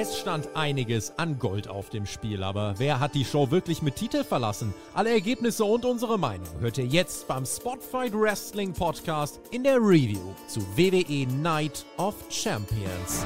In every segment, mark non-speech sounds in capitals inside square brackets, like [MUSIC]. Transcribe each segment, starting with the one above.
Es stand einiges an Gold auf dem Spiel, aber wer hat die Show wirklich mit Titel verlassen? Alle Ergebnisse und unsere Meinung hört ihr jetzt beim Spotfight Wrestling Podcast in der Review zu WWE Night of Champions.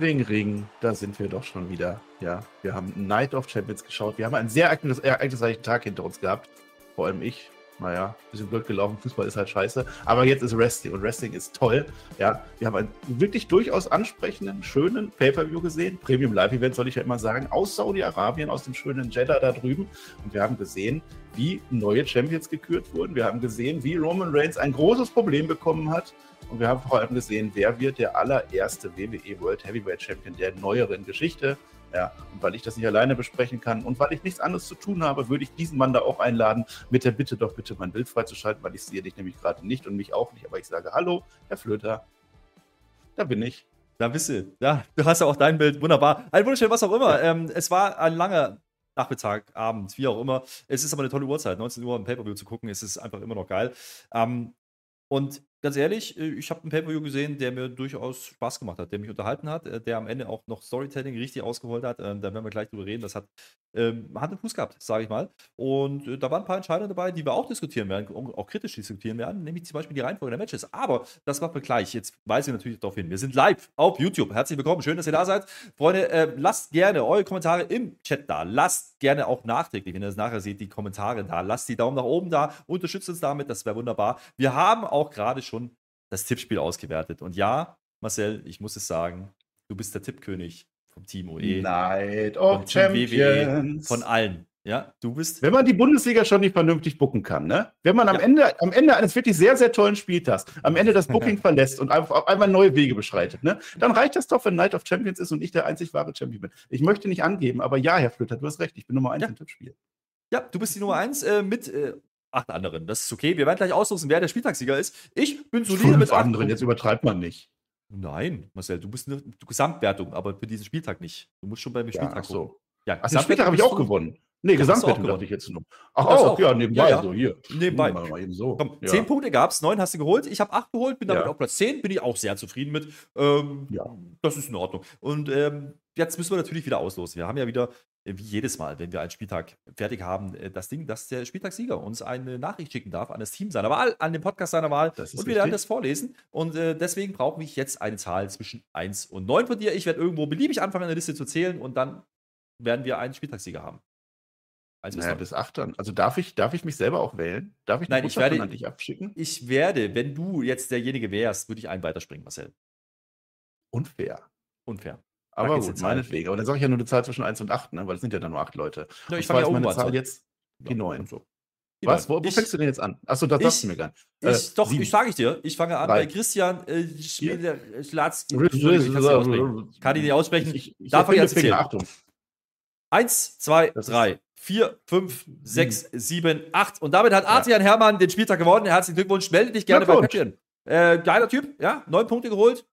Ring, Ring, da sind wir doch schon wieder. Ja, wir haben Night of Champions geschaut. Wir haben einen sehr ereignisreichen Tag hinter uns gehabt. Vor allem ich. Naja, bisschen blöd gelaufen. Fußball ist halt scheiße. Aber jetzt ist Wrestling und Wrestling ist toll. Ja, wir haben einen wirklich durchaus ansprechenden, schönen Pay-Per-View gesehen. Premium Live-Event soll ich ja immer sagen. Aus Saudi-Arabien, aus dem schönen Jeddah da drüben. Und wir haben gesehen, wie neue Champions gekürt wurden. Wir haben gesehen, wie Roman Reigns ein großes Problem bekommen hat und wir haben vor allem gesehen, wer wird der allererste WWE World Heavyweight Champion der neueren Geschichte. Ja, und weil ich das nicht alleine besprechen kann und weil ich nichts anderes zu tun habe, würde ich diesen Mann da auch einladen, mit der Bitte doch bitte mein Bild freizuschalten, weil ich sehe dich nämlich gerade nicht und mich auch nicht. Aber ich sage Hallo, Herr Flöter. Da bin ich. Da bist du. Ja, du hast ja auch dein Bild. Wunderbar. Ein wunderschön, was auch immer. Ja. Ähm, es war ein langer Nachmittag, Abend, wie auch immer. Es ist aber eine tolle Uhrzeit. 19 Uhr im Pay-Per-View zu gucken, es ist einfach immer noch geil. Ähm, und ganz ehrlich, äh, ich habe einen Pay-Per-View gesehen, der mir durchaus Spaß gemacht hat, der mich unterhalten hat, äh, der am Ende auch noch Storytelling richtig ausgeholt hat. Ähm, da werden wir gleich drüber reden. Das hat ähm, Hand und Fuß gehabt, sage ich mal. Und äh, da waren ein paar Entscheidungen dabei, die wir auch diskutieren werden, auch kritisch diskutieren werden, nämlich zum Beispiel die Reihenfolge der Matches. Aber das machen wir gleich. Jetzt weise ich natürlich darauf hin. Wir sind live auf YouTube. Herzlich willkommen. Schön, dass ihr da seid. Freunde, äh, lasst gerne eure Kommentare im Chat da. Lasst gerne auch nachträglich, wenn ihr das nachher seht, die Kommentare da. Lasst die Daumen nach oben da. Unterstützt uns damit. Das wäre wunderbar. Wir haben auch gerade schon das Tippspiel ausgewertet. Und ja, Marcel, ich muss es sagen, du bist der Tippkönig vom Team OE. Night of Champions. WWE, von allen. Ja, du bist. Wenn man die Bundesliga schon nicht vernünftig bucken kann, ne? Wenn man am, ja. Ende, am Ende eines wirklich sehr, sehr tollen Spieltags am Ende das Booking [LAUGHS] verlässt und einfach auf einmal neue Wege beschreitet, ne? Dann reicht das doch, wenn Night of Champions ist und ich der einzig wahre Champion bin. Ich möchte nicht angeben, aber ja, Herr Flöter, du hast recht, ich bin Nummer eins ja. im Tippspiel. Ja, du bist die Nummer eins äh, mit äh, acht anderen. Das ist okay. Wir werden gleich auslosen, wer der Spieltagssieger ist. Ich bin solide Fünf mit anderen. Jetzt übertreibt man nicht. Nein, Marcel, du bist eine Gesamtwertung, aber für diesen Spieltag nicht. Du musst schon beim Spieltag ja, so. Ja, Ach, den Spieltag habe ich auch gewonnen. Nee, Gesamtwertung dachte ich jetzt nur. Ach, ach, ach ja, nebenbei, ja, ja. so hier. Nebenbei. Mal eben so. Komm, ja. Zehn Punkte gab es, neun hast du geholt. Ich habe acht geholt, bin damit auf Platz zehn, bin ich auch sehr zufrieden mit. Ähm, ja. Das ist in Ordnung. Und ähm, jetzt müssen wir natürlich wieder auslosen. Wir haben ja wieder äh, wie jedes Mal, wenn wir einen Spieltag fertig haben, äh, das Ding, dass der Spieltagssieger uns eine Nachricht schicken darf an das Team seiner Wahl, an den Podcast seiner Wahl. und wir werden das vorlesen. Und äh, deswegen brauche ich jetzt eine Zahl zwischen 1 und 9 von dir. Ich werde irgendwo beliebig anfangen, eine Liste zu zählen und dann werden wir einen Spieltagssieger haben. Also naja, bis 8 dann. Also darf ich, darf ich mich selber auch wählen? Darf ich Nein, ich werde, an dich abschicken? Ich werde, wenn du jetzt derjenige wärst, würde ich einen weiterspringen, Marcel. Unfair. Unfair. Aber gut, meinetwegen. Aber dann sage ich ja nur eine Zahl zwischen 1 und 8, ne? weil es sind ja dann nur 8 Leute. Ja, ich fange ja meine Zahl jetzt die 9. So. Was? Wo, wo ich, fängst du denn jetzt an? Achso, das sagst du mir gar nicht. Äh, ich, doch, sieben. ich sage ich dir. Ich fange an Drei. bei Christian äh, Schlatzki. Kann ich nicht aussprechen. Ich, ich, Darf ich erzählen? Achtung. Eins, zwei, drei, vier, fünf, sechs, sieben, acht. Und damit hat Artian ja. Hermann den Spieltag gewonnen. Herzlichen Glückwunsch. Melde dich gerne bei Patreon. Äh, geiler Typ, ja. Neun Punkte geholt.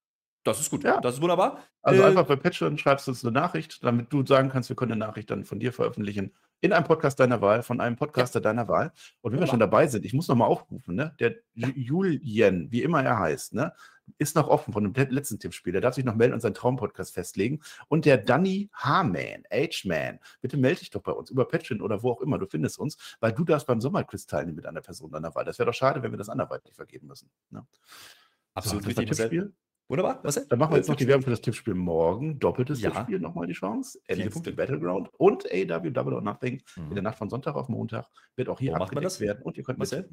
Das ist gut. Ja. Das ist wunderbar. Also äh, einfach bei Patreon schreibst du uns eine Nachricht, damit du sagen kannst, wir können eine Nachricht dann von dir veröffentlichen. In einem Podcast deiner Wahl, von einem Podcaster ja. deiner Wahl. Und wenn wir schon dabei sind, ich muss nochmal aufrufen, ne? Der Julien, wie immer er heißt, ne? Ist noch offen von dem letzten Tippspiel. Der darf sich noch melden und seinen Traumpodcast festlegen. Und der Danny H-Man, H-Man, bitte melde dich doch bei uns über Patreon oder wo auch immer. Du findest uns, weil du darfst beim Sommerquiz teilnehmen mit einer Person deiner Wahl. Das wäre doch schade, wenn wir das anderweitig vergeben müssen. Ne? Absolut so, richtig. Tippspiel. Wunderbar. Was Dann machen wir jetzt noch die Werbung für das Tippspiel morgen. Doppeltes ja. Tippspiel, nochmal die Chance. NXT Battleground und AW Double or Nothing mhm. in der Nacht von Sonntag auf Montag wird auch hier Wo abgedeckt werden und ihr könnt Marcel?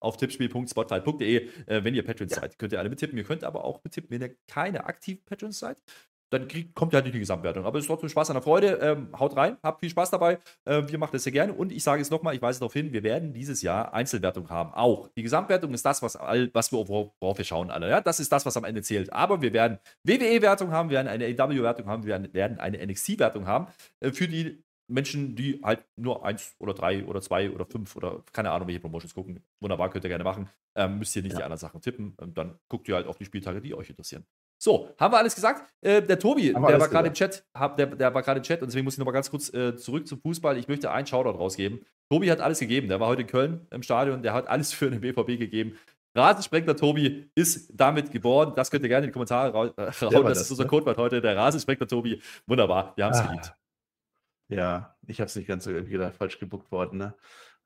auf tippspiel.spotfight.de, äh, wenn ihr Patrons ja. seid. Könnt ihr alle betippen. Ihr könnt aber auch betippen, wenn ihr keine aktiven Patrons seid dann krieg, kommt ja halt nicht die Gesamtwertung. Aber es ist trotzdem Spaß an der Freude. Ähm, haut rein, habt viel Spaß dabei. Äh, wir machen das sehr gerne. Und ich sage es nochmal, ich weise darauf hin, wir werden dieses Jahr Einzelwertung haben. Auch. Die Gesamtwertung ist das, was, all, was wir, worauf wir schauen alle. Ja? Das ist das, was am Ende zählt. Aber wir werden WWE-Wertung haben, wir werden eine AW-Wertung haben, wir werden, werden eine NXT-Wertung haben. Äh, für die Menschen, die halt nur eins oder drei oder zwei oder fünf oder keine Ahnung, welche Promotions gucken, wunderbar, könnt ihr gerne machen. Ähm, müsst ihr nicht ja. die anderen Sachen tippen. Und dann guckt ihr halt auf die Spieltage, die euch interessieren. So, haben wir alles gesagt? Äh, der Tobi, der war gerade im Chat, hab, der, der war gerade im Chat und deswegen muss ich nochmal ganz kurz äh, zurück zum Fußball. Ich möchte einen Shoutout rausgeben. Tobi hat alles gegeben. Der war heute in Köln im Stadion, der hat alles [LAUGHS] für den BVB gegeben. Rasensprengler Tobi ist damit geboren. Das könnt ihr gerne in die Kommentare raus. Äh, das, das, ist unser ne? Codewort heute. Der Rasensprengler Tobi. Wunderbar. Wir haben es ah. geliebt. Ja, ich habe es nicht ganz so irgendwie falsch gebuckt worden. Ne?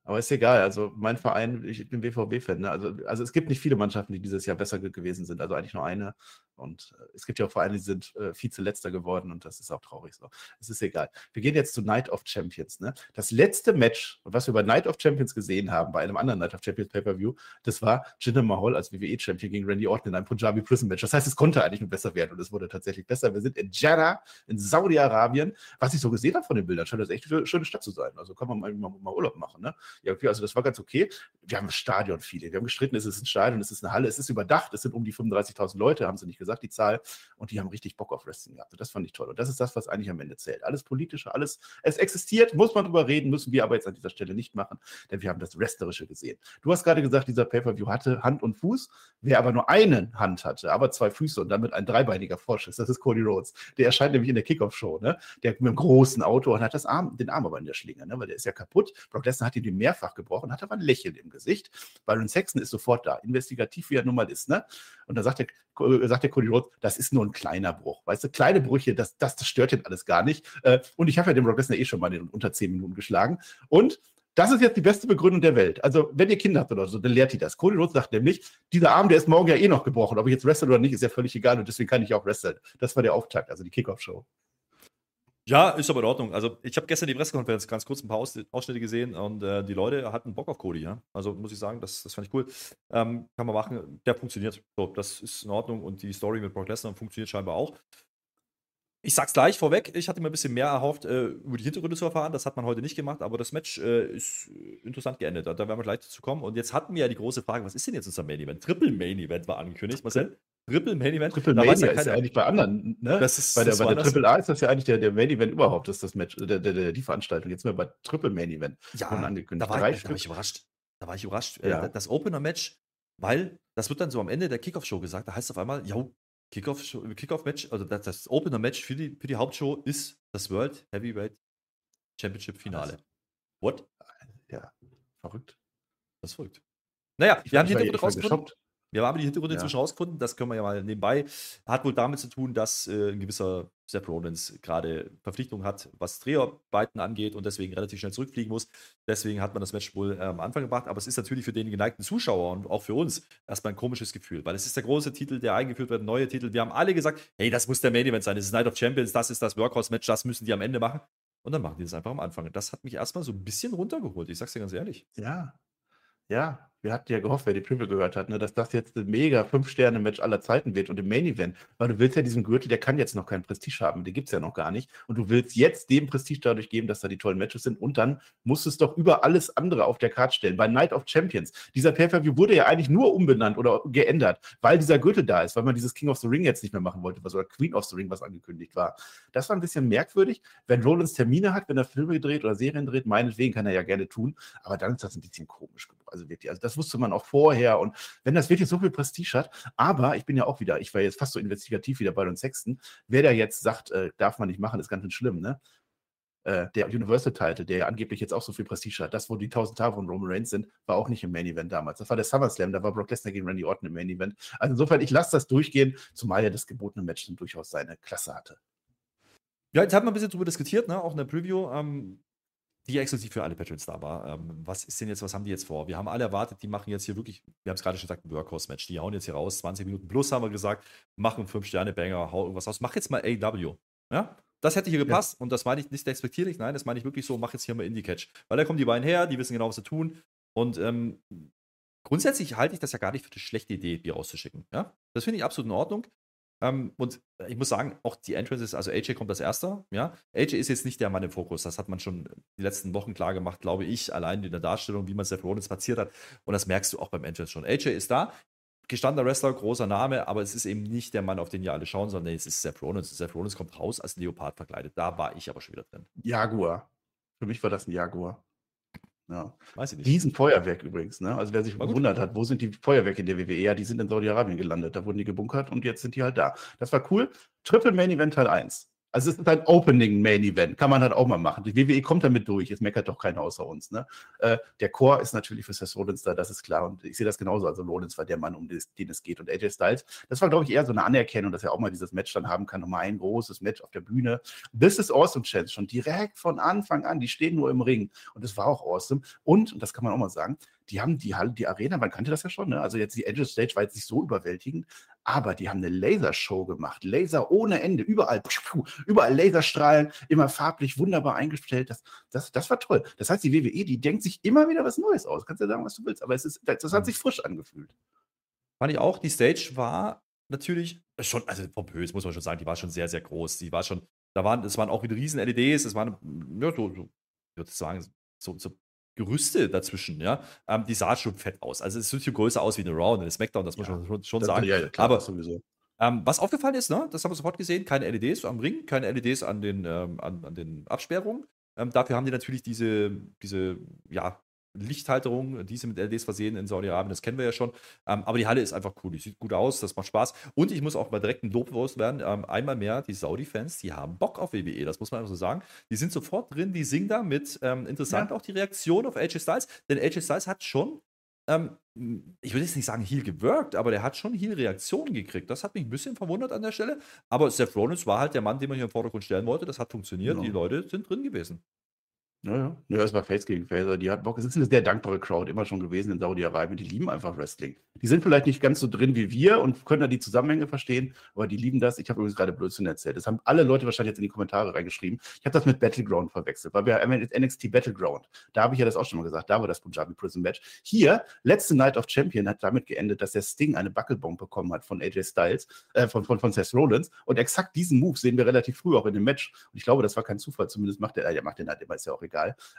Aber ist egal. Also mein Verein, ich bin BVB-Fan. Ne? Also, also es gibt nicht viele Mannschaften, die dieses Jahr besser gewesen sind. Also eigentlich nur eine. Und äh, es gibt ja auch Vereine, die sind äh, Vize-Letzter geworden und das ist auch traurig so. Es ist egal. Wir gehen jetzt zu Night of Champions. Ne? Das letzte Match, was wir bei Night of Champions gesehen haben, bei einem anderen Night of Champions Pay-Per-View, das war Jinder Mahal als WWE-Champion gegen Randy Orton in einem Punjabi Prison Match. Das heißt, es konnte eigentlich nur besser werden und es wurde tatsächlich besser. Wir sind in Jeddah, in Saudi-Arabien. Was ich so gesehen habe von den Bildern, scheint das echt eine schöne Stadt zu sein. Also kann man mal, mal, mal Urlaub machen. Ne? Ja, okay, also das war ganz okay. Wir haben Stadion viele. Wir haben gestritten, es ist ein Stadion, es ist eine Halle, es ist überdacht, es sind um die 35.000 Leute, haben sie nicht gesagt, die Zahl und die haben richtig Bock auf Wrestling gehabt. Und das fand ich toll. Und das ist das, was eigentlich am Ende zählt. Alles politische, alles, es existiert, muss man drüber reden, müssen wir aber jetzt an dieser Stelle nicht machen, denn wir haben das Wrestlerische gesehen. Du hast gerade gesagt, dieser Pay-Per-View hatte Hand und Fuß. Wer aber nur eine Hand hatte, aber zwei Füße und damit ein dreibeiniger Vorschuss, das ist Cody Rhodes. Der erscheint nämlich in der Kickoff-Show, ne? Der mit einem großen Auto und hat das Arm, den Arm aber in der Schlinge, ne? Weil der ist ja kaputt. Brock Lesnar hat ihn mehrfach gebrochen, hat aber ein Lächeln im Gesicht. Byron Sexton ist sofort da, investigativ wie er nun mal ist, ne? Und da sagt der, äh, sagt der Cody Rhodes, das ist nur ein kleiner Bruch. Weißt du, kleine Brüche, das, das, das stört jetzt alles gar nicht. Äh, und ich habe ja den Brock Lesnar eh schon mal in unter zehn Minuten geschlagen. Und das ist jetzt die beste Begründung der Welt. Also, wenn ihr Kinder habt oder so, dann lehrt ihr das. Cody Rhodes sagt nämlich, dieser Arm, der ist morgen ja eh noch gebrochen. Ob ich jetzt wrestle oder nicht, ist ja völlig egal und deswegen kann ich auch wresteln. Das war der Auftakt, also die Kickoff-Show. Ja, ist aber in Ordnung. Also, ich habe gestern die Pressekonferenz ganz kurz ein paar Ausschnitte gesehen und äh, die Leute hatten Bock auf Cody, ja. Also, muss ich sagen, das, das fand ich cool. Ähm, kann man machen. Der funktioniert. So, das ist in Ordnung und die Story mit Brock Lesnar funktioniert scheinbar auch. Ich sag's gleich vorweg, ich hatte mir ein bisschen mehr erhofft, äh, über die Hintergründe zu erfahren. Das hat man heute nicht gemacht, aber das Match äh, ist interessant geendet. Da, werden wir gleich dazu kommen. Und jetzt hatten wir ja die große Frage: Was ist denn jetzt unser Main Event? Triple Main Event war angekündigt, Marcel. Triple Main Event. Triple Main Event ist ja eigentlich bei anderen, ne? Das ist, bei der, bei der Triple A ist das ja eigentlich der, der Main Event überhaupt, das ist das Match, der, der, der, die Veranstaltung. Jetzt sind wir bei Triple Main Event. Ja, angekündigt. Da war, ich, da war ich überrascht. Da war ich überrascht. Äh, ja. Das Opener-Match, weil das wird dann so am Ende der Kickoff-Show gesagt, da heißt es auf einmal, jo, Kickoff-Match, Kickoff also das, das Opener-Match für die, für die Hauptshow ist das World Heavyweight Championship-Finale. What? Ja, verrückt. Das ist verrückt. Naja, ich wir haben die Hintergründe rausgefunden. Wir haben die Hintergründe ja. inzwischen rausgefunden, das können wir ja mal nebenbei. Hat wohl damit zu tun, dass äh, ein gewisser Seth Rollins gerade Verpflichtungen hat, was Dreharbeiten angeht und deswegen relativ schnell zurückfliegen muss. Deswegen hat man das Match wohl äh, am Anfang gebracht, aber es ist natürlich für den geneigten Zuschauer und auch für uns erstmal ein komisches Gefühl, weil es ist der große Titel, der eingeführt wird, neue Titel. Wir haben alle gesagt, hey, das muss der Main Event sein, das ist Night of Champions, das ist das Workhouse-Match, das müssen die am Ende machen. Und dann machen die das einfach am Anfang. Das hat mich erstmal so ein bisschen runtergeholt, ich sag's dir ganz ehrlich. Ja, ja, wir hatten ja gehofft, wer die Preview gehört hat, ne, dass das jetzt ein mega 5-Sterne-Match aller Zeiten wird und im Main-Event, weil du willst ja diesen Gürtel, der kann jetzt noch keinen Prestige haben, den gibt es ja noch gar nicht. Und du willst jetzt dem Prestige dadurch geben, dass da die tollen Matches sind und dann musst du es doch über alles andere auf der Karte stellen. Bei Night of Champions, dieser Pay-Per-View wurde ja eigentlich nur umbenannt oder geändert, weil dieser Gürtel da ist, weil man dieses King of the Ring jetzt nicht mehr machen wollte, was oder Queen of the Ring, was angekündigt war. Das war ein bisschen merkwürdig. Wenn Rollins Termine hat, wenn er Filme dreht oder Serien dreht, meinetwegen kann er ja gerne tun, aber dann ist das ein bisschen komisch geworden. Also wirklich, also das wusste man auch vorher. Und wenn das wirklich so viel Prestige hat, aber ich bin ja auch wieder, ich war jetzt fast so investigativ wieder bei den Sexton, wer da jetzt sagt, äh, darf man nicht machen, ist ganz schön schlimm, ne? Äh, der Universal-Title, der ja angeblich jetzt auch so viel Prestige hat, das, wo die 1000 Tage von Roman Reigns sind, war auch nicht im Main Event damals. Das war der SummerSlam, da war Brock Lesnar gegen Randy Orton im Main Event. Also insofern, ich lasse das durchgehen, zumal ja das gebotene Match dann durchaus seine Klasse hatte. Ja, jetzt haben wir ein bisschen drüber diskutiert, ne? auch in der Preview. Ähm, die exklusiv für alle Patrons da war. Ähm, was ist denn jetzt, was haben die jetzt vor? Wir haben alle erwartet, die machen jetzt hier wirklich, wir haben es gerade schon gesagt, ein Workhorse-Match. Die hauen jetzt hier raus, 20 Minuten plus haben wir gesagt, machen 5-Sterne-Banger, hau irgendwas raus. Mach jetzt mal AW. Ja? Das hätte hier gepasst ja. und das meine ich nicht respektierlich, nein, das meine ich wirklich so, mach jetzt hier mal Indie-Catch. Weil da kommen die beiden her, die wissen genau, was sie tun. Und ähm, grundsätzlich halte ich das ja gar nicht für eine schlechte Idee, die rauszuschicken. Ja? Das finde ich absolut in Ordnung. Ähm, und ich muss sagen, auch die Entrances, also AJ kommt als erster, ja. AJ ist jetzt nicht der Mann im Fokus. Das hat man schon die letzten Wochen klar gemacht, glaube ich, allein in der Darstellung, wie man Seth Rollins platziert hat. Und das merkst du auch beim Entrance schon. AJ ist da, gestandener Wrestler, großer Name, aber es ist eben nicht der Mann, auf den ja alle schauen, sondern es ist Seth Rollins. Seth Rollins kommt raus als Leopard verkleidet. Da war ich aber schon wieder drin. Jaguar. Für mich war das ein Jaguar. Ja. Weiß ich nicht. Riesenfeuerwerk übrigens, ne? Also wer sich gewundert hat, wo sind die Feuerwerke in der WWE? Ja, die sind in Saudi-Arabien gelandet. Da wurden die gebunkert und jetzt sind die halt da. Das war cool. Triple Main Event Teil 1. Also es ist ein Opening Main Event. Kann man halt auch mal machen. Die WWE kommt damit durch. Es meckert doch keiner außer uns. Ne? Äh, der Core ist natürlich für Seth Rollins da, das ist klar. Und ich sehe das genauso. Also Rollins war der Mann, um den es geht. Und AJ Styles, das war, glaube ich, eher so eine Anerkennung, dass er auch mal dieses Match dann haben kann. Nochmal ein großes Match auf der Bühne. This is awesome, Chance. Schon direkt von Anfang an. Die stehen nur im Ring. Und es war auch awesome. Und, und das kann man auch mal sagen, die haben die Halle, die Arena, man kannte das ja schon, ne? Also jetzt die Angel Stage war jetzt nicht so überwältigend, aber die haben eine Lasershow gemacht. Laser ohne Ende, überall, überall Laserstrahlen, immer farblich, wunderbar eingestellt. Das, das, das war toll. Das heißt, die WWE, die denkt sich immer wieder was Neues aus. Kannst ja sagen, was du willst, aber es ist, das, das hat sich frisch angefühlt. Fand ich auch, die Stage war natürlich schon, also pompös, muss man schon sagen, die war schon sehr, sehr groß. Die war schon, da waren, es waren auch wieder riesen LEDs, es waren, ja, so, so ich würde sagen, so, so Gerüste dazwischen, ja. Ähm, die sah schon fett aus. Also es sieht viel größer aus wie eine Raw und eine Smackdown, das muss Ja, man schon, schon Das- sagen. ja, klar, aber sowieso. ähm, was aufgefallen ist, ne, das haben wir sofort gesehen, keine LEDs am Ring, keine LEDs an den, ähm, an, an den Absperrungen. Ähm, dafür haben die natürlich diese, diese, ja, Lichthalterung, diese mit LEDs versehen in Saudi-Arabien, das kennen wir ja schon. Ähm, aber die Halle ist einfach cool, die sieht gut aus, das macht Spaß. Und ich muss auch mal direkt ein Lob loswerden, ähm, einmal mehr, die Saudi-Fans, die haben Bock auf WWE, das muss man einfach so sagen. Die sind sofort drin, die singen da mit. Ähm, interessant Ja. auch die Reaktion auf AJ Styles, denn AJ Styles hat schon ähm, ich würde jetzt nicht sagen Heal gewirkt, aber der hat schon Heal-Reaktionen gekriegt. Das hat mich ein bisschen verwundert an der Stelle. Aber Seth Rollins war halt der Mann, den man hier im Vordergrund stellen wollte. Das hat funktioniert. Genau. Die Leute sind drin gewesen. Ja, ja. Ja, es war Face gegen. Also Die hat Bock. Es ist eine sehr dankbare Crowd, immer schon gewesen in Saudi-Arabien. Die lieben einfach Wrestling. Die sind vielleicht nicht ganz so drin wie wir und können da die Zusammenhänge verstehen, aber die lieben das. Ich habe übrigens gerade Blödsinn erzählt. Das haben alle Leute wahrscheinlich jetzt in die Kommentare reingeschrieben. Ich habe das mit Battleground verwechselt, weil wir haben NXT Battleground. Da habe ich ja das auch schon mal gesagt. Da war das Punjabi Prison Match. Hier, letzte Night of Champion hat damit geendet, dass der Sting eine Buckelbomb bekommen hat von AJ Styles, äh, von, von, von Seth Rollins. Und exakt diesen Move sehen wir relativ früh auch in dem Match. Und ich glaube, das war kein Zufall. Zumindest macht er, äh, macht den halt immer, ist ja auch egal.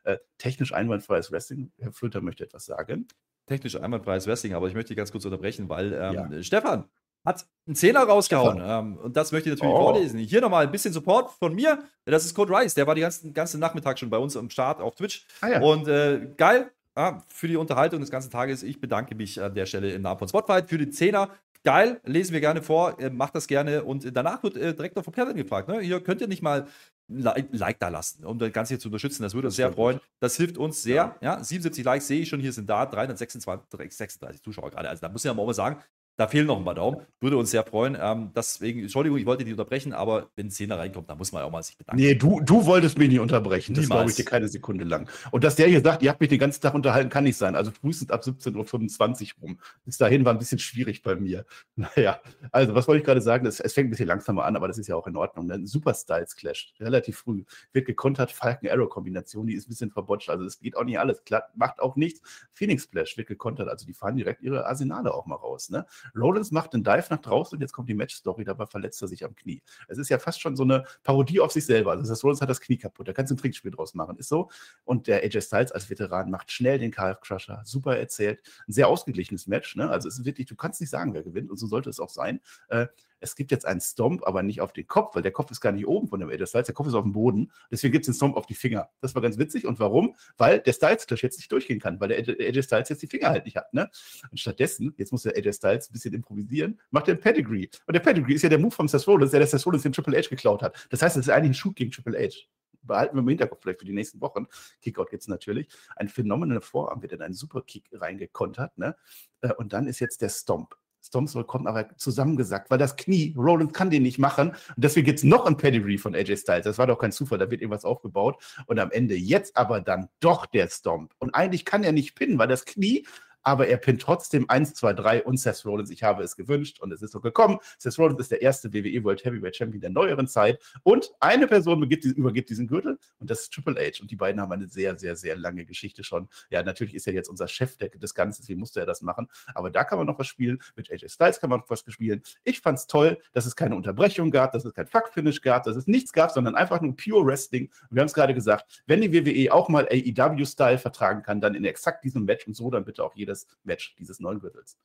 Äh, technisch einwandfreies Wrestling. Herr Flöter möchte etwas sagen. Technisch einwandfreies Wrestling, aber ich möchte ganz kurz unterbrechen, weil ähm, Ja. Stefan hat einen Zehner rausgehauen. Ähm, und das möchte ich natürlich Oh. vorlesen. Hier nochmal ein bisschen Support von mir. Das ist Code Rice. Der war den ganzen, ganzen Nachmittag schon bei uns am Start auf Twitch. Ah ja. Und äh, geil ja, für die Unterhaltung des ganzen Tages. Ich bedanke mich an der Stelle im Namen von Spotlight für die Zehner. Geil, lesen wir gerne vor, äh, macht das gerne. Und danach wird äh, direkt noch von Perlin gefragt. Ne? Hier könnt ihr nicht mal Like, da lassen, um das Ganze hier zu unterstützen. Das würde uns sehr freuen. Das hilft uns sehr. Ja. 77 Likes sehe ich schon, hier sind da 326 36 Zuschauer gerade. Also da muss ich ja mal sagen, da fehlen noch ein paar Daumen. Würde uns sehr freuen. Ähm, deswegen, Entschuldigung, ich wollte die unterbrechen, aber wenn ein Zehner reinkommt, dann muss man ja auch mal sich bedanken. Nee, du, du wolltest mich nicht unterbrechen. Das glaube ich dir keine Sekunde lang. Und dass der hier sagt, ihr habt mich den ganzen Tag unterhalten, kann nicht sein. Also frühestens ab 17.25 Uhr rum. Bis dahin war ein bisschen schwierig bei mir. [LAUGHS] Naja, also was wollte ich gerade sagen? Es, es fängt ein bisschen langsamer an, aber das ist ja auch in Ordnung. Ne? Super Styles Clash, relativ früh. Wird gekontert, Falcon Arrow Kombination, die ist ein bisschen verbotscht. Also es geht auch nicht alles. Klar, macht auch nichts. Phoenix Splash wird gekontert. Also die fahren direkt ihre Arsenale auch mal raus. Ne? Rollins macht einen Dive nach draußen und jetzt kommt die Match-Story, dabei verletzt er sich am Knie. Es ist ja fast schon so eine Parodie auf sich selber. Also das Rollins hat das Knie kaputt, da kannst du ein Trinkspiel draus machen, ist so. Und der AJ Styles als Veteran macht schnell den Calf Crusher, super erzählt. Ein sehr ausgeglichenes Match, ne? Also es ist wirklich, du kannst nicht sagen, wer gewinnt und so sollte es auch sein. Äh, es gibt jetzt einen Stomp, aber nicht auf den Kopf, weil der Kopf ist gar nicht oben von dem AJ Styles, der Kopf ist auf dem Boden. Deswegen gibt es den Stomp auf die Finger. Das war ganz witzig. Und warum? Weil der Styles Clash jetzt nicht durchgehen kann, weil der AJ Styles jetzt die Finger halt nicht hat. Ne? Und stattdessen, jetzt muss der AJ Styles ein bisschen improvisieren, macht er einen Pedigree. Und der Pedigree ist ja der Move vom Seth Rollins, der der Seth Rollins den Triple H geklaut hat. Das heißt, es ist eigentlich ein Shoot gegen Triple H. Behalten wir im Hinterkopf vielleicht für die nächsten Wochen. Kickout gibt es natürlich. Ein phänomenaler Vorarm wird in einen Superkick reingekontert. Ne? Äh, Und dann ist jetzt der Stomp. Stomp soll kommen, aber zusammengesackt, weil das Knie, Rollins kann den nicht machen. Und deswegen gibt es noch ein Pedigree von AJ Styles. Das war doch kein Zufall, da wird irgendwas aufgebaut. Und am Ende jetzt aber dann doch der Stomp. Und eigentlich kann er nicht pinnen, weil das Knie aber er pinnt trotzdem 1, 2, 3 und Seth Rollins. Ich habe es gewünscht und es ist so gekommen. Seth Rollins ist der erste WWE World Heavyweight Champion der neueren Zeit und eine Person übergibt diesen Gürtel und das ist Triple H. Und die beiden haben eine sehr, sehr, sehr lange Geschichte schon. Ja, natürlich ist er jetzt unser Chef des Ganzen, wie musste er das machen? Aber da kann man noch was spielen. Mit AJ Styles kann man noch was spielen. Ich fand es toll, dass es keine Unterbrechung gab, dass es kein Fuck-Finish gab, dass es nichts gab, sondern einfach nur Pure Wrestling. Wir haben es gerade gesagt, wenn die WWE auch mal AEW-Style vertragen kann, dann in exakt diesem Match und so dann bitte auch jedes Match dieses neuen Gürtels.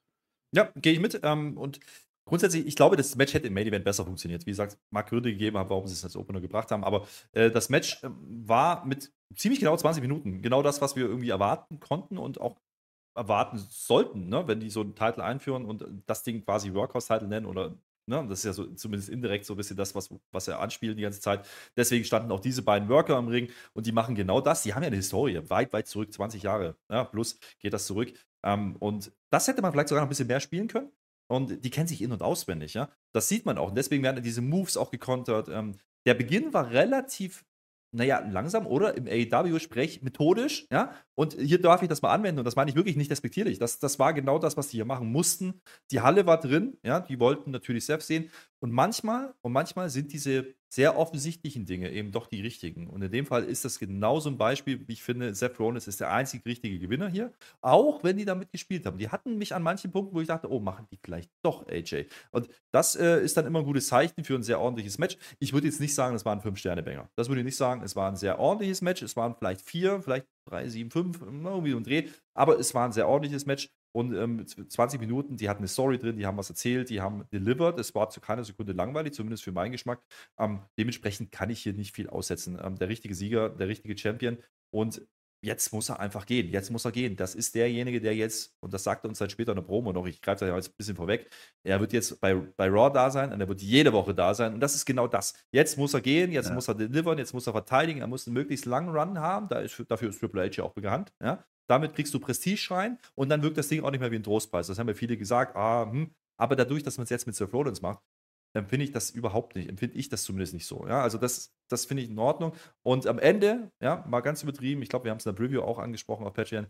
Ja, gehe ich mit. Ähm, und grundsätzlich, ich glaube, das Match hätte im Main Event besser funktioniert. Wie gesagt, mag Gründe gegeben haben, warum sie es als Opener gebracht haben. Aber äh, das Match äh, war mit ziemlich genau 20 Minuten genau das, was wir irgendwie erwarten konnten und auch erwarten sollten, ne? wenn die so einen Titel einführen und das Ding quasi Workhouse-Title nennen oder Ne? Das ist ja so zumindest indirekt so ein bisschen das, was, was er anspielt die ganze Zeit. Deswegen standen auch diese beiden Worker im Ring und die machen genau das. Die haben ja eine Historie, weit, weit zurück, 20 Jahre. Ja, plus geht das zurück. Ähm, und das hätte man vielleicht sogar noch ein bisschen mehr spielen können. Und die kennen sich in- und auswendig, ja. Das sieht man auch. Und deswegen werden diese Moves auch gekontert. Ähm, der Beginn war relativ naja, langsam oder im AEW-Sprech methodisch, ja. Und hier darf ich das mal anwenden und das meine ich wirklich nicht respektierlich. Das, das war genau das, was die hier machen mussten. Die Halle war drin, ja, die wollten natürlich Seth sehen. Und manchmal, und manchmal sind diese sehr offensichtlichen Dinge eben doch die richtigen. Und in dem Fall ist das genauso ein Beispiel, wie ich finde, Seth Rollins ist der einzig richtige Gewinner hier, auch wenn die damit gespielt haben. Die hatten mich an manchen Punkten, wo ich dachte, oh, machen die vielleicht doch AJ. Und das äh, ist dann immer ein gutes Zeichen für ein sehr ordentliches Match. Ich würde jetzt nicht sagen, es war ein Fünf-Sterne-Banger. Das würde ich nicht sagen. Es war ein sehr ordentliches Match. Es waren vielleicht vier, vielleicht drei, sieben, fünf, irgendwie um Dreh. Aber es war ein sehr ordentliches Match. Und ähm, 20 Minuten, die hatten eine Story drin, die haben was erzählt, die haben delivered. Es war zu keiner Sekunde langweilig, zumindest für meinen Geschmack. Ähm, dementsprechend kann ich hier nicht viel aussetzen. Ähm, der richtige Sieger, der richtige Champion. Und jetzt muss er einfach gehen. Jetzt muss er gehen. Das ist derjenige, der jetzt, und das sagt er uns dann später in der Promo noch, ich greife da jetzt ein bisschen vorweg, er wird jetzt bei, bei Raw da sein und er wird jede Woche da sein. Und das ist genau das. Jetzt muss er gehen, jetzt ja. muss er delivern, jetzt muss er verteidigen, er muss einen möglichst langen Run haben. Da ist, dafür ist Triple H ja auch bekannt. Ja? Damit kriegst du Prestige rein und dann wirkt das Ding auch nicht mehr wie ein Trostpreis. Das haben ja viele gesagt, ah, hm. aber dadurch, dass man es jetzt mit Seth Rollins macht, empfinde ich das überhaupt nicht, empfinde ich das zumindest nicht so. Ja, also das, das finde ich in Ordnung. Und am Ende, ja, mal ganz übertrieben, ich glaube, wir haben es in der Preview auch angesprochen auf Patreon,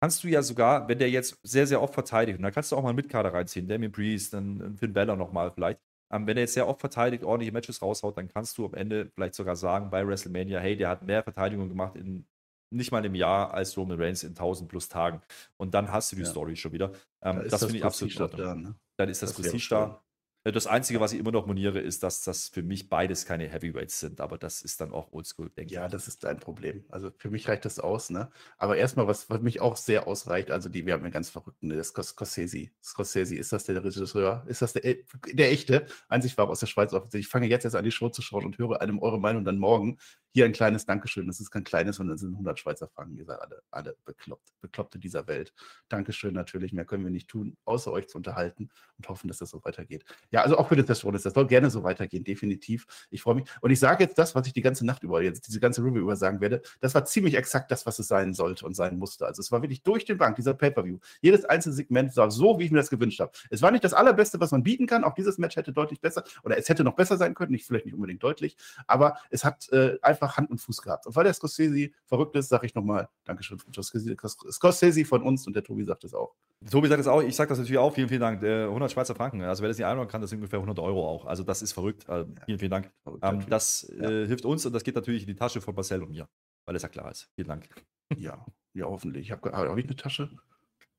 kannst du ja sogar, wenn der jetzt sehr, sehr oft verteidigt, und da kannst du auch mal einen Mitkader reinziehen, Damien Priest, dann Finn Balor nochmal vielleicht, ähm, wenn er jetzt sehr oft verteidigt, ordentliche Matches raushaut, dann kannst du am Ende vielleicht sogar sagen bei WrestleMania, hey, der hat mehr Verteidigung gemacht in nicht mal im Jahr als Roman Reigns in 1000 plus Tagen. Und dann hast du die ja. Story schon wieder. Ähm, da das, das finde ich absolut da, ne? Dann ist das, das Prestige da. Äh, das Einzige, was ich immer noch moniere, ist, dass das für mich beides keine Heavyweights sind, aber das ist dann auch oldschool, denke ja, ich. Ja, das ist dein Problem. Also für mich reicht das aus, ne? Aber erstmal, was, was mich auch sehr ausreicht, also die, wir haben einen ganz verrückten, ne, das Scorsese. Scorsese, ist das der Regisseur? Ist das der, äh, der echte? Einzig war aus der Schweiz offensichtlich. Ich fange jetzt erst an, die Show zu schauen und höre einem eure Meinung dann morgen. Hier ein kleines Dankeschön. Das ist kein kleines, sondern es sind 100 Schweizer Franken. Ihr seid alle, alle bekloppt, Bekloppte dieser Welt. Dankeschön natürlich. Mehr können wir nicht tun, außer euch zu unterhalten und hoffen, dass das so weitergeht. Ja, also auch für das Rest das soll gerne so weitergehen, definitiv. Ich freue mich. Und ich sage jetzt das, was ich die ganze Nacht über, jetzt diese ganze Review über sagen werde. Das war ziemlich exakt das, was es sein sollte und sein musste. Also es war wirklich durch den Bank, dieser Pay-Per-View. Jedes einzelne Segment war so, wie ich mir das gewünscht habe. Es war nicht das allerbeste, was man bieten kann. Auch dieses Match hätte deutlich besser oder es hätte noch besser sein können. Nicht, vielleicht nicht unbedingt deutlich, aber es hat äh, einfach Hand und Fuß gehabt. Und weil der Scorsese verrückt ist, sage ich nochmal Dankeschön, Scorsese von uns und der Tobi sagt es auch. Tobi sagt es auch, ich sage das natürlich auch, vielen, vielen Dank. 100 Schweizer Franken, also wer das nicht einordnen kann, das sind ungefähr 100 Euro auch. Also das ist verrückt. Also vielen, vielen Dank. Ähm, das ja. äh, hilft uns und das geht natürlich in die Tasche von Marcel und mir, weil es ja klar ist. Vielen Dank. Ja, ja, hoffentlich. Ich habe hab ich eine Tasche?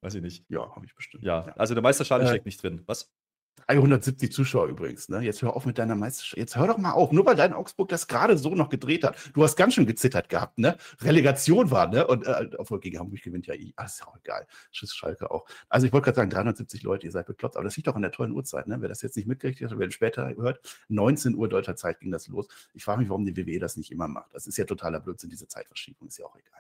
Weiß ich nicht. Ja, habe ich bestimmt. Ja, ja. also der Meisterschaden äh, steckt nicht drin. Was? 370 Zuschauer übrigens. Ne? Jetzt hör auf mit deiner Meisterschaft. Jetzt hör doch mal auf. Nur weil dein Augsburg das gerade so noch gedreht hat. Du hast ganz schön gezittert gehabt. Ne? Relegation war, ne? Und äh, obwohl gegen Hamburg gewinnt ja ich. Ah, ist ja auch egal. Schuss Schalke auch. Also ich wollte gerade sagen, 370 Leute, ihr seid bekloppt. Aber das liegt doch an der tollen Uhrzeit. Ne? Wer das jetzt nicht mitgekriegt hat, wer später hört, 19 Uhr deutscher Zeit ging das los. Ich frage mich, warum die WWE das nicht immer macht. Das ist ja totaler Blödsinn, diese Zeitverschiebung. Ist ja auch egal.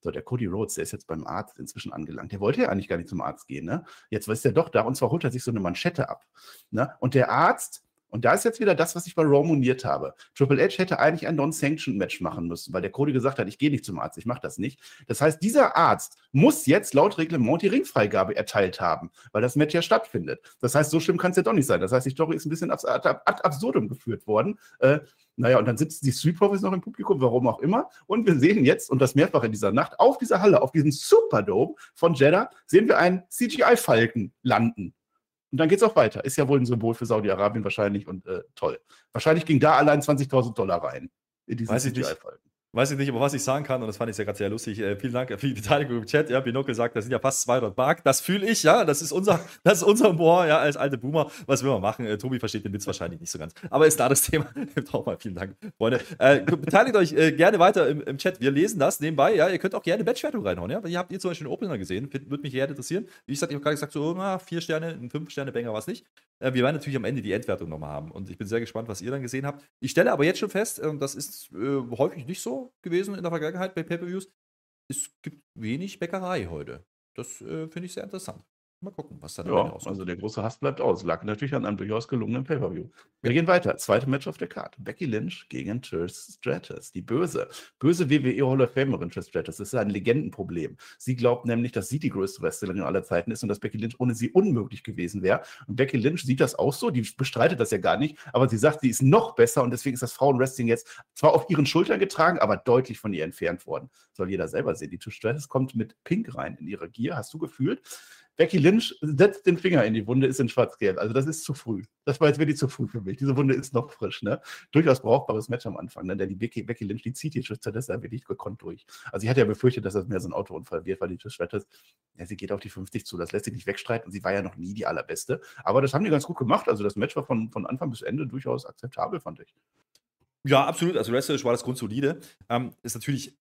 So, der Cody Rhodes, der ist jetzt beim Arzt inzwischen angelangt. Der wollte ja eigentlich gar nicht zum Arzt gehen, ne? Jetzt ist er doch da und zwar holt er sich so eine Manschette ab. Ne? Und der Arzt, und da ist jetzt wieder das, was ich bei Raw moniert habe. Triple H hätte eigentlich ein Non-Sanction-Match machen müssen, weil der Cody gesagt hat, ich gehe nicht zum Arzt, ich mache das nicht. Das heißt, dieser Arzt muss jetzt laut Reglement die Ringfreigabe erteilt haben, weil das Match ja stattfindet. Das heißt, so schlimm kann es ja doch nicht sein. Das heißt, die Story ist ein bisschen ad, ad, ad absurdum geführt worden. Äh, naja, und dann sitzen die Street Profits noch im Publikum, warum auch immer. Und wir sehen jetzt, und das mehrfach in dieser Nacht, auf dieser Halle, auf diesem Superdome von Jeddah, sehen wir einen CGI-Falken landen. Und dann geht es auch weiter. Ist ja wohl ein Symbol für Saudi-Arabien wahrscheinlich und äh, toll. Wahrscheinlich ging da allein 20.000 Dollar rein. In diesen CGI-Falken. Weiß ich nicht, aber was ich sagen kann, und das fand ich ja gerade sehr lustig, äh, vielen Dank für die Beteiligung im Chat. Ja, Binocle sagt, das sind ja fast 200 Mark. Das fühle ich, ja. Das ist unser, [LAUGHS] das ist unser Humor, ja, als alte Boomer. Was will man machen? Äh, Tobi versteht den Witz wahrscheinlich nicht so ganz. Aber ist da das [LAUGHS] Thema. Auch mal vielen Dank, Freunde. Äh, beteiligt euch äh, gerne weiter im, im, Chat. Wir lesen das nebenbei. Ja, ihr könnt auch gerne Matchwertung reinhauen. Ja, ihr habt ihr zum Beispiel einen Opener gesehen. Würde mich gerne interessieren. Wie gesagt, ich habe gerade gesagt, so, na, vier Sterne, ein fünf Sterne Banger war es nicht. Äh, wir werden natürlich am Ende die Endwertung nochmal haben. Und ich bin sehr gespannt, was ihr dann gesehen habt. Ich stelle aber jetzt schon fest, äh, das ist äh, häufig nicht so gewesen in der Vergangenheit bei Pay-Per-Views. Es gibt wenig Bäckerei heute. Das äh, finde ich sehr interessant. Mal gucken, was da ja, rauskommt. Also der große Hass bleibt aus. Lag natürlich an einem durchaus gelungenen Pay-Per-View. Wir ja. gehen weiter. Zweite Match auf der Karte. Becky Lynch gegen Trish Stratus. Die böse, böse WWE Hall of Famerin Trish Stratus. Das ist ein Legendenproblem. Sie glaubt nämlich, dass sie die größte Wrestlerin aller Zeiten ist und dass Becky Lynch ohne sie unmöglich gewesen wäre. Und Becky Lynch sieht das auch so. Die bestreitet das ja gar nicht. Aber sie sagt, sie ist noch besser und deswegen ist das Frauenwrestling jetzt zwar auf ihren Schultern getragen, aber deutlich von ihr entfernt worden. Soll jeder selber sehen. Die Trish Stratus kommt mit Pink rein in ihre Gier. Hast du gefühlt? Becky Lynch setzt den Finger in die Wunde, ist in schwarz-gelb. Also das ist zu früh. Das war jetzt wirklich zu früh für mich. Diese Wunde ist noch frisch. Ne? Durchaus brauchbares Match am Anfang. Ne? Denn die Becky, Becky Lynch, die zieht die Stratus wirklich gekonnt durch. Also ich hatte ja befürchtet, dass das mehr so ein Autounfall wird, weil die Stratus, ja, sie geht auf die 50 zu. Das lässt sich nicht wegstreiten sie war ja noch nie die allerbeste. Aber das haben die ganz gut gemacht. Also das Match war von, von Anfang bis Ende durchaus akzeptabel, fand ich. Ja, absolut. Also wrestlerisch war das grundsolide. Ähm, ist natürlich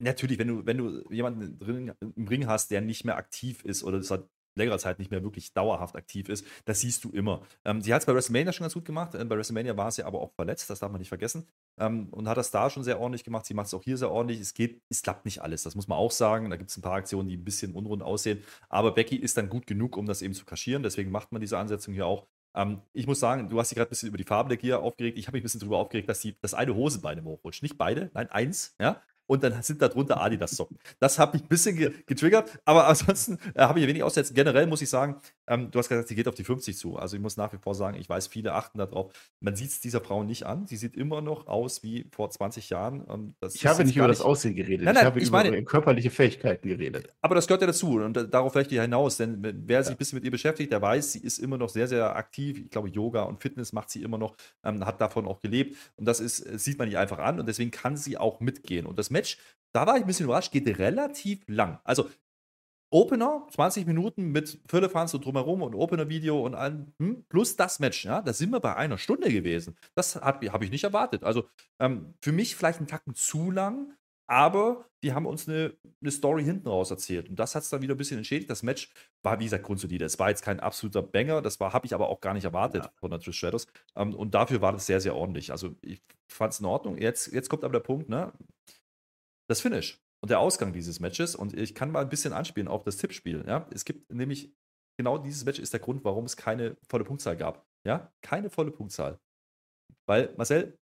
Natürlich, wenn du, wenn du jemanden drin, im Ring hast, der nicht mehr aktiv ist oder seit längerer Zeit nicht mehr wirklich dauerhaft aktiv ist, das siehst du immer. Ähm, sie hat es bei WrestleMania schon ganz gut gemacht. Äh, bei WrestleMania war sie aber auch verletzt, das darf man nicht vergessen. Ähm, und hat das da schon sehr ordentlich gemacht. Sie macht es auch hier sehr ordentlich. Es geht, es klappt nicht alles, das muss man auch sagen. Da gibt es ein paar Aktionen, die ein bisschen unrund aussehen. Aber Becky ist dann gut genug, um das eben zu kaschieren. Deswegen macht man diese Ansetzung hier auch. Ähm, ich muss sagen, du hast dich gerade ein bisschen über die Farbe der Gier aufgeregt. Ich habe mich ein bisschen darüber aufgeregt, dass die, das eine Hosenbein hochrutscht. Nicht beide, nein, eins. Ja? Und dann sind da drunter Adidas-Socken. Das hat mich ein bisschen ge getriggert, aber [LAUGHS] ansonsten äh, habe ich wenig aussetzen. Generell muss ich sagen, ähm, du hast gesagt, sie geht auf die 50 zu. Also ich muss nach wie vor sagen, ich weiß, viele achten darauf. Man sieht es dieser Frau nicht an. Sie sieht immer noch aus wie vor 20 Jahren. Ähm, ich habe nicht über nicht... das Aussehen geredet. Nein, nein, ich habe ich über meine, körperliche Fähigkeiten geredet. Aber das gehört ja dazu und äh, darauf vielleicht hinaus, denn wer sich ein bisschen mit ihr beschäftigt, der weiß, sie ist immer noch sehr, sehr aktiv. Ich glaube, Yoga und Fitness macht sie immer noch, ähm, hat davon auch gelebt und das ist, äh, sieht man ihr einfach an und deswegen kann sie auch mitgehen. Und das Match da war ich ein bisschen überrascht, geht relativ lang. Also Opener, 20 Minuten mit Füllefanz und drumherum und Opener-Video und allem, hm, plus das Match, ja, da sind wir bei einer Stunde gewesen. Das habe ich nicht erwartet. Also ähm, für mich vielleicht einen Tacken zu lang, aber die haben uns eine, eine Story hinten raus erzählt. Und das hat es dann wieder ein bisschen entschädigt. Das Match war, wie gesagt, grundsolide. Es war jetzt kein absoluter Banger, das habe ich aber auch gar nicht erwartet ja. von der Trish Shadows. Ähm, und dafür war das sehr, sehr ordentlich. Also ich fand es in Ordnung. Jetzt, jetzt kommt aber der Punkt, ne? Das Finish und der Ausgang dieses Matches. Und ich kann mal ein bisschen anspielen auf das Tippspiel. Ja? Es gibt nämlich genau dieses Match ist der Grund, warum es keine volle Punktzahl gab. Ja, keine volle Punktzahl. Weil, Marcel,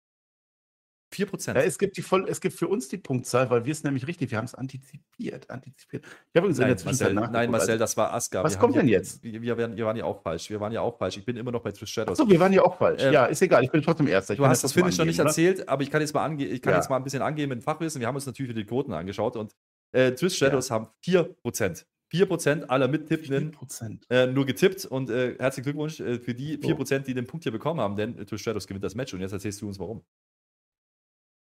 4%. Ja, es, gibt die voll, es gibt für uns die Punktzahl, weil wir es nämlich richtig, wir haben es antizipiert. antizipiert. Ich habe übrigens nein, Marcel, nein, Marcel, also das war Aska. Was wir kommt denn ja, jetzt? Wir, wir, wir, waren ja auch falsch. Wir waren ja auch falsch. Ich bin immer noch bei Trish Shadows. Achso, wir waren ja auch falsch. Ähm, ja, ist egal. Ich bin trotzdem Erster. Ich du hast das Finish noch nicht oder? erzählt, aber ich kann jetzt mal, ange ich kann ja. jetzt mal ein bisschen angehen mit dem Fachwissen. Wir haben uns natürlich die Quoten angeschaut und äh, Trish Shadows haben 4%. 4% aller Mittippenden äh, nur getippt und äh, herzlichen Glückwunsch äh, für die 4%, die den Punkt hier bekommen haben, denn Trish Shadows gewinnt das Match und jetzt erzählst du uns warum.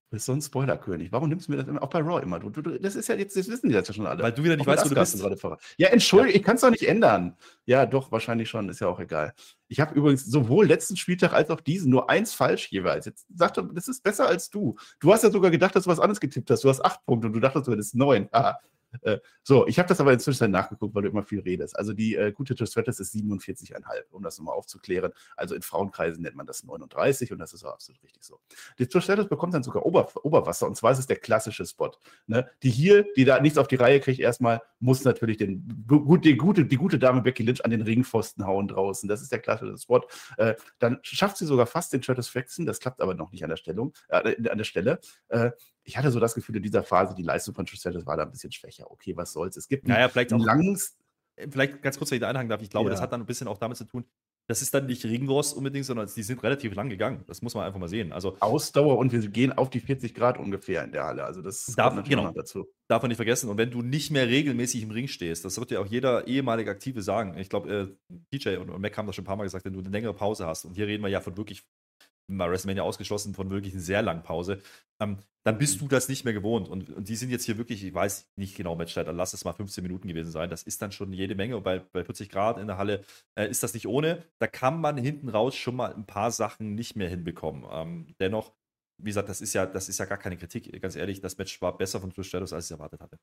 Du bist so ein Spoilerkönig. Warum nimmst du mir das immer? Auch bei Raw immer. Du, du, das ist ja jetzt, das wissen die jetzt ja schon alle. Weil du wieder nicht weißt, wo du bist. Ja, entschuldige, ja. ich kann es doch nicht ändern. Ja, doch, wahrscheinlich schon, ist ja auch egal. Ich habe übrigens sowohl letzten Spieltag als auch diesen nur eins falsch jeweils. Jetzt sag doch, das ist besser als du. Du hast ja sogar gedacht, dass du was anderes getippt hast. Du hast acht Punkte und du dachtest, du hättest neun. Aha. Äh, so, ich habe das aber inzwischen nachgeguckt, weil du immer viel redest. Also die äh, gute Stratus ist 47,5, um das nochmal aufzuklären. Also in Frauenkreisen nennt man das 39 und das ist auch absolut richtig so. Die Stratus bekommt dann sogar Ober Oberwasser und zwar ist es der klassische Spot. Ne? Die hier, die da nichts auf die Reihe kriegt, erstmal muss natürlich den, gut, die, gute, die gute Dame Becky Lynch an den Ringpfosten hauen draußen. Das ist der klassische Spot. Äh, dann schafft sie sogar fast den Stratus Flexen, das klappt aber noch nicht an der, Stellung, äh, an der Stelle. Äh, ich hatte so das Gefühl, in dieser Phase, die Leistung von Trish war da ein bisschen schwächer. Okay, was soll's. Es gibt naja, vielleicht ein langes. Vielleicht ganz kurz, wenn ich da einhaken darf. Ich glaube, ja. das hat dann ein bisschen auch damit zu tun, das ist dann nicht Ringwurst unbedingt, sondern die sind relativ lang gegangen. Das muss man einfach mal sehen. Also Ausdauer und wir gehen auf die 40 Grad ungefähr in der Halle. Also das darf, kommt genau, dazu. Darf man nicht vergessen. Und wenn du nicht mehr regelmäßig im Ring stehst, das wird ja auch jeder ehemalige Aktive sagen. Ich glaube, äh, DJ und, und Mac haben das schon ein paar Mal gesagt, wenn du eine längere Pause hast, und hier reden wir ja von wirklich mal WrestleMania ausgeschlossen von wirklich einer sehr langen Pause, ähm, dann bist du das nicht mehr gewohnt. Und, und, die sind jetzt hier wirklich, ich weiß nicht genau Matchzeit, dann lass es mal 15 Minuten gewesen sein. Das ist dann schon jede Menge. Und bei, bei 40 Grad in der Halle äh, ist das nicht ohne. Da kann man hinten raus schon mal ein paar Sachen nicht mehr hinbekommen. Ähm, dennoch, wie gesagt, das ist ja, das ist ja gar keine Kritik. Ganz ehrlich, das Match war besser von Trish Stratus, als ich erwartet hatte.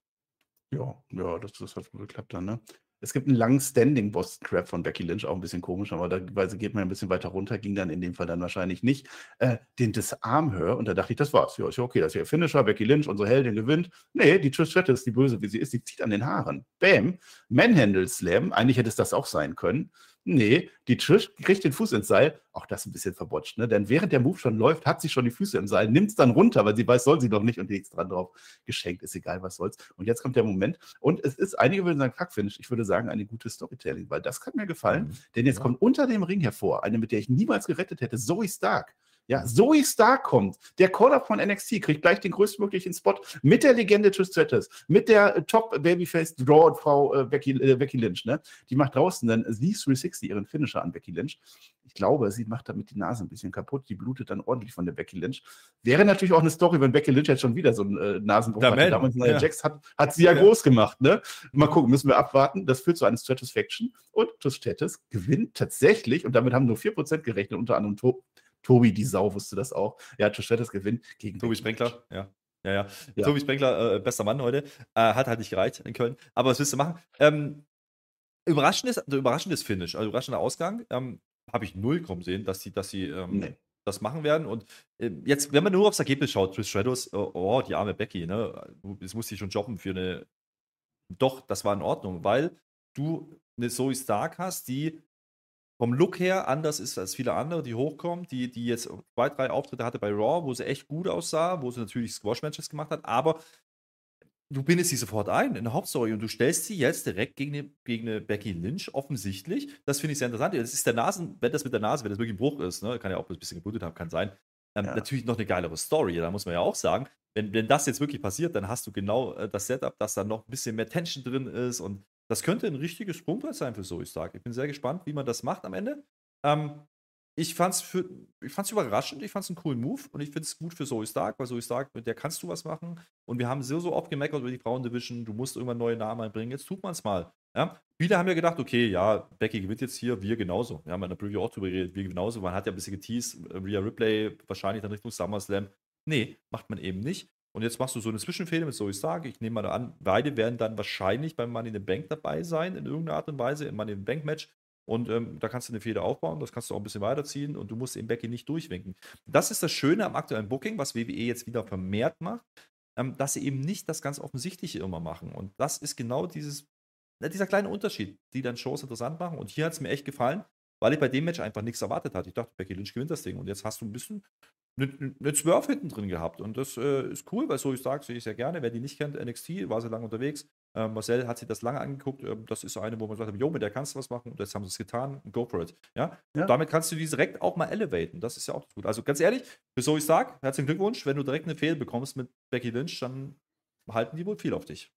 Ja, ja, das, das hat geklappt dann, ne? Es gibt einen langen Standing Boston Crab von Becky Lynch, auch ein bisschen komisch, aber da geht man ein bisschen weiter runter, ging dann in dem Fall dann wahrscheinlich nicht. Äh, den Disarm höre und da dachte ich, das war's. Ja, ist ja okay, das ist ja Finisher, Becky Lynch, unsere Heldin gewinnt. Nee, die Trish Stratus, die böse wie sie ist, die zieht an den Haaren. Bam, Manhandle Slam, eigentlich hätte es das auch sein können. Nee, die Trish kriegt den Fuß ins Seil. Auch das ein bisschen verbotscht, ne? Denn während der Move schon läuft, hat sie schon die Füße im Seil, nimmt es dann runter, weil sie weiß, soll sie doch nicht und nichts dran drauf. Geschenkt, ist egal, was soll's. Und jetzt kommt der Moment. Und es ist, einige würden sagen, Fuck-Finish. Ich würde sagen, eine gute Storytelling, weil das kann mir gefallen. Mhm. Denn jetzt ja. kommt unter dem Ring hervor eine, mit der ich niemals gerettet hätte, Zoe Stark. Ja, Zoe Stark kommt. Der Call-Up von NXT kriegt gleich den größtmöglichen Spot mit der Legende Trish Stratus, mit der äh, Top-Babyface Draw-Frau äh, Becky, äh, Becky Lynch. Ne? Die macht draußen dann die 360 ihren Finisher an Becky Lynch. Ich glaube, sie macht damit die Nase ein bisschen kaputt. Die blutet dann ordentlich von der Becky Lynch. Wäre natürlich auch eine Story, wenn Becky Lynch jetzt schon wieder so einen äh, Nasenbruch hat. Damals ja. Jax hat, hat sie ja, ja, groß gemacht. Ne? Mal gucken, müssen wir abwarten. Das führt zu einer Stratusfaction. Und Trish Stratus gewinnt tatsächlich, und damit haben nur 4% gerechnet, unter anderem Tobi, die Sau, wusste das auch. Ja, Josh Stratus gewinnt gegen. Tobi Sprenkler, ja. Ja, ja. ja. Tobi Sprenkler, äh, bester Mann heute. Äh, hat halt nicht gereicht in Köln. Aber was willst du machen? Ähm, überraschendes, also überraschendes Finish, also überraschender Ausgang. Ähm, Habe ich null kommen sehen, dass sie, dass sie ähm, nee. das machen werden. Und äh, jetzt, wenn man nur aufs Ergebnis schaut, Trish Stratus, oh, oh, die arme Becky, ne? Das musste ich schon jobben für eine. Doch, das war in Ordnung, weil du eine Zoe Stark hast, die vom Look her anders ist als viele andere, die hochkommen, die, die jetzt zwei, drei Auftritte hatte bei Raw, wo sie echt gut aussah, wo sie natürlich Squash-Matches gemacht hat, aber du bindest sie sofort ein in der Hauptstory und du stellst sie jetzt direkt gegen eine, gegen eine Becky Lynch, offensichtlich. Das finde ich sehr interessant. Das ist der Nasen, wenn das mit der Nase, wenn das wirklich ein Bruch ist, ne, kann ja auch ein bisschen geblutet haben, kann sein. Ähm, ja. Natürlich noch eine geilere Story, da muss man ja auch sagen. Wenn, wenn das jetzt wirklich passiert, dann hast du genau äh, das Setup, dass da noch ein bisschen mehr Tension drin ist und das könnte ein richtiges Sprungbrett sein für Zoe Stark. Ich bin sehr gespannt, wie man das macht am Ende. Ähm, ich fand es überraschend, ich fand es einen coolen Move und ich finde es gut für Zoe Stark, weil Zoe Stark, mit der kannst du was machen. Und wir haben so, so oft gemeckert über die Frauendivision, du musst irgendwann neue Namen einbringen, jetzt tut man es mal. Ja? Viele haben ja gedacht, okay, ja, Becky gewinnt jetzt hier, wir genauso. Wir haben in der Preview auch drüber geredet, wir genauso. Man hat ja ein bisschen geteased, Rhea Ripley wahrscheinlich dann Richtung SummerSlam. Nee, macht man eben nicht. Und jetzt machst du so eine Zwischenfehde mit Zoe Stark. Ich nehme mal an, beide werden dann wahrscheinlich beim Money in the Bank dabei sein, in irgendeiner Art und Weise, im Money in the Bank Match. Und ähm, da kannst du eine Fehde aufbauen, das kannst du auch ein bisschen weiterziehen und du musst eben Becky nicht durchwinken. Das ist das Schöne am aktuellen Booking, was WWE jetzt wieder vermehrt macht, ähm, dass sie eben nicht das ganz Offensichtliche immer machen. Und das ist genau dieses, dieser kleine Unterschied, die dann Shows interessant machen. Und hier hat es mir echt gefallen, weil ich bei dem Match einfach nichts erwartet hatte. Ich dachte, Becky Lynch gewinnt das Ding. Und jetzt hast du ein bisschen eine, eine Swerve hinten drin gehabt. Und das äh, ist cool, weil so ich sage, sehe ich sehr gerne. Wer die nicht kennt, NXT, war sehr lange unterwegs. Ähm, Marcel hat sich das lange angeguckt. Ähm, das ist eine, wo man sagt, jo, mit der kannst du was machen. Und jetzt haben sie es getan. Go for it. Ja? ja. damit kannst du die direkt auch mal elevaten. Das ist ja auch gut. Also ganz ehrlich, für so ich sage, herzlichen Glückwunsch. Wenn du direkt eine Fehl bekommst mit Becky Lynch, dann halten die wohl viel auf dich.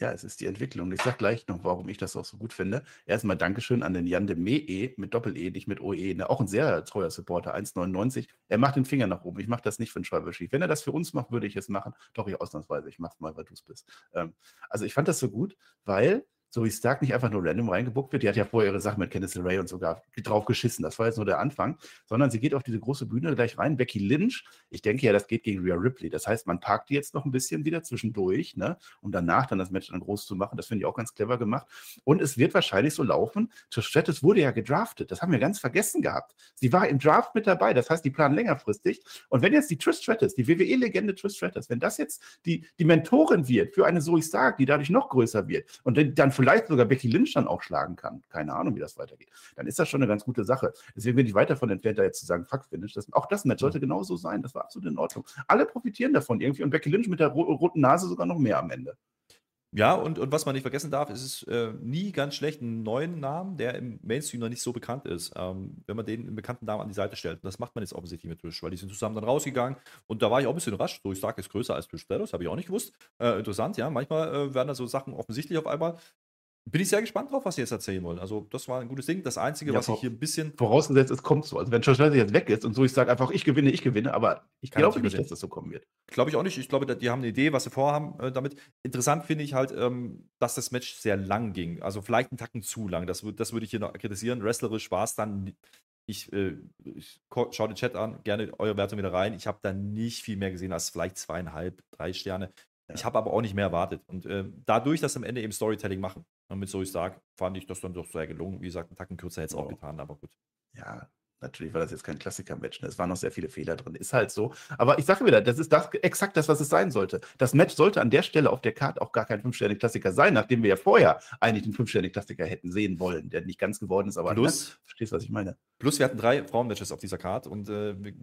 Ja, es ist die Entwicklung. Ich sage gleich noch, warum ich das auch so gut finde. Erstmal Dankeschön an den Jan de Mee mit Doppel-E, nicht mit OE. Ne? Auch ein sehr treuer Supporter, 1,99. Er macht den Finger nach oben. Ich mache das nicht für einen Schreiberschief. Wenn er das für uns macht, würde ich es machen. Doch, ich ausnahmsweise. Ich mache es mal, weil du es bist. Ähm, also ich fand das so gut, weil wie Stark nicht einfach nur random reingebuckt wird. Die hat ja vorher ihre Sachen mit Kenneth Ray und sogar drauf geschissen. Das war jetzt nur der Anfang. Sondern sie geht auf diese große Bühne gleich rein. Becky Lynch, ich denke ja, das geht gegen Rhea Ripley. Das heißt, man parkt die jetzt noch ein bisschen wieder zwischendurch, ne? um danach dann das Match dann groß zu machen. Das finde ich auch ganz clever gemacht. Und es wird wahrscheinlich so laufen. Trish Stratus wurde ja gedraftet. Das haben wir ganz vergessen gehabt. Sie war im Draft mit dabei. Das heißt, die planen längerfristig. Und wenn jetzt die Trish Stratus, die WWE-Legende Trish Stratus, wenn das jetzt die, die Mentorin wird für eine Zoe Stark, die dadurch noch größer wird und dann vielleicht sogar Becky Lynch dann auch schlagen kann, keine Ahnung, wie das weitergeht, dann ist das schon eine ganz gute Sache. Deswegen bin ich weit davon entfernt, da jetzt zu sagen, fuck Finish. Das, auch das Match sollte genauso sein. Das war absolut in Ordnung. Alle profitieren davon irgendwie und Becky Lynch mit der roten Nase sogar noch mehr am Ende. Ja, und, und was man nicht vergessen darf, ist es äh, nie ganz schlecht, einen neuen Namen, der im Mainstream noch nicht so bekannt ist, ähm, wenn man den bekannten Namen an die Seite stellt. Und das macht man jetzt offensichtlich mit Trish, weil die sind zusammen dann rausgegangen und da war ich auch ein bisschen überrascht. So, ich sage, ist größer als Trish Stratus, habe ich auch nicht gewusst. Äh, interessant, ja. Manchmal äh, werden da so Sachen offensichtlich auf einmal. Bin ich sehr gespannt drauf, was sie jetzt erzählen wollen. Also, das war ein gutes Ding. Das Einzige, ja, was ich hier ein bisschen. Vorausgesetzt, es kommt so. Also, wenn Josh jetzt weg ist und so, ich sage einfach, ich gewinne, ich gewinne, aber ich glaube nicht, dass das so kommen wird. Glaube ich auch nicht. Ich glaube, die haben eine Idee, was sie vorhaben äh, damit. Interessant finde ich halt, ähm, dass das Match sehr lang ging. Also, vielleicht einen Tacken zu lang. Das, das würde ich hier noch kritisieren. Wrestlerisch war es dann. Ich, äh, ich schaue den Chat an, gerne eure Wertung wieder rein. Ich habe da nicht viel mehr gesehen als vielleicht zweieinhalb, drei Sterne. Ich habe aber auch nicht mehr erwartet. Und äh, dadurch, dass am Ende eben Storytelling machen, Und mit Zoe Stark fand ich das dann doch sehr gelungen. Wie gesagt, einen Tacken kürzer hätte es auch getan, aber gut. Ja, Natürlich war das jetzt kein Klassiker-Match. Ne? Es waren noch sehr viele Fehler drin. Ist halt so. Aber ich sage wieder, das ist das, exakt das, was es sein sollte. Das Match sollte an der Stelle auf der Karte auch gar kein Fünf-Sterne-Klassiker sein, nachdem wir ja vorher eigentlich den Fünf-Sterne-Klassiker hätten sehen wollen, der nicht ganz geworden ist, aber plus, ne? verstehst du, was ich meine? Plus, wir hatten drei Frauen-Matches auf dieser Karte und äh, wir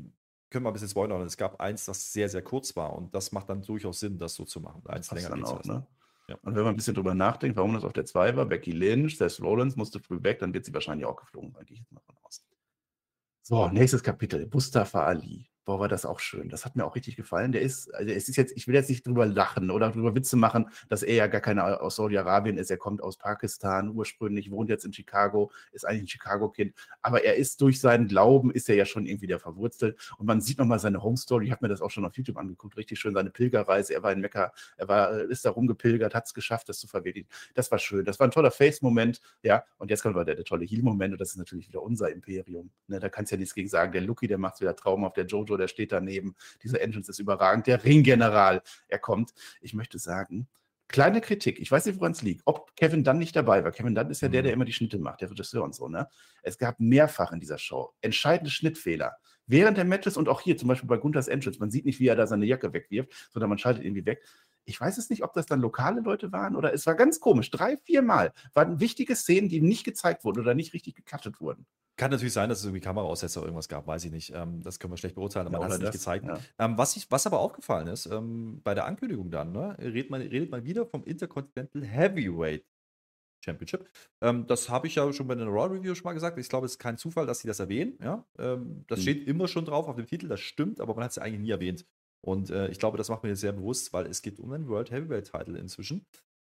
können mal ein bisschen spoilern. Es gab eins, das sehr, sehr kurz war und das macht dann durchaus Sinn, das so zu machen. Eins länger dann auch, ne? Ja. Und wenn man ein bisschen drüber nachdenkt, warum das auf der 2 war, Becky Lynch, Seth Rollins musste früh weg, dann wird sie wahrscheinlich auch geflogen, gehe ich jetzt mal von aus. So, nächstes Kapitel. Mustafa Ali. Boah, war das auch schön. Das hat mir auch richtig gefallen. Der ist, also es ist jetzt, ich will jetzt nicht drüber lachen oder drüber Witze machen, dass er ja gar keiner aus Saudi-Arabien ist. Er kommt aus Pakistan ursprünglich, wohnt jetzt in Chicago, ist eigentlich ein Chicago-Kind. Aber er ist durch seinen Glauben, ist er ja schon irgendwie der verwurzelt. Und man sieht nochmal seine Home-Story. Ich habe mir das auch schon auf YouTube angeguckt. Richtig schön, seine Pilgerreise. Er war in Mekka, er war, ist da rumgepilgert, hat es geschafft, das zu verwirklichen. Das war schön. Das war ein toller Face-Moment. Ja, und jetzt kommt der, der tolle Heal-Moment. Und das ist natürlich wieder unser Imperium. Ne, da kannst du ja nichts gegen sagen. Der Lucky, der macht wieder Traum auf der Jojo, der steht daneben. Diese Entrance ist überragend. Der Ringgeneral, er kommt. Ich möchte sagen, kleine Kritik. Ich weiß nicht, woran es liegt. Ob Kevin Dunn nicht dabei war. Kevin Dunn ist ja der, der mhm. immer die Schnitte macht, der Regisseur und so. Ne? Es gab mehrfach in dieser Show entscheidende Schnittfehler. Während der Matches und auch hier zum Beispiel bei Gunthers Entrance. Man sieht nicht, wie er da seine Jacke wegwirft, sondern man schaltet irgendwie weg. Ich weiß es nicht, ob das dann lokale Leute waren oder es war ganz komisch. Drei, vier Mal waren wichtige Szenen, die nicht gezeigt wurden oder nicht richtig gecuttet wurden. Kann natürlich sein, dass es irgendwie Kameraaussetzer oder irgendwas gab, weiß ich nicht. Ähm, das können wir schlecht beurteilen, aber ja, man hat es nicht gezeigt. Ja. Ähm, was, ich, was aber aufgefallen ist, ähm, bei der Ankündigung dann, ne, redet, man, redet man wieder vom Intercontinental Heavyweight Championship. Ähm, das habe ich ja schon bei den Raw Review schon mal gesagt. Ich glaube, es ist kein Zufall, dass sie das erwähnen. Ja? Ähm, das mhm. steht immer schon drauf auf dem Titel, das stimmt, aber man hat es ja eigentlich nie erwähnt. Und äh, ich glaube, das macht mir sehr bewusst, weil es geht um den World Heavyweight Title inzwischen.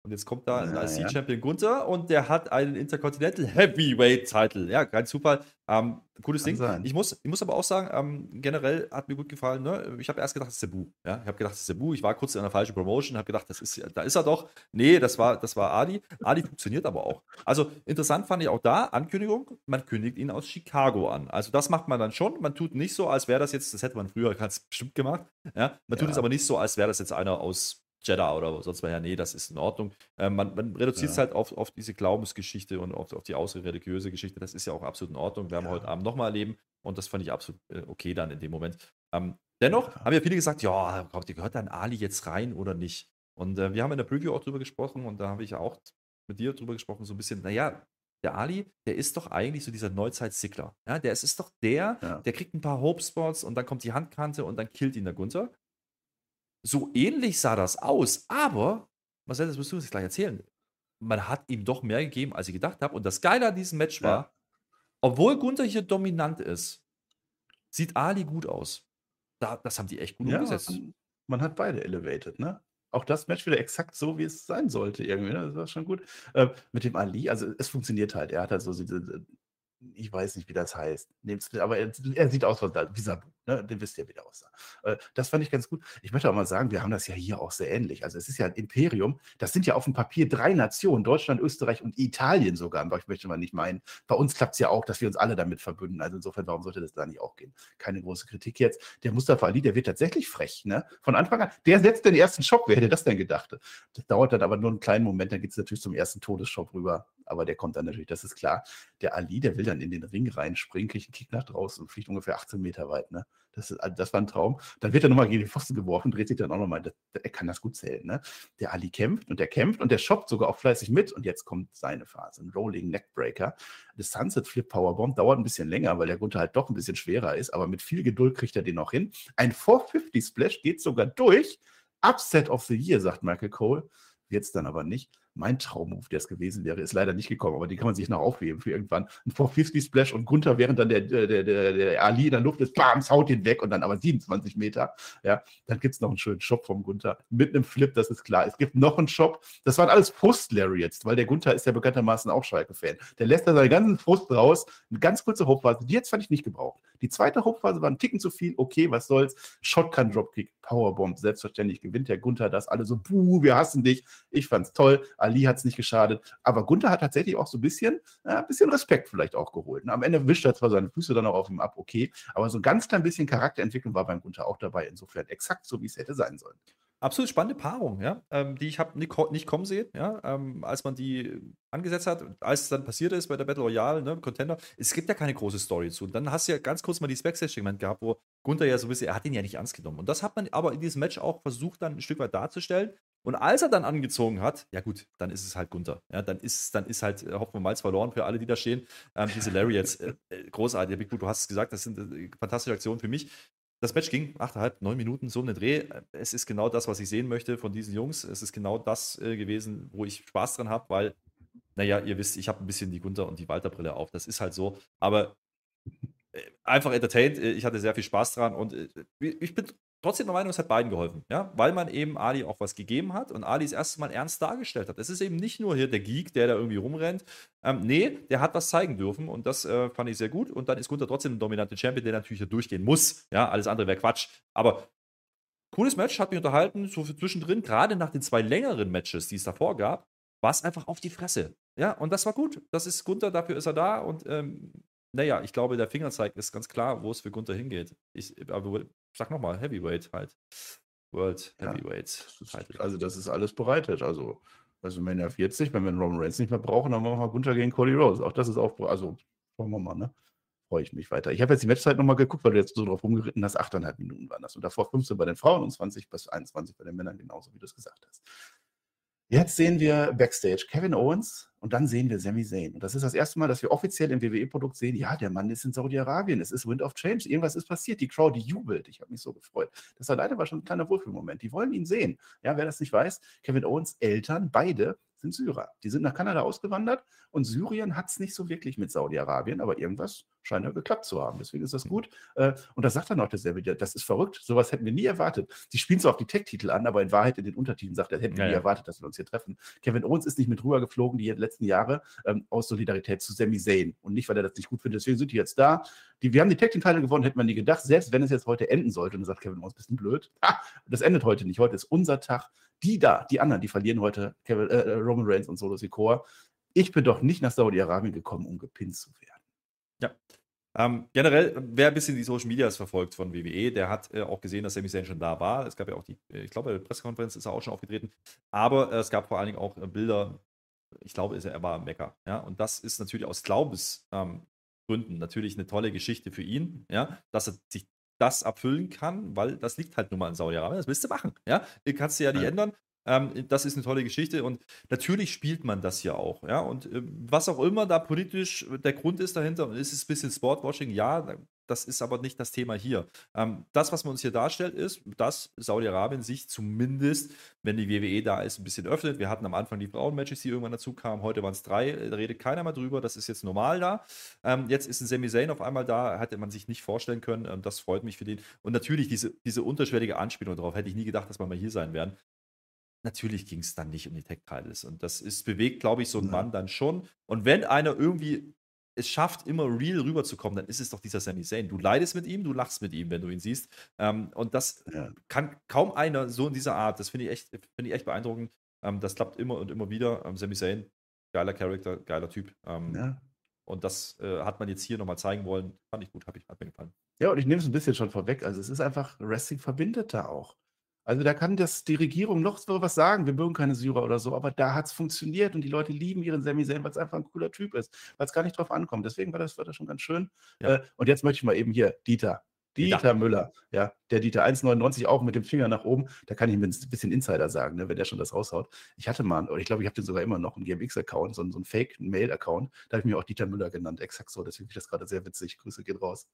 Und jetzt kommt da ein IC-Champion Gunther und der hat einen Intercontinental Heavyweight-Title. Ja, kein Zufall. Ähm, cooles Kann Ding. Ich muss, ich muss aber auch sagen, ähm, generell hat mir gut gefallen. Ne? Ich habe erst gedacht, das ist Cebu. Ja? Ich habe gedacht, das ist Cebu. Ich war kurz in einer falschen Promotion, habe gedacht, das ist, da ist er doch. Nee, das war, das war Adi. Adi funktioniert aber auch. Also interessant fand ich auch da, Ankündigung, man kündigt ihn aus Chicago an. Also das macht man dann schon. Man tut nicht so, als wäre das jetzt, das hätte man früher ganz bestimmt gemacht. Ja? Man tut es aber nicht so, als wäre das jetzt einer aus Jeddah oder sonst was. Ja, nee, das ist in Ordnung. Ähm, man, man, reduziert es ja. halt auf, auf diese Glaubensgeschichte und auf, auf die außerreligiöse Geschichte. Das ist ja auch absolut in Ordnung. Werden ja. wir heute Abend nochmal erleben. Und das fand ich absolut äh, okay dann in dem Moment. Ähm, dennoch ja. haben ja viele gesagt, ja, gehört dann Ali jetzt rein oder nicht? Und äh, wir haben in der Preview auch drüber gesprochen und da habe ich ja auch mit dir drüber gesprochen, so ein bisschen, naja, der Ali, der ist doch eigentlich so dieser Neuzeit-Sickler. Ja, der ist, ist doch der, ja. der kriegt ein paar Hope-Spots und dann kommt die Handkante und dann killt ihn der Gunther. So ähnlich sah das aus, aber, Marcel, das musst du uns gleich erzählen. Man hat ihm doch mehr gegeben, als ich gedacht habe. Und das Geile an diesem Match war, ja. obwohl Gunther hier dominant ist, sieht Ali gut aus. Da, das haben die echt gut ja, umgesetzt. Man, hat beide elevated, ne? Auch das Match wieder exakt so, wie es sein sollte, irgendwie. Ne? Das war schon gut. Äh, mit dem Ali, also es funktioniert halt. Er hat halt so diese ich weiß nicht, wie das heißt. Aber er, er sieht aus wie Sabu, ne? Den wisst ihr, wie der aussah. Äh, das fand ich ganz gut. Ich möchte auch mal sagen, wir haben das ja hier auch sehr ähnlich. Also es ist ja ein Imperium. Das sind ja auf dem Papier drei Nationen, Deutschland, Österreich und Italien sogar. Ich möchte mal nicht meinen. Bei uns klappt es ja auch, dass wir uns alle damit verbünden. Also insofern, warum sollte das da nicht auch gehen? Keine große Kritik jetzt. Der Mustafa Ali, der wird tatsächlich frech. Ne? Von Anfang an, der setzt den ersten Schock. Wer hätte das denn gedacht? Das dauert dann aber nur einen kleinen Moment, dann geht es natürlich zum ersten Todesschock rüber aber der kommt dann natürlich, das ist klar. Der Ali, der will dann in den Ring reinspringen, kriegt einen Kick nach draußen und fliegt ungefähr 18 Meter weit. Ne? Das, ist, das war ein Traum. Dann wird er nochmal gegen die Pfosten geworfen, dreht sich dann auch nochmal. Er kann das gut zählen. Ne? Der Ali kämpft und der kämpft und der shoppt sogar auch fleißig mit. Und jetzt kommt seine Phase, ein Rolling Neckbreaker. Das Sunset Flip Powerbomb dauert ein bisschen länger, weil der Gunther halt doch ein bisschen schwerer ist, aber mit viel Geduld kriegt er den auch hin. Ein 450 Splash geht sogar durch. Upset of the Year, sagt Michael Cole. Es dann aber nicht mein Traummove, der es gewesen wäre, ist leider nicht gekommen, aber den kann man sich noch aufheben für irgendwann. Ein 450 Splash und Gunther, während dann der, der, der, der Ali in der Luft ist, bam, haut ihn weg und dann aber 27 Meter. Ja, dann gibt es noch einen schönen Shop vom Gunther mit einem Flip, das ist klar. Es gibt noch einen Shop, das waren alles Post-Larry jetzt, weil der Gunther ist ja bekanntermaßen auch Schalke-Fan. Der lässt da seinen ganzen Frust raus, eine ganz kurze Hochphase, die jetzt fand ich nicht gebraucht. Die zweite Hochphase war ein Ticken zu viel, okay, was soll's. Shotgun Dropkick, Powerbomb, selbstverständlich gewinnt der Gunther das, alle so, buh, wir hassen dich. Ich fand's toll, Ali hat's nicht geschadet, aber Gunther hat tatsächlich auch so ein bisschen, äh, ein bisschen Respekt vielleicht auch geholt. Und am Ende wischt er zwar seine Füße dann auch auf ihm ab, okay, aber so ein ganz klein bisschen Charakterentwicklung war beim Gunther auch dabei, insofern exakt so, wie es hätte sein sollen. Absolut spannende Paarung, ja, ähm, die ich habe nicht, nicht, kommen sehen, ja, ähm, als man die angesetzt hat, als es dann passiert ist bei der Battle Royale, ne, Contender. Es gibt ja keine große Story zu. Und dann hast du ja ganz kurz mal dieses Backstage-Segment gehabt, wo Gunther ja so ein bisschen, er hat ihn ja nicht ernst genommen. Und das hat man aber in diesem Match auch versucht, dann ein Stück weit darzustellen. Und als er dann angezogen hat, ja gut, dann ist es halt Gunther. Ja, dann ist, dann ist halt äh, Hoffmann Malz verloren für alle, die da stehen. Ähm, diese Larry jetzt äh, äh großartig. Big Blue, du hast es gesagt, das sind äh, fantastische Aktionen für mich. Das Match ging 8,5, 9 Minuten, so eine Dreh. Es ist genau das, was ich sehen möchte von diesen Jungs. Es ist genau das äh, gewesen, wo ich Spaß dran habe, weil, naja, ihr wisst, ich habe ein bisschen die Gunther und die Walter-Brille auf. Das ist halt so. Aber äh, einfach entertained. Ich hatte sehr viel Spaß dran und ich bin trotzdem der Meinung, es hat beiden geholfen, ja, weil man eben Ali auch was gegeben hat und Ali das erste Mal ernst dargestellt hat. Es ist eben nicht nur hier der Geek, der da irgendwie rumrennt. Ähm, nee, der hat was zeigen dürfen und das äh, fand ich sehr gut. Und dann ist Gunther trotzdem ein dominanter Champion, der natürlich hier durchgehen muss. Ja, alles andere wäre Quatsch. Aber cooles Match, hat mich unterhalten, so zwischendrin, gerade nach den zwei längeren Matches, die es davor gab, war es einfach auf die Fresse. Ja, und das war gut. Das ist Gunther, dafür ist er da und ähm, naja, ich glaube, der Fingerzeig ist ganz klar, wo es für Gunther hingeht. Ich, aber sag nochmal, Heavyweight halt. World Heavyweight. Ja, das also, das ist alles bereitet. Also, also Mania 40, wenn wir einen Roman Reigns nicht mehr brauchen, dann machen wir Gunther gegen Cody Rose. Auch das ist auch, also, schauen wir mal, ne? Freue ich mich weiter. Ich habe jetzt die Matchzeit nochmal geguckt, weil du jetzt so drauf rumgeritten hast. 8,5 Minuten waren das. Und davor 15 bei den Frauen und 20 bis 21 bei den Männern, genauso wie du es gesagt hast. Jetzt sehen wir Backstage Kevin Owens und dann sehen wir Sami Zayn. Und das ist das erste Mal, dass wir offiziell im WWE-Produkt sehen, ja, der Mann ist in Saudi-Arabien, es ist Wind of Change, irgendwas ist passiert, die Crowd, jubelt. Ich habe mich so gefreut. Das alleine war schon ein kleiner Wohlfühlmoment. Die wollen ihn sehen. Ja, wer das nicht weiß, Kevin Owens Eltern, beide sind Syrer. Die sind nach Kanada ausgewandert und Syrien hat es nicht so wirklich mit Saudi-Arabien, aber irgendwas scheint ja geklappt zu haben. Deswegen ist das gut. Äh, und das sagt er noch dasselbe. Das ist verrückt. Sowas hätten wir nie erwartet. Die spielen zwar auch die Tech-Titel an, aber in Wahrheit in den Untertiteln sagt er, hätten wir ja, nie ja. erwartet, dass wir uns hier treffen. Kevin Owens ist nicht mit rüber geflogen die letzten Jahre ähm, aus Solidarität zu Sami Zayn und nicht, weil er das nicht gut findet. Deswegen sind die jetzt da. Die, wir haben die Tag-Team-Title gewonnen, hätte man nie gedacht. Selbst wenn es jetzt heute enden sollte, und dann sagt Kevin Owens, du blöd. Ha, das endet heute nicht. Heute ist unser Tag. Die da, die anderen, die verlieren heute Kevin, äh, Roman Reigns und Solo Sikoa. Ich bin doch nicht nach Saudi-Arabien gekommen, um gepinnt zu werden. Ja. Ähm, generell, wer ein bisschen die Social Medias verfolgt von WWE, der hat äh, auch gesehen, dass Sami Zayn schon da war. Es gab ja auch die, äh, ich glaube, bei der Pressekonferenz ist er auch schon aufgetreten. Aber äh, es gab vor allen Dingen auch äh, Bilder, ich glaube, er war am Mecker. Ja? Und das ist natürlich aus Glaubensgründen ähm, natürlich eine tolle Geschichte für ihn, ja, dass er sich das erfüllen kann, weil das liegt halt nun mal in Saudi-Arabien. Das willst du machen. Ja? Kannst du ja nicht ja. ändern. Ähm, das ist eine tolle Geschichte und natürlich spielt man das ja auch. Ja? Und äh, was auch immer da politisch der Grund ist dahinter, ist es ein bisschen Sportwashing, ja, das ist aber nicht das Thema hier. Ähm, das, was man uns hier darstellt, ist, dass Saudi-Arabien sich zumindest, wenn die WWE da ist, ein bisschen öffnet. Wir hatten am Anfang die Frauenmatches, die irgendwann dazu kamen. Heute waren es drei. Da redet keiner mehr drüber. Das ist jetzt normal da. Ähm, jetzt ist ein Sami Zayn auf einmal da. Hätte man sich nicht vorstellen können. Ähm, das freut mich für den. Und natürlich diese, diese unterschwellige Anspielung darauf. Hätte ich nie gedacht, dass wir mal hier sein werden natürlich ging es dann nicht um die Tech Titles. Und das ist bewegt, glaube ich, so ein. Mann dann schon. Und wenn einer irgendwie es schafft, immer real rüberzukommen, dann ist es doch dieser Sami Zayn. Du leidest mit ihm, du lachst mit ihm, wenn du ihn siehst. Ähm, und das ja. kann kaum einer so in dieser Art. Das finde ich, echt, find ich echt beeindruckend. Ähm, das klappt immer und immer wieder. Ähm, Sami Zayn, geiler Charakter, geiler Typ. Ähm, ja. Und das äh, hat man jetzt hier nochmal zeigen wollen. Fand ich gut, hab ich, hat mir gefallen. Ja, und ich nehme es ein bisschen schon vorweg. Also, es ist einfach, Wrestling verbindet da auch. Also da kann das die Regierung noch so was sagen, wir mögen keine Syrer oder so, aber da hat es funktioniert und die Leute lieben ihren Sami Zayn, weil es einfach ein cooler Typ ist, weil es gar nicht drauf ankommt. Deswegen war das, war das schon ganz schön. Ja. Äh, und jetzt möchte ich mal eben hier, Dieter, Dieter ja. Müller, ja, der Dieter 1,99 auch mit dem Finger nach oben. Da kann ich mir ein bisschen Insider sagen, ne, wenn der schon das raushaut. Ich hatte mal, oder ich glaube, ich habe den sogar immer noch, einen GMX-Account, so, so einen Fake-Mail-Account. Da habe ich mir auch Dieter Müller genannt, exakt so. Deswegen finde ich das gerade sehr witzig. Grüße gehen raus.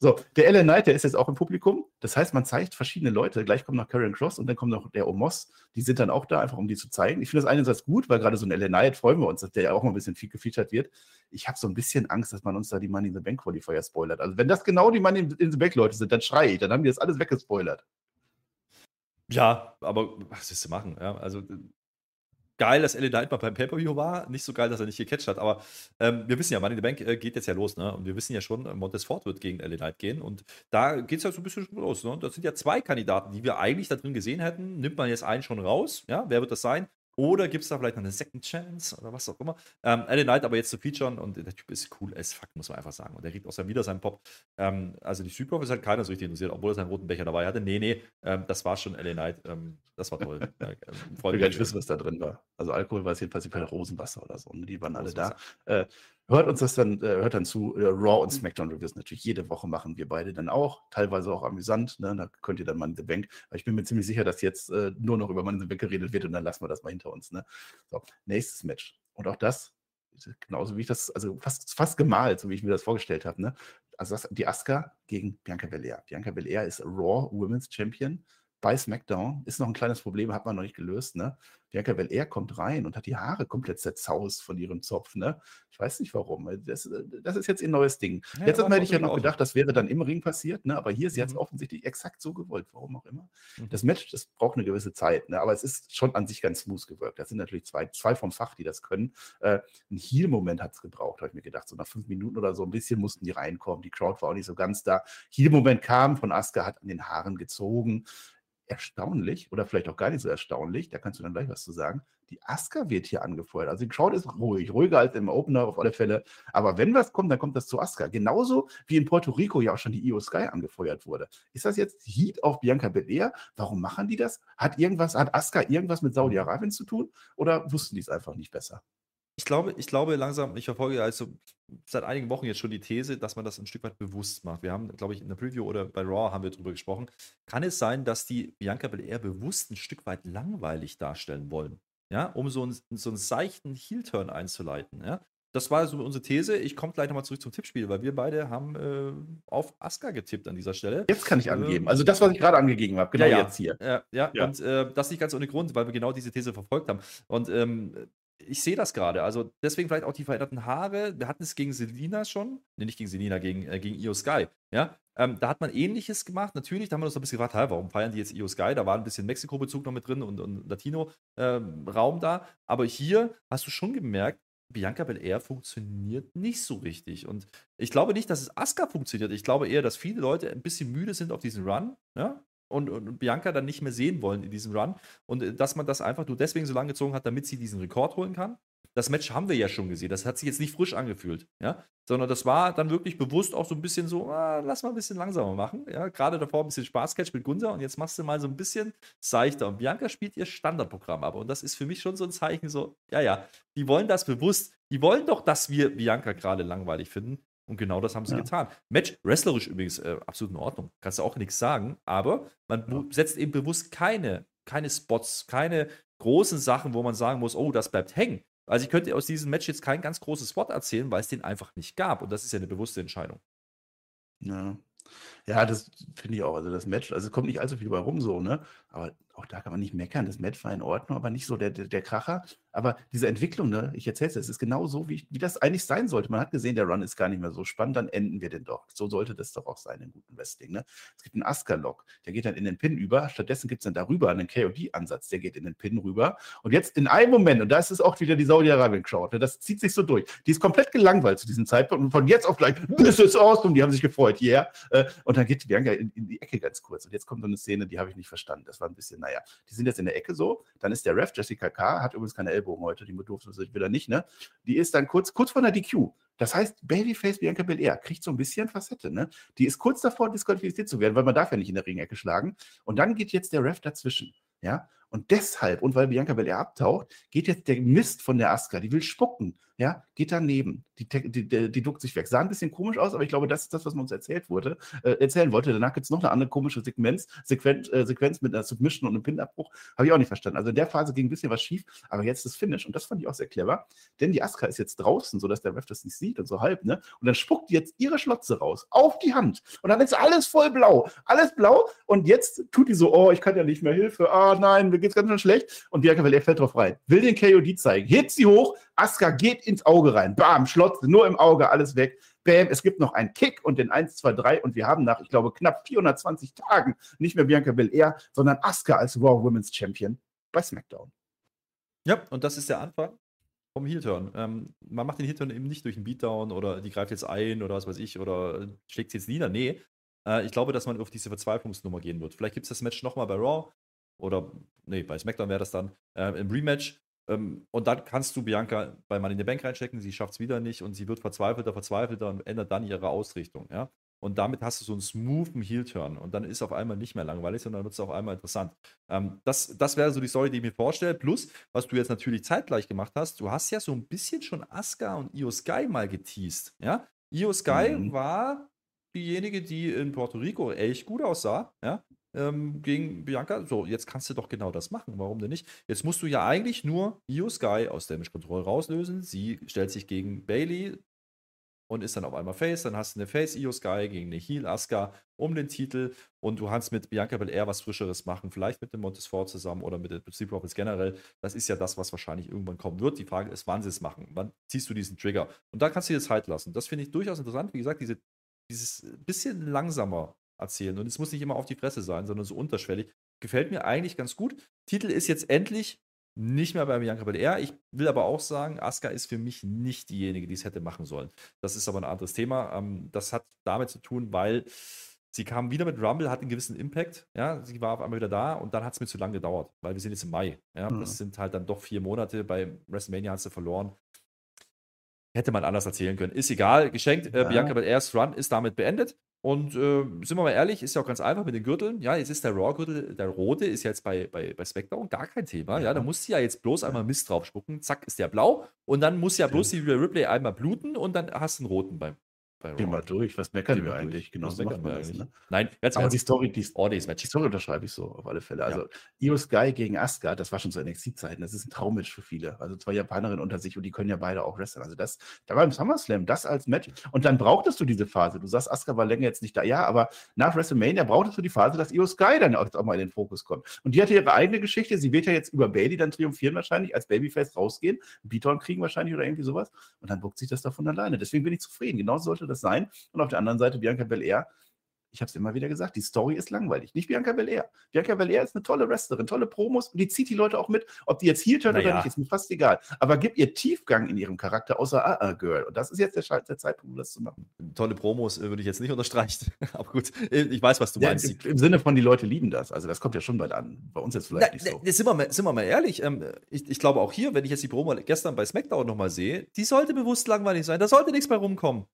So, der LA Knight, der ist jetzt auch im Publikum. Das heißt, man zeigt verschiedene Leute. Gleich kommt noch Karen Cross und dann kommt noch der Omos. Die sind dann auch da, einfach um die zu zeigen. Ich finde das einerseits gut, weil gerade so ein LA Knight freuen wir uns, dass der ja auch mal ein bisschen viel gefeatured wird. Ich habe so ein bisschen Angst, dass man uns da die Money in the Bank Qualifier spoilert. Also, wenn das genau die Money in the Bank Leute sind, dann schreie ich. Dann haben die das alles weggespoilert. Ja, aber was willst du machen? Ja, also geil, dass LA Knight mal beim Pay-Per-View war. Nicht so geil, dass er nicht gecatcht hat. Aber ähm, wir wissen ja, Money in the Bank äh, geht jetzt ja los. Ne? Und wir wissen ja schon, äh, Montez Ford wird gegen LA Knight gehen. Und da geht es ja so ein bisschen los. Ne? Das sind ja zwei Kandidaten, die wir eigentlich da drin gesehen hätten. Nimmt man jetzt einen schon raus? Ja, wer wird das sein? Oder gibt es da vielleicht noch eine Second Chance oder was auch immer? Ähm, LA Knight aber jetzt zu featuren und der Typ ist cool as fuck, muss man einfach sagen. Und der kriegt auch dann wieder seinen Pop. Ähm, also die Street Profits hat keiner so richtig interessiert, obwohl er seinen roten Becher dabei hatte. Nee, nee, ähm, das war schon LA Knight. Ähm, das war toll. [LAUGHS] äh, ich will gar nicht wissen, was da drin war. Also Alkohol war es jedenfalls nicht Rosenwasser oder so. Ne? Die waren alle da. Äh, Hört uns das dann, äh, hört dann zu. Äh, Raw und SmackDown Reviews natürlich jede Woche machen wir beide dann auch. Teilweise auch amüsant. Ne? Da könnt ihr dann mal in the Bank. Aber ich bin mir ziemlich sicher, dass jetzt äh, nur noch über Money in the Bank geredet wird und dann lassen wir das mal hinter uns. Ne? So, nächstes Match. Und auch das, genauso wie ich das, also fast, fast gemalt, so wie ich mir das vorgestellt habe. Ne? Also das, die Asuka gegen Bianca Belair. Bianca Belair ist Raw Women's Champion bei SmackDown. Ist noch ein kleines Problem, hat man noch nicht gelöst. Ne? Bianca Belair kommt rein und hat die Haare komplett zerzaust von ihrem Zopf. Ne? Ich weiß nicht warum. Das, das ist jetzt ihr neues Ding. Ja, jetzt hätte ich ja noch gedacht, das wäre dann im Ring passiert. Ne? Aber hier ist jetzt mhm. offensichtlich exakt so gewollt. Warum auch immer. Mhm. Das Match, das braucht eine gewisse Zeit. Ne? Aber es ist schon an sich ganz smooth gewirkt. Das sind natürlich zwei, zwei vom Fach, die das können. Äh, ein Heal-Moment hat es gebraucht, habe ich mir gedacht. So nach fünf Minuten oder so ein bisschen mussten die reinkommen. Die Crowd war auch nicht so ganz da. Heal-Moment kam von Asuka, hat an den Haaren gezogen erstaunlich oder vielleicht auch gar nicht so erstaunlich, da kannst du dann gleich was zu sagen. Die Aska wird hier angefeuert. Also die Crowd ist ruhig, ruhiger als im Opener auf alle Fälle. Aber wenn was kommt, dann kommt das zu Aska. Genauso wie in Puerto Rico ja auch schon die Io Sky angefeuert wurde. Ist das jetzt Heat auf Bianca Belair? Warum machen die das? Hat irgendwas, hat Aska irgendwas mit Saudi-Arabien zu tun? Oder wussten die es einfach nicht besser? Ich glaube, ich glaube langsam, ich verfolge also seit einigen Wochen jetzt schon die These, dass man das ein Stück weit bewusst macht. Wir haben, glaube ich, in der Preview oder bei Raw haben wir darüber gesprochen. Kann es sein, dass die Bianca Belair bewusst ein Stück weit langweilig darstellen wollen? Ja, um so einen, so einen seichten Heel-Turn einzuleiten. Ja? Das war so unsere These. Ich komme gleich nochmal zurück zum Tippspiel, weil wir beide haben äh, auf Asuka getippt an dieser Stelle. Jetzt kann ich angeben. Also das, was ich gerade angegeben habe, genau ja, jetzt hier. Ja, ja. ja. und äh, das nicht ganz ohne Grund, weil wir genau diese These verfolgt haben. Und ähm, ich sehe das gerade. Also deswegen vielleicht auch die veränderten Haare. Wir hatten es gegen Selina schon. Ne, nicht gegen Selina, gegen, äh, gegen Io Sky. Ja, ähm, da hat man ähnliches gemacht. Natürlich, da haben wir uns ein bisschen gefragt, warum feiern die jetzt Io Sky? Da war ein bisschen Mexiko-Bezug noch mit drin und, und Latino-Raum ähm, da. Aber hier hast du schon gemerkt, Bianca Belair funktioniert nicht so richtig. Und ich glaube nicht, dass es Asuka funktioniert. Ich glaube eher, dass viele Leute ein bisschen müde sind auf diesen Run. Ja? Und, und, Bianca dann nicht mehr sehen wollen in diesem Run. Und äh, dass man das einfach nur deswegen so lange gezogen hat, damit sie diesen Rekord holen kann. Das Match haben wir ja schon gesehen. Das hat sich jetzt nicht frisch angefühlt, ja, sondern das war dann wirklich bewusst auch so ein bisschen so, ah, lass mal ein bisschen langsamer machen, ja. Gerade davor ein bisschen Spaßcatch mit Gunter und jetzt machst du mal so ein bisschen seichter. Und Bianca spielt ihr Standardprogramm ab und das ist für mich schon so ein Zeichen, so, ja, ja, die wollen das bewusst. Die wollen doch, dass wir Bianca gerade langweilig finden. Und genau das haben sie ja. getan. Match, wrestlerisch übrigens, äh, absolut in Ordnung. Kannst du auch nichts sagen. Aber man ja. setzt eben bewusst keine, keine Spots, keine großen Sachen, wo man sagen muss, oh, das bleibt hängen. Also ich könnte aus diesem Match jetzt kein ganz großes Spot erzählen, weil es den einfach nicht gab. Und das ist ja eine bewusste Entscheidung. Ja. Ja, das finde ich auch. Also das Match, also es kommt nicht allzu viel bei rum so, ne? Aber auch da kann man nicht meckern. Das Match war in Ordnung, aber nicht so der, der, der Kracher. Aber diese Entwicklung, ne, ich erzähle es, es ist genau so, wie, wie das eigentlich sein sollte. Man hat gesehen, der Run ist gar nicht mehr so spannend, dann enden wir den doch. So sollte das doch auch sein in guten Wrestling. Ne? Es gibt einen Aska-Lock, der geht dann in den Pin über. Stattdessen gibt es dann darüber einen KOD-Ansatz, der geht in den Pin rüber. Und jetzt in einem Moment, und da ist es auch wieder die Saudi-Arabien-Crowd, ne, das zieht sich so durch. Die ist komplett gelangweilt zu diesem Zeitpunkt und von jetzt auf gleich, this is awesome, die haben sich gefreut, yeah. Äh, und dann geht Bianca in, in die Ecke ganz kurz. Und jetzt kommt so eine Szene, die habe ich nicht verstanden. Das war ein bisschen, naja, die sind jetzt in der Ecke so. Dann ist der Ref, Jessica K., hat übrigens keine Ellbogen heute, die durfte es wieder nicht, ne? Die ist dann kurz, kurz vor der DQ. Das heißt, Babyface Bianca Belair kriegt so ein bisschen Facette, ne? Die ist kurz davor, disqualifiziert zu werden, weil man darf ja nicht in der Ringecke schlagen. Und dann geht jetzt der Ref dazwischen, ja? Und deshalb, und weil Bianca Belair abtaucht, geht jetzt der Mist von der Aska. Die will spucken, ja, geht daneben. Die, die, die, die duckt sich weg. Sah ein bisschen komisch aus, aber ich glaube, das ist das, was man uns erzählt wurde, äh, erzählen wollte. Danach gibt es noch eine andere komische Sequenz, Sequenz, äh, Sequenz mit einer Submission und einem Pinabbruch. Habe ich auch nicht verstanden. Also in der Phase ging ein bisschen was schief, aber jetzt das Finish. Und das fand ich auch sehr clever. Denn die Aska ist jetzt draußen, sodass der Ref das nicht sieht und so halb, ne? Und dann spuckt die jetzt ihre Schlotze raus auf die Hand. Und dann ist alles voll blau. Alles blau. Und jetzt tut die so, oh, ich kann ja nicht mehr Hilfe. Ah, nein, mir geht's ganz schön schlecht und Bianca Belair fällt drauf rein. Will den KOD zeigen, hebt sie hoch, Asuka geht ins Auge rein. Bam, Schlotze, nur im Auge, alles weg. Bam, es gibt noch einen Kick und den 1, 2, 3 und wir haben nach, ich glaube, knapp 420 Tagen nicht mehr Bianca Belair, sondern Asuka als Raw Women's Champion bei SmackDown. Ja, und das ist der Anfang vom Heel-Turn. Ähm, man macht den Heel-Turn eben nicht durch einen Beatdown oder die greift jetzt ein oder was weiß ich oder schlägt jetzt nieder. Nee, äh, ich glaube, dass man auf diese Verzweiflungsnummer gehen wird. Vielleicht gibt es das Match nochmal bei Raw oder nee, bei SmackDown wäre das dann äh, im Rematch, Ähm, und dann kannst du Bianca bei Money in the Bank reinstecken, sie schafft es wieder nicht und sie wird verzweifelter, verzweifelter und ändert dann ihre Ausrichtung. Ja? Und damit hast du so einen smoothen Heel-Turn. Und dann ist auf einmal nicht mehr langweilig, sondern dann wird es auf einmal interessant. Ähm, das, das wäre so die Story, die ich mir vorstelle. Plus, was du jetzt natürlich zeitgleich gemacht hast, du hast ja so ein bisschen schon Asuka und Io Sky mal geteased. Ja? Io Sky mhm. war diejenige, die in Puerto Rico echt gut aussah. Ja? Ähm, gegen Bianca. So, jetzt kannst du doch genau das machen. Warum denn nicht? Jetzt musst du ja eigentlich nur Io Sky aus Damage Control rauslösen. Sie stellt sich gegen Bailey und ist dann auf einmal Face. Dann hast du eine Face Io Sky gegen eine Heal Asuka um den Titel und du kannst mit Bianca Belair was Frischeres machen, vielleicht mit dem Montesfort zusammen oder mit den Street Profits generell. Das ist ja das, was wahrscheinlich irgendwann kommen wird. Die Frage ist, wann sie es machen. Wann ziehst du diesen Trigger? Und da kannst du dir Zeit lassen. Das finde ich durchaus interessant. Wie gesagt, diese, dieses bisschen langsamer erzählen und es muss nicht immer auf die Fresse sein, sondern so unterschwellig. Gefällt mir eigentlich ganz gut. Titel ist jetzt endlich nicht mehr bei Bianca Belair. Ich will aber auch sagen, Asuka ist für mich nicht diejenige, die es hätte machen sollen. Das ist aber ein anderes Thema. Ähm, das hat damit zu tun, weil sie kam wieder mit Rumble, hat einen gewissen Impact. Ja, sie war auf einmal wieder da und dann hat es mir zu lange gedauert, weil wir sind jetzt im Mai. Ja, mhm. das sind halt dann doch vier Monate. Bei WrestleMania hat sie verloren. Hätte man anders erzählen können. Ist egal, geschenkt. Äh, ja. Bianca Belairs Run ist damit beendet. Und äh, sind wir mal ehrlich, ist ja auch ganz einfach mit den Gürteln. Ja, jetzt ist der Raw-Gürtel, der rote ist jetzt bei, bei, bei SmackDown gar kein Thema. Ja, ja da muss sie ja jetzt bloß einmal Mist drauf spucken. Zack, ist der blau. Und dann muss ja bloß die Ripley einmal bluten und dann hast du einen roten beim, Geh mal durch, was meckern Geh wir eigentlich? Genau so macht man das. Ne? Nein, ganz Aber die Story, die, oh, die, die Story unterschreibe ich so auf alle Fälle. Also ja. Io Sky gegen Asuka, das war schon zu NXT-Zeiten. Das ist ein Traummatch für viele. Also zwei Japanerinnen unter sich und die können ja beide auch wresteln. Also das, da war im SummerSlam das als Match. Und dann brauchtest du diese Phase. Du sagst, Asuka war länger jetzt nicht da. Ja, aber nach WrestleMania brauchtest du die Phase, dass Io Sky dann auch, auch mal in den Fokus kommt. Und die hatte ihre eigene Geschichte. Sie wird ja jetzt über Bailey dann triumphieren wahrscheinlich, als Babyface rausgehen, Beaton kriegen wahrscheinlich oder irgendwie sowas. Und dann buckt sich das davon alleine. Deswegen bin ich zufrieden. Genauso sollte das sein. Und auf der anderen Seite Bianca Belair. Ich habe es immer wieder gesagt, die Story ist langweilig. Nicht Bianca Belair. Bianca Belair ist eine tolle Wrestlerin, tolle Promos und die zieht die Leute auch mit. Ob die jetzt hier turn naja. oder nicht, ist mir fast egal. Aber gib ihr Tiefgang in ihrem Charakter, außer ah, ah, Girl. Und das ist jetzt der, der, Zeitpunkt, um das zu machen. Tolle Promos äh, würde ich jetzt nicht unterstreichen. [LAUGHS] Aber gut, äh, ich weiß, was du ja, meinst. Im, Im, Sinne von, die Leute lieben das. Also, das kommt ja schon bald an. Bei uns jetzt vielleicht Na, nicht so. Sind wir mal, sind wir mal ehrlich. Ähm, ich, ich, glaube auch hier, wenn ich jetzt die Promo gestern bei SmackDown nochmal sehe, die sollte bewusst langweilig sein. Da sollte nichts bei rumkommen.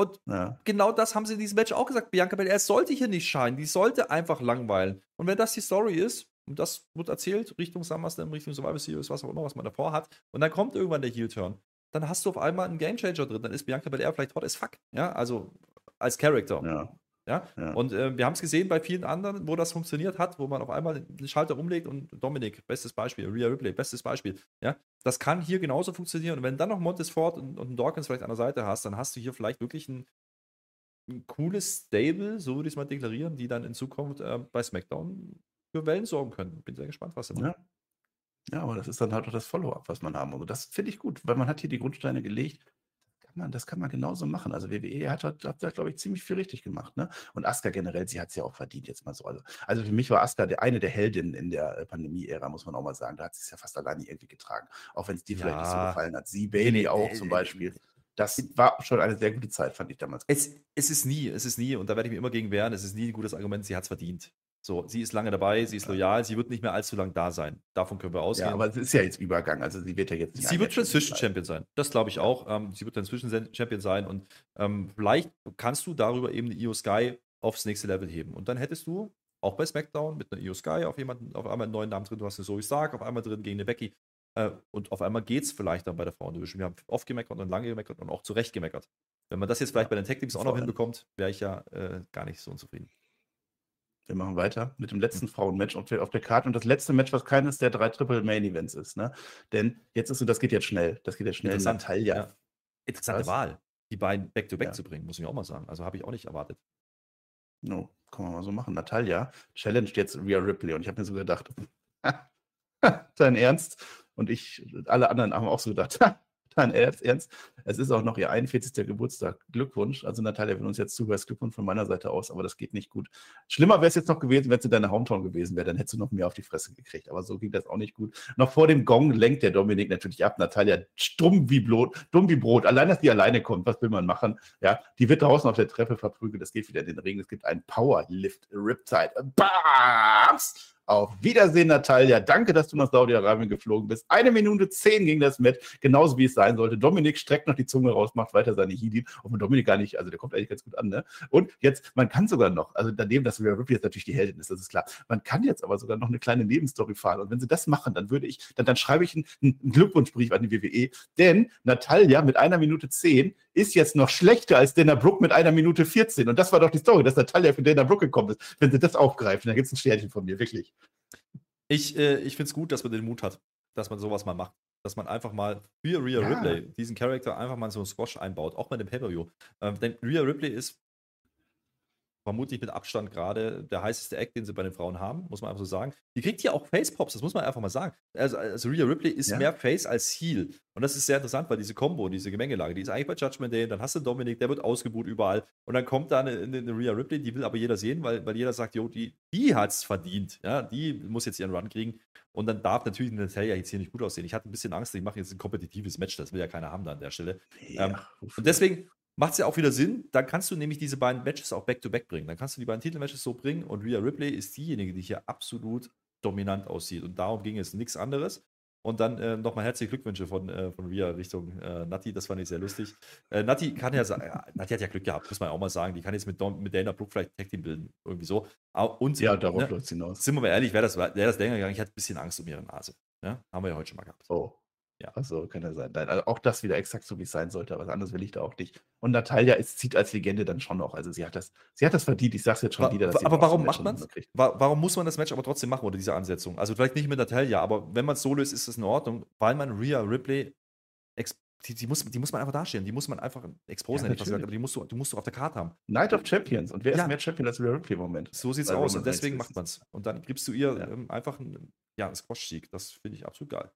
Und ja. genau das haben sie in diesem Match auch gesagt. Bianca Belair sollte hier nicht scheinen. Die sollte einfach langweilen. Und wenn das die Story ist, und das wird erzählt, Richtung SummerSlam, Richtung Survivor Series, was auch immer, was man davor hat, und dann kommt irgendwann der Heel-Turn, dann hast du auf einmal einen Gamechanger drin. Dann ist Bianca Belair vielleicht hot as fuck. Ja, also als Charakter. Ja. Ja? ja. Und äh, wir haben es gesehen bei vielen anderen, wo das funktioniert hat, wo man auf einmal den Schalter umlegt und Dominik, bestes Beispiel, Rhea Ripley, bestes Beispiel. Ja? Das kann hier genauso funktionieren. Und wenn dann noch Montesfort und, und Dawkins vielleicht an der Seite hast, dann hast du hier vielleicht wirklich ein, ein cooles Stable, so würde ich es mal deklarieren, die dann in Zukunft äh, bei SmackDown für Wellen sorgen können. Bin sehr gespannt, was sie machen. Ja. Ja, aber das ist dann halt auch das Follow-up, was man haben muss. Das finde ich gut, weil man hat hier die Grundsteine gelegt kann man, das kann man genauso machen. Also WWE hat, hat, hat da, glaube ich, ziemlich viel richtig gemacht. Ne? Und Asuka generell, sie hat es ja auch verdient, jetzt mal so. Also, also für mich war Asuka der, eine der Heldinnen in der äh, Pandemie-Ära, muss man auch mal sagen. Da hat sie es ja fast alleine irgendwie getragen. Auch wenn es dir ja. vielleicht nicht so gefallen hat. Sie, Bailey auch zum Beispiel. Das war schon eine sehr gute Zeit, fand ich damals. Es, es ist nie, es ist nie, und da werde ich mir immer gegen wehren, es ist nie ein gutes Argument, sie hat es verdient. So, sie ist lange dabei, sie ist loyal, sie wird nicht mehr allzu lang da sein. Davon können wir ausgehen. Ja, aber es ist ja jetzt Übergang, also sie wird ja jetzt nicht Sie wird Transition Champion sein. Das glaube ich auch. Ähm, sie wird Transition Champion sein und ähm, vielleicht kannst du darüber eben die Io Sky aufs nächste Level heben. Und dann hättest du auch bei SmackDown mit einer Io Sky auf jemanden, auf einmal einen neuen Namen drin, du hast eine Zoe Stark auf einmal drin gegen eine Becky. Äh, und auf einmal geht es vielleicht dann bei der Frauendivision. Wir haben oft gemeckert und lange gemeckert und auch zurecht gemeckert. Wenn man das jetzt vielleicht bei den Tech Teams auch noch hinbekommt, wäre ich ja äh, gar nicht so unzufrieden. Wir machen weiter mit dem letzten hm. Frauenmatch auf der, auf der Karte und das letzte Match, was keines der drei Triple Main Events ist. Ne? Denn jetzt ist so, das geht jetzt schnell. Das geht jetzt schnell. Natalia. Ja. Interessante was? Wahl, die beiden back-to-back -back ja. zu bringen, muss ich auch mal sagen. Also habe ich auch nicht erwartet. No, kann man mal so machen. Natalia challenged jetzt Rhea Ripley und ich habe mir so gedacht, [LAUGHS] dein Ernst? Und ich, alle anderen haben auch so gedacht, Dein Ernst? Es ist auch noch ihr 41. Geburtstag. Glückwunsch. Also Natalia, wenn uns jetzt zuhörst, Glückwunsch von meiner Seite aus, aber das geht nicht gut. Schlimmer wäre es jetzt noch gewesen, wenn es in deiner Hometown gewesen wäre, dann hättest du noch mehr auf die Fresse gekriegt. Aber so ging das auch nicht gut. Noch vor dem Gong lenkt der Dominik natürlich ab. Natalia stumm wie Brot, dumm wie Brot. Allein, dass die alleine kommt, was will man machen? Ja, die wird draußen auf der Treppe verprügelt. Es geht wieder in den Ring. Es gibt einen Powerlift Riptide. Bams! Auf Wiedersehen, Natalia. Danke, dass du nach Saudi-Arabien geflogen bist. Eine Minute zehn ging das mit, genauso wie es sein sollte. Dominik streckt noch die Zunge raus, macht weiter seine Healing. Und Dominik gar nicht, also der kommt eigentlich ganz gut an, ne? Und jetzt, man kann sogar noch, also daneben, dass Rhea Ripley jetzt natürlich die Heldin ist, das ist klar. Man kann jetzt aber sogar noch eine kleine Nebenstory fahren. Und wenn sie das machen, dann würde ich, dann, dann schreibe ich einen, einen Glückwunschbrief an die WWE. Denn Natalia mit einer Minute zehn ist jetzt noch schlechter als Dana Brooke mit einer Minute 14. Und das war doch die Story, dass Natalia für Dana Brooke gekommen ist. Wenn sie das aufgreifen, dann gibt es ein Sternchen von mir, wirklich. Ich, äh, ich finde es gut, dass man den Mut hat, dass man sowas mal macht. Dass man einfach mal für Rhea ja. Ripley diesen Charakter einfach mal so einen Squash einbaut, auch bei dem Pay-Per-View. Ähm, denn Rhea Ripley ist vermutlich mit Abstand gerade der heißeste Act, den sie bei den Frauen haben, muss man einfach so sagen. Die kriegt hier auch Face-Pops, das muss man einfach mal sagen. Also, also Rhea Ripley ist ja. mehr Face als Heel. Und das ist sehr interessant, weil diese Combo, diese Gemengelage, die ist eigentlich bei Judgment Day, dann hast du Dominik, der wird ausgebucht überall. Und dann kommt da eine, eine, Rhea Ripley, die will aber jeder sehen, weil, weil jeder sagt, jo, die, die es verdient. Ja, die muss jetzt ihren Run kriegen. Und dann darf natürlich Natalia jetzt hier nicht gut aussehen. Ich hatte ein bisschen Angst, ich mache jetzt ein kompetitives Match, das will ja keiner haben da an der Stelle. Ja, ähm, und deswegen macht es ja auch wieder Sinn. Dann kannst du nämlich diese beiden Matches auch back-to-back -back bringen. Dann kannst du die beiden Titelmatches so bringen und Rhea Ripley ist diejenige, die hier absolut dominant aussieht. Und darum ging es nichts anderes. Und dann äh, nochmal herzliche Glückwünsche von, äh, von Ria Richtung äh, Nati, das fand ich sehr lustig. Äh, Nati kann ja sagen, Nati hat ja Glück gehabt, muss man auch mal sagen. Die kann jetzt mit, Don, mit Dana Brooke vielleicht Tag Team bilden, irgendwie so. Und, ja, darauf ne, läuft es hinaus. Sind wir mal ehrlich, wäre das, wär das länger gegangen, ich hatte ein bisschen Angst um ihre Nase. Ja? Haben wir ja heute schon mal gehabt. Oh. Ja. Also kann ja sein. also auch das wieder exakt so, wie es sein sollte. Aber was anderes will ich da auch nicht. Und Natalia ist, zieht als Legende dann schon noch. Also sie hat das, sie hat das verdient. Ich sag's jetzt schon wieder. aber warum macht man es? Warum muss man das Match aber trotzdem machen oder diese Ansetzung? Also vielleicht nicht mit Natalia, aber wenn man es so löst, ist das in Ordnung, weil man Rhea Ripley die, die, muss, die muss man einfach darstellen. Die muss man einfach exposen, ja, gesagt, aber die musst du, du musst du auf der Karte haben. Night of Champions. Und wer ja. ist mehr Champion als Rhea Ripley im Moment? So sieht's Weil aus und deswegen macht man es. Und dann gibst du ihr ja. ähm, einfach einen, ja, Squash-Sieg. Das finde ich absolut geil.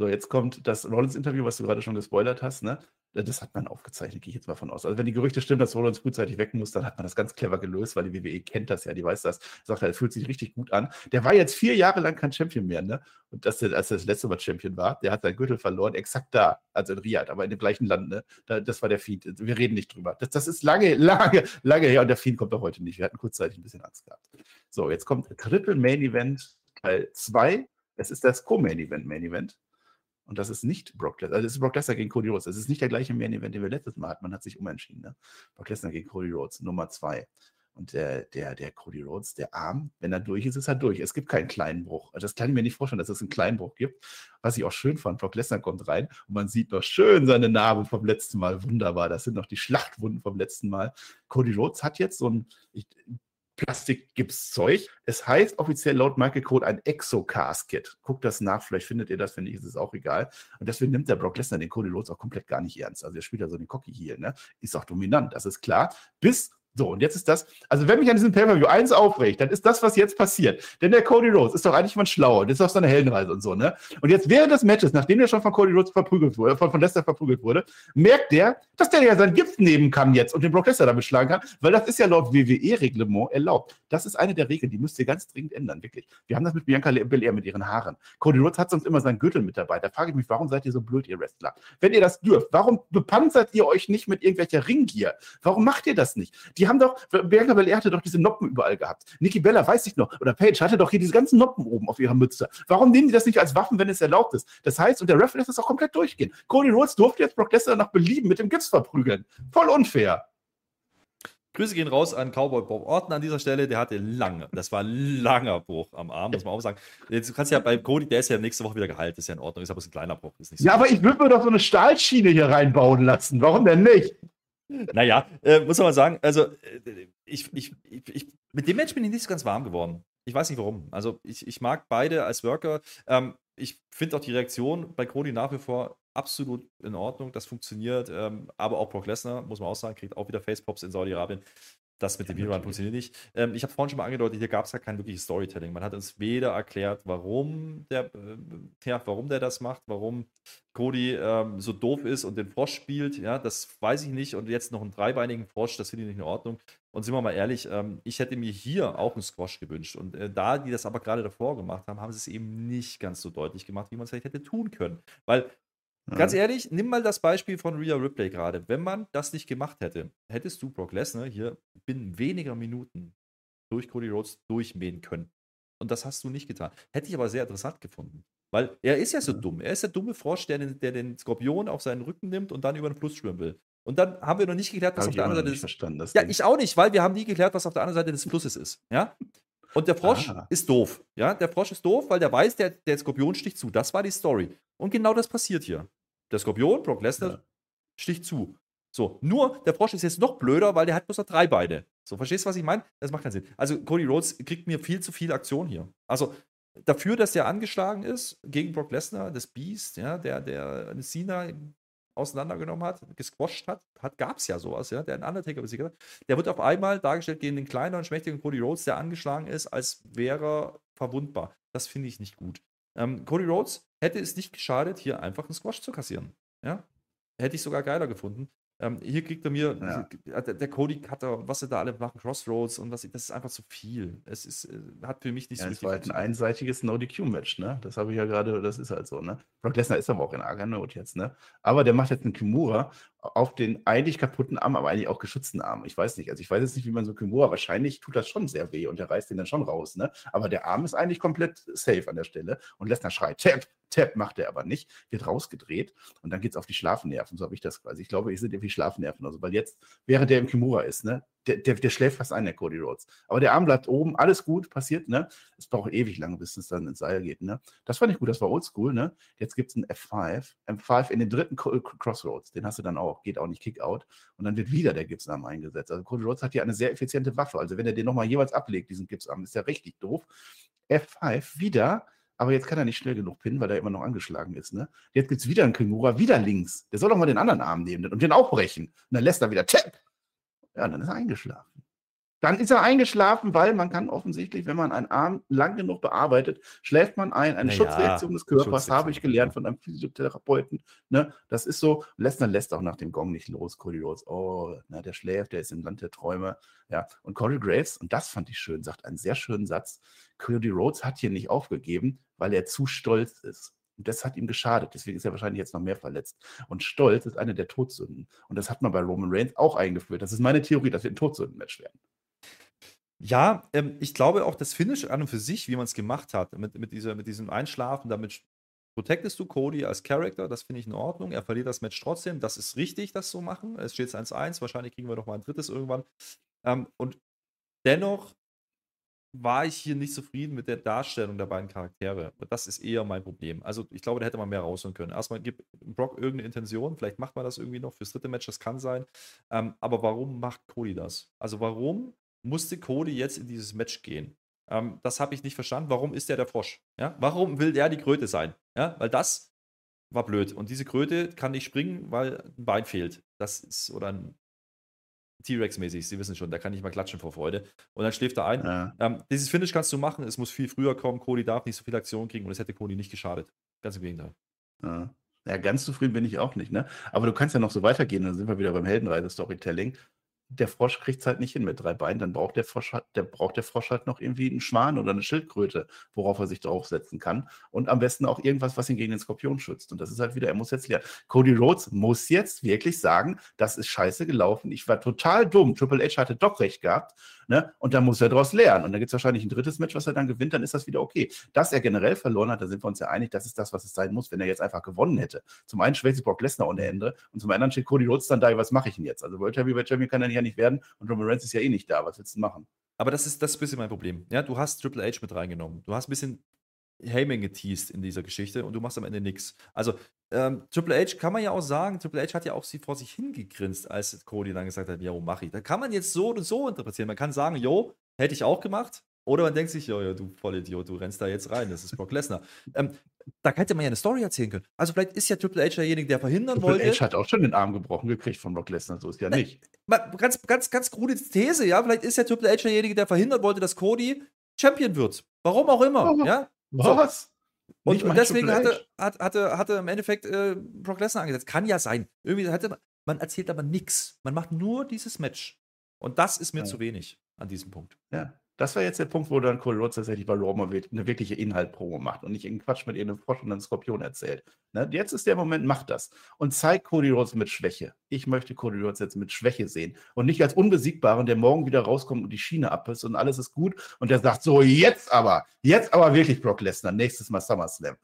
So, jetzt kommt das Rollins-Interview, was du gerade schon gespoilert hast, ne? Das hat man aufgezeichnet, gehe ich jetzt mal von aus. Also, wenn die Gerüchte stimmen, dass Rollins frühzeitig weg muss, dann hat man das ganz clever gelöst, weil die WWE kennt das ja, die weiß das. Sagt, er fühlt sich richtig gut an. Der war jetzt vier Jahre lang kein Champion mehr, ne? Und das, als er das letzte Mal Champion war, der hat seinen Gürtel verloren, exakt da, also in Riyadh, aber in dem gleichen Land, ne? Da, das war der Feed. Wir reden nicht drüber. Das, das ist lange, [LAUGHS] lange, lange her und der Feed kommt auch heute nicht. Wir hatten kurzzeitig ein bisschen Angst gehabt. So, jetzt kommt Triple Main Event Teil 2. Es ist das Co-Main Event Main Event. Und das ist nicht Brock Lesnar. Also das ist Brock Lesnar gegen Cody Rhodes. Das ist nicht der gleiche Main Event, den wir letztes Mal hatten. Man hat sich umentschieden. Ne? Brock Lesnar gegen Cody Rhodes, Nummer zwei. Und der, der, der Cody Rhodes, der Arm, wenn er durch ist, ist er durch. Es gibt keinen kleinen Bruch. Also das kann ich mir nicht vorstellen, dass es einen kleinen Bruch gibt. Was ich auch schön fand, Brock Lesnar kommt rein und man sieht noch schön seine Narbe vom letzten Mal. Wunderbar. Das sind noch die Schlachtwunden vom letzten Mal. Cody Rhodes hat jetzt so ein, ich, Plastikgipszeug. Es heißt offiziell laut Michael Code ein Exocast-Kit. Guckt das nach, vielleicht findet ihr das, wenn nicht, ist es auch egal. Und deswegen nimmt der Brock Lesnar den Cody Rhodes auch komplett gar nicht ernst. Also er spielt ja so den Cocky hier, ne? Ist auch dominant, das ist klar. Bis so, und jetzt ist das, also wenn mich an diesem Pay-Per-View eins aufregt, dann ist das, was jetzt passiert. Denn der Cody Rhodes ist doch eigentlich mal schlau und ist auf seiner Heldenreise und so, ne? Und jetzt während des Matches, nachdem er schon von Cody Rhodes verprügelt wurde, von, von Lester verprügelt wurde, merkt der, dass der ja seinen Gift nehmen kann jetzt und den Brock Lesnar damit schlagen kann, weil das ist ja laut WWE-Reglement erlaubt. Das ist eine der Regeln, die müsst ihr ganz dringend ändern, wirklich. Wir haben das mit Bianca Belair mit ihren Haaren. Cody Rhodes hat sonst immer seinen Gürtel mit dabei. Da frage ich mich, warum seid ihr so blöd, ihr Wrestler? Wenn ihr das dürft, warum bepanzert ihr euch nicht mit irgendwelcher Ringgier? Warum macht ihr das nicht? Die haben doch, Bianca Belair hatte doch diese Noppen überall gehabt. Nikki Bella, weiß ich noch, oder Paige hatte doch hier diese ganzen Noppen oben auf ihrer Mütze. Warum nehmen die das nicht als Waffen, wenn es erlaubt ist? Das heißt, und der Ref lässt das auch komplett durchgehen. Cody Rhodes durfte jetzt Brock Lesnar nach Belieben mit dem Gips verprügeln. Voll unfair. Grüße gehen raus an Cowboy Bob Orton an dieser Stelle. Der hatte lange, das war ein langer Bruch am Arm, muss man auch sagen. Jetzt, du kannst ja bei Cody, der ist ja nächste Woche wieder geheilt, ist ja in Ordnung, ist aber ein kleiner Bruch. So ja, aber ich würde mir doch so eine Stahlschiene hier reinbauen lassen. Warum denn nicht? Naja, äh, muss man mal sagen, also äh, ich, ich, ich, mit dem Match bin ich nicht so ganz warm geworden. Ich weiß nicht warum. Also ich, ich mag beide als Worker. Ähm, ich finde auch die Reaktion bei Cody nach wie vor absolut in Ordnung. Das funktioniert. Ähm, aber auch Brock Lesnar, muss man auch sagen, kriegt auch wieder Facepops in Saudi-Arabien. Das mit dem V-Run funktioniert nicht. Ähm, ich habe vorhin schon mal angedeutet, hier gab es ja kein wirkliches Storytelling. Man hat uns weder erklärt, warum der, äh, ja, warum der das macht, warum Cody ähm, so doof ist und den Frosch spielt. Ja, das weiß ich nicht. Und jetzt noch einen dreibeinigen Frosch, das finde ich nicht in Ordnung. Und sind wir mal ehrlich, ähm, ich hätte mir hier auch einen Squash gewünscht. Und äh, da die das aber gerade davor gemacht haben, haben sie es eben nicht ganz so deutlich gemacht, wie man es vielleicht hätte tun können. Weil Ganz ehrlich, nimm mal das Beispiel von Rhea Ripley gerade. Wenn man das nicht gemacht hätte, hättest du Brock Lesnar hier binnen weniger Minuten durch Cody Rhodes durchmähen können. Und das hast du nicht getan. Hätte ich aber sehr interessant gefunden. Weil er ist ja so dumm. Er ist der dumme Frosch, der den, der den Skorpion auf seinen Rücken nimmt und dann über den Fluss schwimmen will. Und dann haben wir noch nicht geklärt, was Habe auf der anderen Seite des verstanden. Das Ja, Ding. ich auch nicht, weil wir haben nie geklärt, was auf der anderen Seite des Flusses ist. Ja? Und der Frosch Ah. ist doof. Ja, der Frosch ist doof, weil der weiß, der, der Skorpion sticht zu. Das war die Story. Und genau das passiert hier. Der Skorpion, Brock Lesnar, Ja. sticht zu. So, nur der Frosch ist jetzt noch blöder, weil der hat bloß noch drei Beine. So, verstehst du, was ich meine? Das macht keinen Sinn. Also, Cody Rhodes kriegt mir viel zu viel Aktion hier. Also, dafür, dass der angeschlagen ist gegen Brock Lesnar, das Beast, ja, der, der Cena auseinandergenommen hat, gesquasht hat, hat gab es ja sowas, ja, der einen Undertaker besiegt hat. Der wird auf einmal dargestellt gegen den kleinen und schmächtigen Cody Rhodes, der angeschlagen ist, als wäre er verwundbar. Das finde ich nicht gut. Ähm, Cody Rhodes hätte es nicht geschadet, hier einfach einen Squash zu kassieren. Ja? Hätte ich sogar geiler gefunden. Ähm, hier kriegt er mir, Ja. der, der Cody Cutter, was sie da alle machen, Crossroads und was, das ist einfach zu viel. Es ist, äh, hat für mich nicht Ja, so es war halt ein einseitiges No-DQ-Match, ne? Das habe ich ja gerade, das ist halt so, ne? Brock Lesnar ist aber auch in arger Not jetzt, ne? Aber der macht jetzt einen Kimura auf den eigentlich kaputten Arm, aber eigentlich auch geschützten Arm. Ich weiß nicht, also ich weiß jetzt nicht, wie man so Kimura, wahrscheinlich tut das schon sehr weh und der reißt den dann schon raus, ne? Aber der Arm ist eigentlich komplett safe an der Stelle und Lesnar schreit, Tap, Tap, macht er aber nicht, wird rausgedreht und dann geht es auf die Schlafnerven, so habe ich das quasi. Ich glaube, ich sind irgendwie Schlafnerven, also weil jetzt, während der im Kimura ist, ne? Der, der, der schläft fast ein, der Cody Rhodes. Aber der Arm bleibt oben, alles gut, passiert, ne? Es braucht ewig lange, bis es dann ins Seil geht. Ne? Das fand ich gut, das war oldschool. Ne? Jetzt gibt es einen F5. M5 in den dritten Crossroads, den hast du dann auch, geht auch nicht Kickout. Und dann wird wieder der Gipsarm eingesetzt. Also Cody Rhodes hat hier eine sehr effiziente Waffe. Also wenn er den nochmal jeweils ablegt, diesen Gipsarm, ist ja richtig doof. F5 wieder, aber jetzt kann er nicht schnell genug pinnen, weil er immer noch angeschlagen ist. Ne? Jetzt gibt es wieder einen Kimura, wieder links. Der soll doch mal den anderen Arm nehmen und den auch brechen. Und dann lässt er wieder Tap. Ja, und dann ist er eingeschlafen. Dann ist er eingeschlafen, weil man kann offensichtlich, wenn man einen Arm lang genug bearbeitet, schläft man ein. Eine Naja, Schutzreaktion des Körpers habe ich gelernt von einem Physiotherapeuten. Ne? Das ist so. Lesnar lässt auch nach dem Gong nicht los. Cody Rhodes, oh, na, der schläft, der ist im Land der Träume. Ja, und Cody Graves, und das fand ich schön, sagt einen sehr schönen Satz. Cody Rhodes hat hier nicht aufgegeben, weil er zu stolz ist. Und das hat ihm geschadet. Deswegen ist er wahrscheinlich jetzt noch mehr verletzt. Und Stolz ist eine der Todsünden. Und das hat man bei Roman Reigns auch eingeführt. Das ist meine Theorie, dass wir ein Todsündenmatch werden. Ja, ähm, ich glaube auch das Finish an und für sich, wie man es gemacht hat, mit, mit, dieser, mit diesem Einschlafen, damit protectest du Cody als Charakter, das finde ich in Ordnung. Er verliert das Match trotzdem, das ist richtig, das so machen. Es steht 1-1, wahrscheinlich kriegen wir noch mal ein drittes irgendwann. Ähm, und dennoch war ich hier nicht zufrieden mit der Darstellung der beiden Charaktere. Das ist eher mein Problem. Also ich glaube, da hätte man mehr rausholen können. Erstmal gibt Brock irgendeine Intention, vielleicht macht man das irgendwie noch fürs dritte Match, das kann sein. Ähm, aber warum macht Cody das? Also warum musste Cody jetzt in dieses Match gehen? Ähm, das habe ich nicht verstanden. Warum ist der der Frosch? Ja? Warum will der die Kröte sein? Ja? Weil das war blöd. Und diese Kröte kann nicht springen, weil ein Bein fehlt. Das ist, oder ein T-Rex-mäßig, Sie wissen schon, da kann ich mal klatschen vor Freude. Und dann schläft er ein. Ja. Ähm, dieses Finish kannst du machen, es muss viel früher kommen. Cody darf nicht so viel Aktion kriegen und es hätte Cody nicht geschadet. Ganz im Gegenteil. Ja. ja, ganz zufrieden bin ich auch nicht. Ne? Aber du kannst ja noch so weitergehen. Dann sind wir wieder beim Heldenreise-Storytelling. Der Frosch kriegt es halt nicht hin mit drei Beinen. Dann braucht der, Frosch, halt- der braucht der Frosch halt noch irgendwie einen Schwan oder eine Schildkröte, worauf er sich draufsetzen kann. Und am besten auch irgendwas, was ihn gegen den Skorpion schützt. Und das ist halt wieder, er muss jetzt lernen. Cody Rhodes muss jetzt wirklich sagen, das ist scheiße gelaufen. Ich war total dumm. Triple H hatte doch recht gehabt. Ne? Und dann muss er daraus lernen. Und dann gibt es wahrscheinlich ein drittes Match, was er dann gewinnt, dann ist das wieder okay. Dass er generell verloren hat, da sind wir uns ja einig, das ist das, was es sein muss, wenn er jetzt einfach gewonnen hätte. Zum einen schwächt sich Brock Lesnar ohne Ende und zum anderen steht Cody Rhodes dann da, was mache ich denn jetzt? Also World Heavyweight Champion kann er ja nicht werden und Roman Reigns ist ja eh nicht da. Was willst du machen? Aber das ist, das ist ein bisschen mein Problem. Ja, du hast Triple H mit reingenommen. Du hast ein bisschen Heyman geteased in dieser Geschichte und du machst am Ende nichts. Also, ähm, Triple H kann man ja auch sagen, Triple H hat ja auch sie vor sich hingegrinst, als Cody dann gesagt hat, jo, mach ich. Da kann man jetzt so und so interpretieren. Man kann sagen, jo, hätte ich auch gemacht. Oder man denkt sich, jo, jo, du Vollidiot, du rennst da jetzt rein, das ist Brock Lesnar. ähm, da hätte man ja eine Story erzählen können. Also vielleicht ist ja Triple H derjenige, der verhindern Triple wollte. H hat auch schon den Arm gebrochen gekriegt von Brock Lesnar, so ist ja nicht. Mal ganz, ganz, ganz krude These, ja. Vielleicht ist ja Triple H derjenige, der verhindern wollte, dass Cody Champion wird. Warum auch immer, Oh. ja. Was? Und, Nicht und mal deswegen hatte, hat, hatte, hatte im Endeffekt äh, Brock Lesnar angesetzt. Kann ja sein. Irgendwie hatte man, man erzählt aber nichts. Man macht nur dieses Match. Und das ist mir Ja. zu wenig an diesem Punkt. Ja. Das war jetzt der Punkt, wo dann Cody Rhodes tatsächlich bei Raw eine wirkliche Inhalt-Promo macht und nicht irgendeinen Quatsch mit irgendeinem Frosch und einem Skorpion erzählt. Ne? Jetzt ist der Moment, macht das. Und zeigt Cody Rhodes mit Schwäche. Ich möchte Cody Rhodes jetzt mit Schwäche sehen. Und nicht als Unbesiegbaren, der morgen wieder rauskommt und die Schiene abpisst und alles ist gut. Und der sagt so, jetzt aber, jetzt aber wirklich Brock Lesnar, nächstes Mal SummerSlam.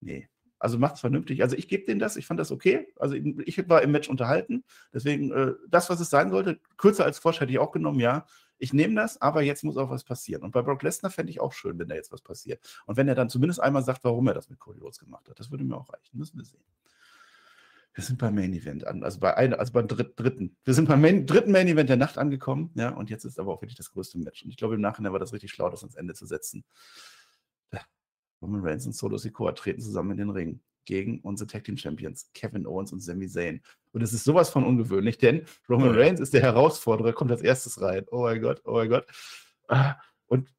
Nee, also macht es vernünftig. Also ich gebe denen das, ich fand das okay. Also ich war im Match unterhalten. Deswegen, äh, das, was es sein sollte, kürzer als Frosch hätte ich auch genommen, ja. Ich nehme das, aber jetzt muss auch was passieren. Und bei Brock Lesnar fände ich auch schön, wenn da jetzt was passiert. Und wenn er dann zumindest einmal sagt, warum er das mit Cody Rhodes gemacht hat. Das würde mir auch reichen. Müssen wir sehen. Wir sind beim Main Event an, also bei einer, also beim dritten. Wir sind beim Main, dritten Main Event der Nacht angekommen, ja, und jetzt ist aber auch wirklich das größte Match. Und ich glaube, im Nachhinein war das richtig schlau, das ans Ende zu setzen. Roman Reigns und Solo Sikoa treten zusammen in den Ring gegen unsere Tag Team Champions Kevin Owens und Sami Zayn. Und es ist sowas von ungewöhnlich, denn Roman Reigns ist der Herausforderer, kommt als erstes rein. Oh mein Gott, oh mein Gott. Ah, und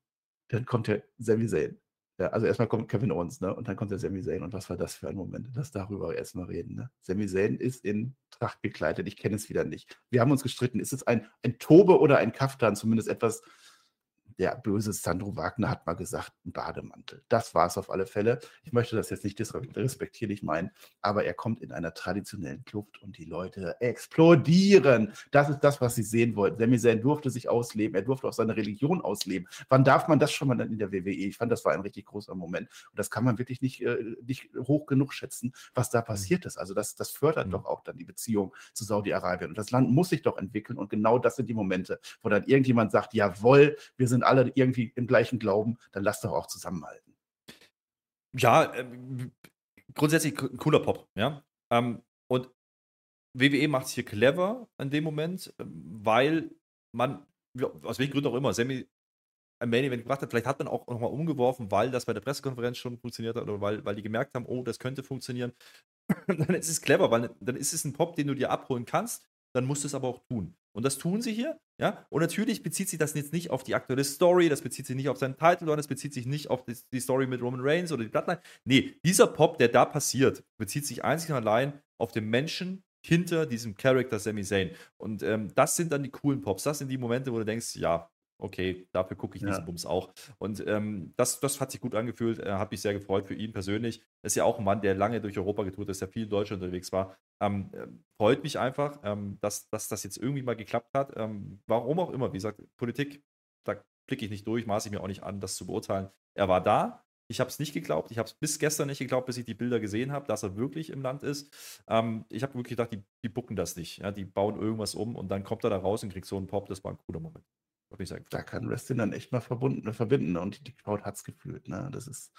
dann kommt der Sami Zayn. Ja, also erstmal kommt Kevin Owens, ne? Und dann kommt der Sami Zayn. Und was war das für ein Moment? Lass darüber erstmal reden. Ne? Sami Zayn ist in Tracht gekleidet. Ich kenne es wieder nicht. Wir haben uns gestritten. Ist es ein, ein Tobe oder ein Kaftan? Zumindest etwas der böse Sandro Wagner hat mal gesagt, ein Bademantel. Das war es auf alle Fälle. Ich möchte das jetzt nicht respektierlich meinen, aber er kommt in einer traditionellen Kluft und die Leute explodieren. Das ist das, was sie sehen wollten. Sami Zayn durfte sich ausleben, er durfte auch seine Religion ausleben. Wann darf man das schon mal dann in der WWE? Ich fand, das war ein richtig großer Moment. Und das kann man wirklich nicht, äh, nicht hoch genug schätzen, was da mhm. passiert ist. Also das, das fördert mhm. doch auch dann die Beziehung zu Saudi-Arabien. Und das Land muss sich doch entwickeln. Und genau das sind die Momente, wo dann irgendjemand sagt, jawohl, wir sind alle irgendwie im gleichen Glauben, dann lass doch auch zusammenhalten. Ja, äh, grundsätzlich cooler Pop, ja. Ähm, und WWE macht es hier clever in dem Moment, ähm, weil man, aus welchen Gründen auch immer, Sammy ein Main Event gebracht hat. Vielleicht hat man auch nochmal umgeworfen, weil das bei der Pressekonferenz schon funktioniert hat oder weil, weil die gemerkt haben, oh, das könnte funktionieren. [LAUGHS] dann ist es clever, weil dann ist es ein Pop, den du dir abholen kannst, dann musst du es aber auch tun. Und das tun sie hier, ja. Und natürlich bezieht sich das jetzt nicht auf die aktuelle Story, das bezieht sich nicht auf seinen Titel, sondern das bezieht sich nicht auf die, Story mit Roman Reigns oder die Bloodline. Nee, dieser Pop, der da passiert, bezieht sich einzig und allein auf den Menschen hinter diesem Charakter Sami Zayn. Und ähm, das sind dann die coolen Pops. Das sind die Momente, wo du denkst, ja, okay, dafür gucke ich ja. diesen Bums auch. Und ähm, das, das hat sich gut angefühlt, äh, hat mich sehr gefreut für ihn persönlich. Ist ja auch ein Mann, der lange durch Europa getourt ist, der viel in Deutschland unterwegs war. Ähm, äh, freut mich einfach, ähm, dass, dass das jetzt irgendwie mal geklappt hat. Ähm, warum auch immer, wie gesagt, Politik, da blicke ich nicht durch, maße ich mir auch nicht an, das zu beurteilen. Er war da. Ich habe es nicht geglaubt. Ich habe es bis gestern nicht geglaubt, bis ich die Bilder gesehen habe, dass er wirklich im Land ist. Ähm, ich habe wirklich gedacht, die, die bucken das nicht. Ja? Die bauen irgendwas um und dann kommt er da raus und kriegt so einen Pop. Das war ein cooler Moment. Da kann Wrestling dann echt mal verbunden, verbinden und die Crowd hat es gefühlt. Ne? Das ist,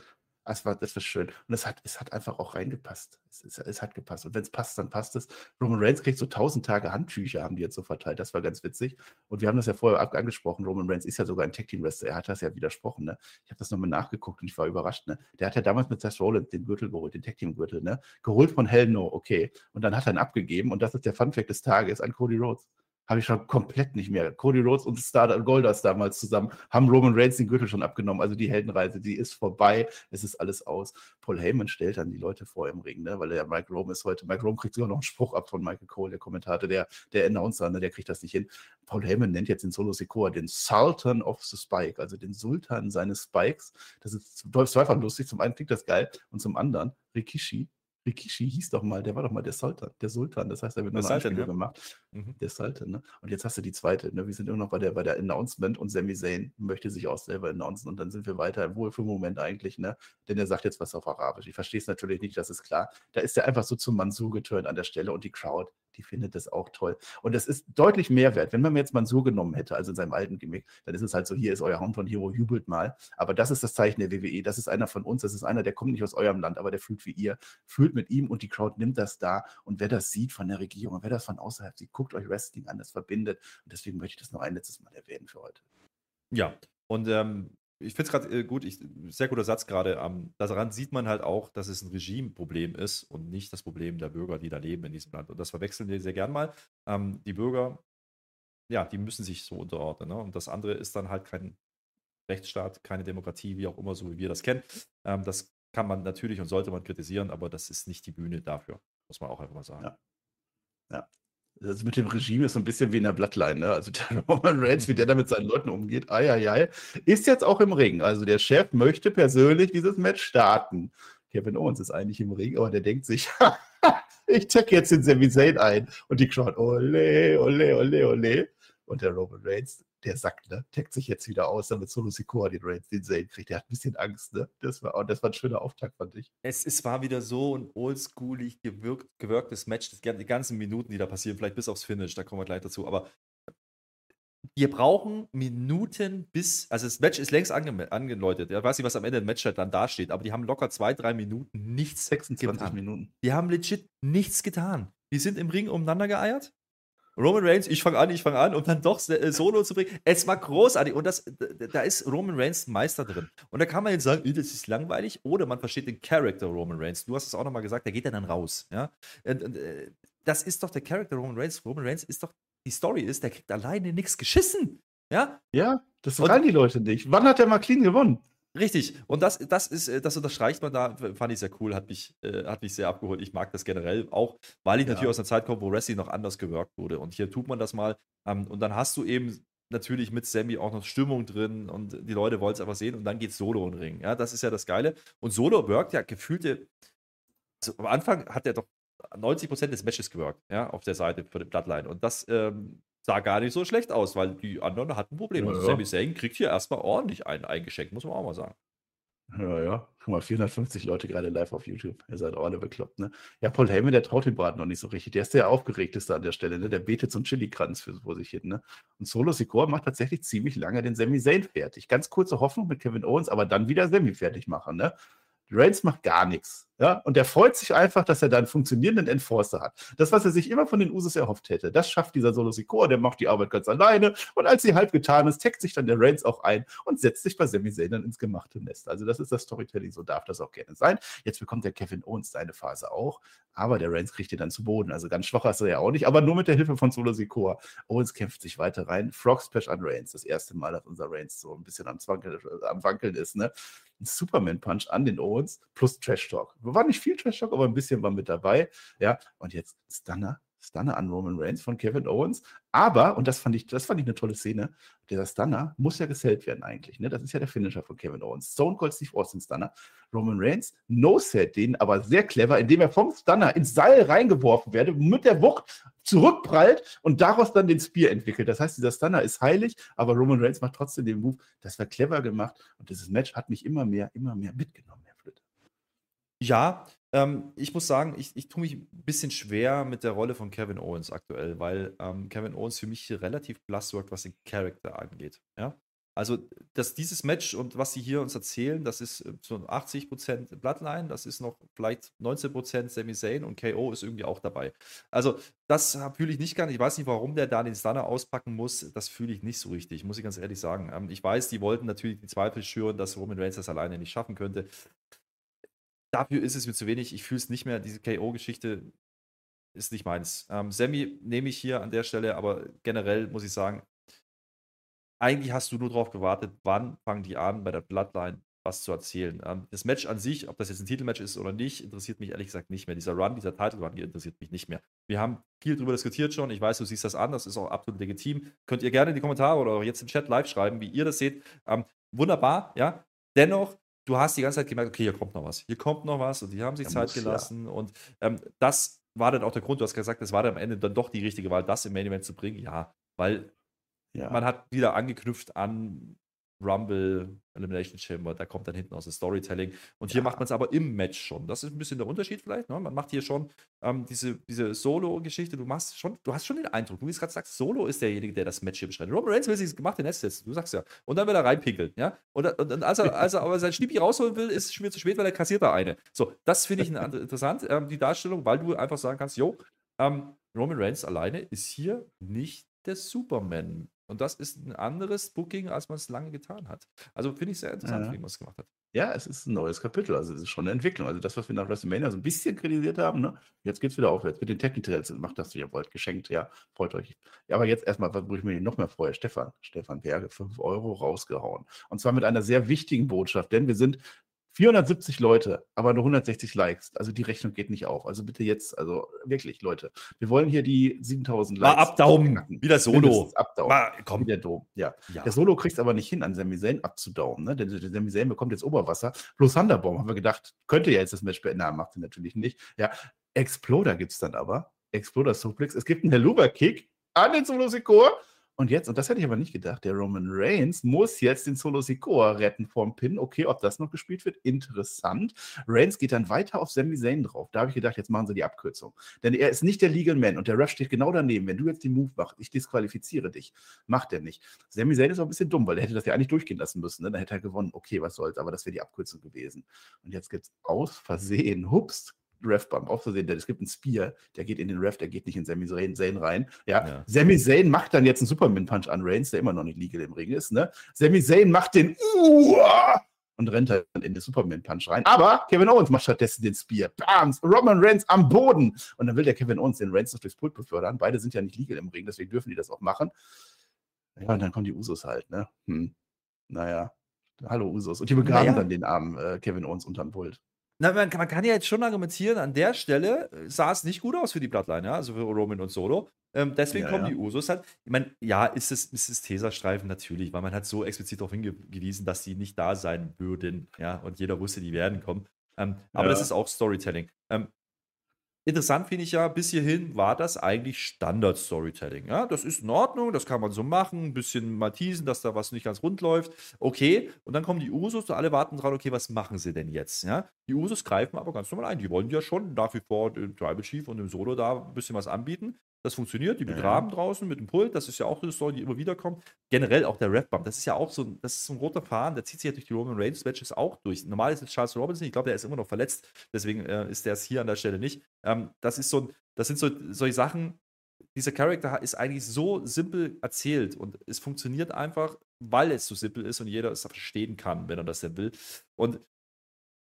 es war, das war schön. Und es hat, es hat einfach auch reingepasst. Es, es, es hat gepasst. Und wenn es passt, dann passt es. Roman Reigns kriegt so tausend Tage Handtücher, haben die jetzt so verteilt. Das war ganz witzig. Und wir haben das ja vorher angesprochen. Roman Reigns ist ja sogar ein Tag Team Wrestler. Er hat das ja widersprochen. Ne? Ich habe das nochmal nachgeguckt und ich war überrascht. Ne? Der hat ja damals mit Seth Rollins den Gürtel geholt, den Tag Team Gürtel. Ne? Geholt von Hell No, okay. Und dann hat er ihn abgegeben. Und das ist der Funfact des Tages an Cody Rhodes habe ich schon komplett nicht mehr. Cody Rhodes und Star Goldust damals zusammen haben Roman Reigns den Gürtel schon abgenommen. Also die Heldenreise, die ist vorbei. Es ist alles aus. Paul Heyman stellt dann die Leute vor im Ring, ne? weil der Mike Rome ist heute. Mike Rome kriegt sogar noch einen Spruch ab von Michael Cole, der Kommentator, der, der Announcer, ne? der kriegt das nicht hin. Paul Heyman nennt jetzt den Solo Sikoa den Sultan of the Spike, also den Sultan seines Spikes. Das ist zweifach lustig. Zum einen klingt das geil und zum anderen Rikishi Rikishi hieß doch mal, der war doch mal der Sultan, der Sultan. Das heißt, er wird noch eine Anspielung ja. gemacht. Mhm. Der Sultan, ne? Und jetzt hast du die zweite, ne? Wir sind immer noch bei der, bei der Announcement und Sami Zayn möchte sich auch selber announcen und dann sind wir weiter im Wohlfühlmoment eigentlich, ne? Denn er sagt jetzt was auf Arabisch. Ich verstehe es natürlich nicht, das ist klar. Da ist er einfach so zum Mansur geturnt an der Stelle und die Crowd, die findet das auch toll. Und es ist deutlich mehr wert. Wenn man mir jetzt Mansur genommen hätte, also in seinem alten Gimmick, dann ist es halt so, hier ist euer Hometown Hero, jubelt mal. Aber das ist das Zeichen der WWE. Das ist einer von uns. Das ist einer, der kommt nicht aus eurem Land, aber der fühlt wie ihr. Fühlt mit ihm und die Crowd nimmt das da. Und wer das sieht von der Regierung wer das von außerhalb sieht, guckt euch Wrestling an, das verbindet. Und deswegen möchte ich das noch ein letztes Mal erwähnen für heute. Ja, und ähm, ich finde es gerade äh, gut, ich, sehr guter Satz gerade. Ähm, daran sieht man halt auch, dass es ein Regimeproblem ist und nicht das Problem der Bürger, die da leben in diesem Land. Und das verwechseln wir sehr gern mal. Ähm, die Bürger, ja, die müssen sich so unterordnen. Ne? Und das andere ist dann halt kein Rechtsstaat, keine Demokratie, wie auch immer, so wie wir das kennen. Ähm, das kann man natürlich und sollte man kritisieren, aber das ist nicht die Bühne dafür, muss man auch einfach mal sagen. Ja. ja. Das mit dem Regime ist so ein bisschen wie in der Bloodline, ne? Also [LAUGHS] der Roman Reigns, wie der da mit seinen Leuten umgeht, ei, ei, ei, ist jetzt auch im Ring. Also der Chef möchte persönlich dieses Match starten. Kevin Owens ist eigentlich im Ring, aber der denkt sich, [LAUGHS] ich check jetzt den Sami Zayn ein. Und die Crowd, ole, ole, ole, ole. Und der Roman Reigns, der sagt, ne, taggt sich jetzt wieder aus, damit Solo Sikoa den Reigns den Zayn kriegt. Der hat ein bisschen Angst, ne? Das war, das war ein schöner Auftakt, fand ich. Es, es war wieder so ein oldschoolig gewirkt, gewirktes Match. Das, die ganzen Minuten, die da passieren, vielleicht bis aufs Finish, da kommen wir gleich dazu. Aber wir brauchen Minuten bis, also das Match ist längst ange angeläutet. Ich weiß nicht, was am Ende im Match halt dann dasteht, aber die haben locker zwei, drei Minuten nichts 26 getan. Minuten. Die haben legit nichts getan. Die sind im Ring umeinander geeiert Roman Reigns, ich fange an, ich fange an, um dann doch äh, Solo zu bringen. Es war großartig und das, da ist Roman Reigns Meister drin. Und da kann man jetzt sagen, das ist langweilig, oder man versteht den Charakter Roman Reigns. Du hast es auch nochmal gesagt, der geht ja dann raus. Ja? Äh, das ist doch der Charakter Roman Reigns. Roman Reigns ist doch, die Story ist, der kriegt alleine nichts geschissen. Ja? Ja, das wollen die Leute nicht. Wann hat der mal clean gewonnen? Richtig. Und das, das ist, äh, das unterstreicht man da, fand ich sehr cool, hat mich, äh, hat mich sehr abgeholt. Ich mag das generell auch, weil ich ja. natürlich aus einer Zeit komme, wo Wrestling noch anders gewirkt wurde. Und hier tut man das mal. Ähm, und dann hast du eben natürlich mit Sammy auch noch Stimmung drin und die Leute wollen es einfach sehen und dann geht Solo in den Ring. Ja, das ist ja das Geile. Und Solo wirkt ja gefühlte. Also am Anfang hat er doch 90% des Matches gewirkt, ja, auf der Seite für die Bloodline. Und das ähm, sah gar nicht so schlecht aus, weil die anderen hatten Probleme. Ja, ja. Sami Zayn kriegt hier erstmal ordentlich einen eingeschenkt, muss man auch mal sagen. Ja, ja. Guck mal, 450 Leute gerade live auf YouTube. Ihr seid auch alle bekloppt, ne? Ja, Paul Heyman, der traut den Braten noch nicht so richtig. Der ist der aufgeregteste an der Stelle, ne? Der betet so einen Chili-Kranz für vor sich hin, ne? Und Solo Sikoa macht tatsächlich ziemlich lange den Sami Zayn fertig. Ganz kurze Hoffnung mit Kevin Owens, aber dann wieder Sami fertig machen, ne? Reigns macht gar nichts. Ja, und er freut sich einfach, dass er da einen funktionierenden Enforcer hat. Das, was er sich immer von den Usos erhofft hätte, das schafft dieser Solo Sikoa, der macht die Arbeit ganz alleine. Und als sie halb getan ist, taggt sich dann der Reigns auch ein und setzt sich bei Sami Zayn dann ins gemachte Nest. Also, das ist das Storytelling, so darf das auch gerne sein. Jetzt bekommt der Kevin Owens seine Phase auch, aber der Reigns kriegt ihn dann zu Boden. Also, ganz schwach ist er ja auch nicht, aber nur mit der Hilfe von Solo Sikoa. Owens kämpft sich weiter rein. Frog Splash an Reigns, das erste Mal, dass unser Reigns so ein bisschen am, Zwankel, am Wankeln ist, ne? Ein Superman Punch an den Owens plus Trash Talk. War nicht viel Trash Talk aber ein bisschen war mit dabei. Ja, und jetzt Stunner, Stunner an Roman Reigns von Kevin Owens. Aber, und das fand ich, das fand ich eine tolle Szene, dieser Stunner muss ja gesellt werden eigentlich. Ne? Das ist ja der Finisher von Kevin Owens. Stone Cold Steve Austin Stunner. Roman Reigns no-set den, aber sehr clever, indem er vom Stunner ins Seil reingeworfen werde, mit der Wucht zurückprallt und daraus dann den Spear entwickelt. Das heißt, dieser Stunner ist heilig, aber Roman Reigns macht trotzdem den Move. Das war clever gemacht und dieses Match hat mich immer mehr, immer mehr mitgenommen. Ja, ähm, ich muss sagen, ich, ich tue mich ein bisschen schwer mit der Rolle von Kevin Owens aktuell, weil ähm, Kevin Owens für mich relativ blass wirkt, was den Charakter angeht. Ja? Also, dass dieses Match und was sie hier uns erzählen, das ist äh, so 80% Bloodline, das ist noch vielleicht 19% Sami Zayn und KO ist irgendwie auch dabei. Also, das fühle ich nicht ganz. Ich weiß nicht, warum der da den Stunner auspacken muss. Das fühle ich nicht so richtig, muss ich ganz ehrlich sagen. Ähm, ich weiß, die wollten natürlich die Zweifel schüren, dass Roman Reigns das alleine nicht schaffen könnte dafür ist es mir zu wenig. Ich fühle es nicht mehr. Diese KO-Geschichte ist nicht meins. Ähm, Sammy nehme ich hier an der Stelle, aber generell muss ich sagen, eigentlich hast du nur darauf gewartet, wann fangen die an, bei der Bloodline was zu erzählen. Ähm, das Match an sich, ob das jetzt ein Titelmatch ist oder nicht, interessiert mich ehrlich gesagt nicht mehr. Dieser Run, dieser Title Run hier interessiert mich nicht mehr. Wir haben viel darüber diskutiert schon. Ich weiß, du siehst das an. Das ist auch absolut legitim. Könnt ihr gerne in die Kommentare oder auch jetzt im Chat live schreiben, wie ihr das seht. Ähm, wunderbar, ja. Dennoch du hast die ganze Zeit gemerkt, okay, hier kommt noch was, hier kommt noch was und die haben sich da Zeit muss, gelassen. Ja. Und ähm, das war dann auch der Grund, du hast gesagt, es war dann am Ende dann doch die richtige Wahl, das im Main Event zu bringen. Ja, weil ja. man hat wieder angeknüpft an Rumble, Elimination Chamber, da kommt dann hinten aus das Storytelling. Und hier macht man es aber im Match schon. Das ist ein bisschen der Unterschied vielleicht. Ne? Man macht hier schon ähm, diese, diese Solo-Geschichte. Du machst schon, du hast schon den Eindruck, du wie es gerade sagst, Solo ist derjenige, der das Match hier beschreibt. Roman Reigns will sich gemacht, den Nest setzen. Du sagst ja. Und dann will er reinpinkeln. Ja? Und, und, und als, er, [LAUGHS] als er aber sein Schnippi rausholen will, ist es schon wieder zu spät, weil er kassiert da eine. So, das finde ich interessant, ähm, die Darstellung, weil du einfach sagen kannst, jo, ähm, Roman Reigns alleine ist hier nicht der Superman. Und das ist ein anderes Booking, als man es lange getan hat. Also finde ich sehr interessant, ja. wie man es gemacht hat. Ja, es ist ein neues Kapitel. Also es ist schon eine Entwicklung. Also das, was wir nach WrestleMania so ein bisschen kritisiert haben, ne? jetzt geht es wieder aufwärts. Mit den Technik-Trails macht das, wie ihr wollt, geschenkt. Ja, freut euch. Ja, aber jetzt erstmal, wo ich mir noch mehr freue, Stefan. Stefan Berge, 5 Euro rausgehauen. Und zwar mit einer sehr wichtigen Botschaft, denn wir sind 470 Leute, aber nur 160 Likes. Also die Rechnung geht nicht auf. Also bitte jetzt, also wirklich, Leute. Wir wollen hier die 7000 Likes. Mal abdaumen. Wieder Solo. Abdaumen. Mal, komm. Wie der Dom. Ja. ja. Der Solo kriegt es aber nicht hin, an Sami Zayn abzudaumen. Ne? Der, der Sami Zayn bekommt jetzt Oberwasser. Plus Thunderbomb haben wir gedacht, könnte ja jetzt das Match beenden. Macht sie natürlich nicht. Ja. Exploder gibt es dann aber. Exploder Suplex. Es gibt einen Helluva-Kick an den Solo Sikoa. Und jetzt, und das hätte ich aber nicht gedacht, der Roman Reigns muss jetzt den Solo Sikoa retten vorm Pin. Okay, ob das noch gespielt wird, interessant. Reigns geht dann weiter auf Sami Zayn drauf. Da habe ich gedacht, jetzt machen sie die Abkürzung. Denn er ist nicht der Legal Man und der Ref steht genau daneben. Wenn du jetzt den Move machst, ich disqualifiziere dich. Macht er nicht. Sami Zayn ist auch ein bisschen dumm, weil er hätte das ja eigentlich durchgehen lassen müssen. Ne? Dann hätte er gewonnen. Okay, was soll's, aber das wäre die Abkürzung gewesen. Und jetzt gibt es aus Versehen, hups, Ref-Bump. Auch versehen, es gibt einen Spear, der geht in den Ref, der geht nicht in Sami Zayn rein. Ja, ja. Sami Zayn macht dann jetzt einen Superman-Punch an Reigns, der immer noch nicht legal im Ring ist. Ne? Sami Zayn macht den Uah! und rennt dann in den Superman-Punch rein. Aber Kevin Owens macht stattdessen den Spear. Bams! Roman Reigns am Boden. Und dann will der Kevin Owens den Reigns noch durchs Pult befördern. Beide sind ja nicht legal im Ring, deswegen dürfen die das auch machen. Ja, und dann kommen die Usos halt, ne? Hm. Naja. Hallo Usos. Und die begraben naja. dann den armen äh, Kevin Owens unterm Pult. Na, man, man, kann ja jetzt schon argumentieren, an der Stelle äh, sah es nicht gut aus für die Bloodline, ja, also für Roman und Solo. Ähm, deswegen ja, kommen ja. die Usos halt. Ich meine, ja, ist es, ist es Tesastreifen natürlich, weil man hat so explizit darauf hingewiesen, dass sie nicht da sein würden, ja, und jeder wusste, die werden kommen. Ähm, aber das ist auch Storytelling. Ähm, Interessant finde ich ja, bis hierhin war das eigentlich Standard-Storytelling. Ja, das ist in Ordnung, das kann man so machen, ein bisschen mal teasen, dass da was nicht ganz rund läuft. Okay, und dann kommen die Usos und alle warten dran, okay, was machen sie denn jetzt? Ja, die Usos greifen aber ganz normal ein. Die wollen ja schon nach wie vor dem Tribal Chief und dem Solo da ein bisschen was anbieten. Das funktioniert, die begraben ja. draußen mit dem Pult, das ist ja auch eine Story, die immer wieder kommt. Generell auch der Rap Bump, das ist ja auch so, das ist so ein roter Faden, der zieht sich ja durch die Roman Reigns Matches auch durch. Normal ist es Charles Robinson, ich glaube, der ist immer noch verletzt, deswegen äh, ist der es hier an der Stelle nicht. Ähm, das ist so, das sind so solche Sachen, dieser Charakter ist eigentlich so simpel erzählt und es funktioniert einfach, weil es so simpel ist und jeder es verstehen kann, wenn er das denn will. Und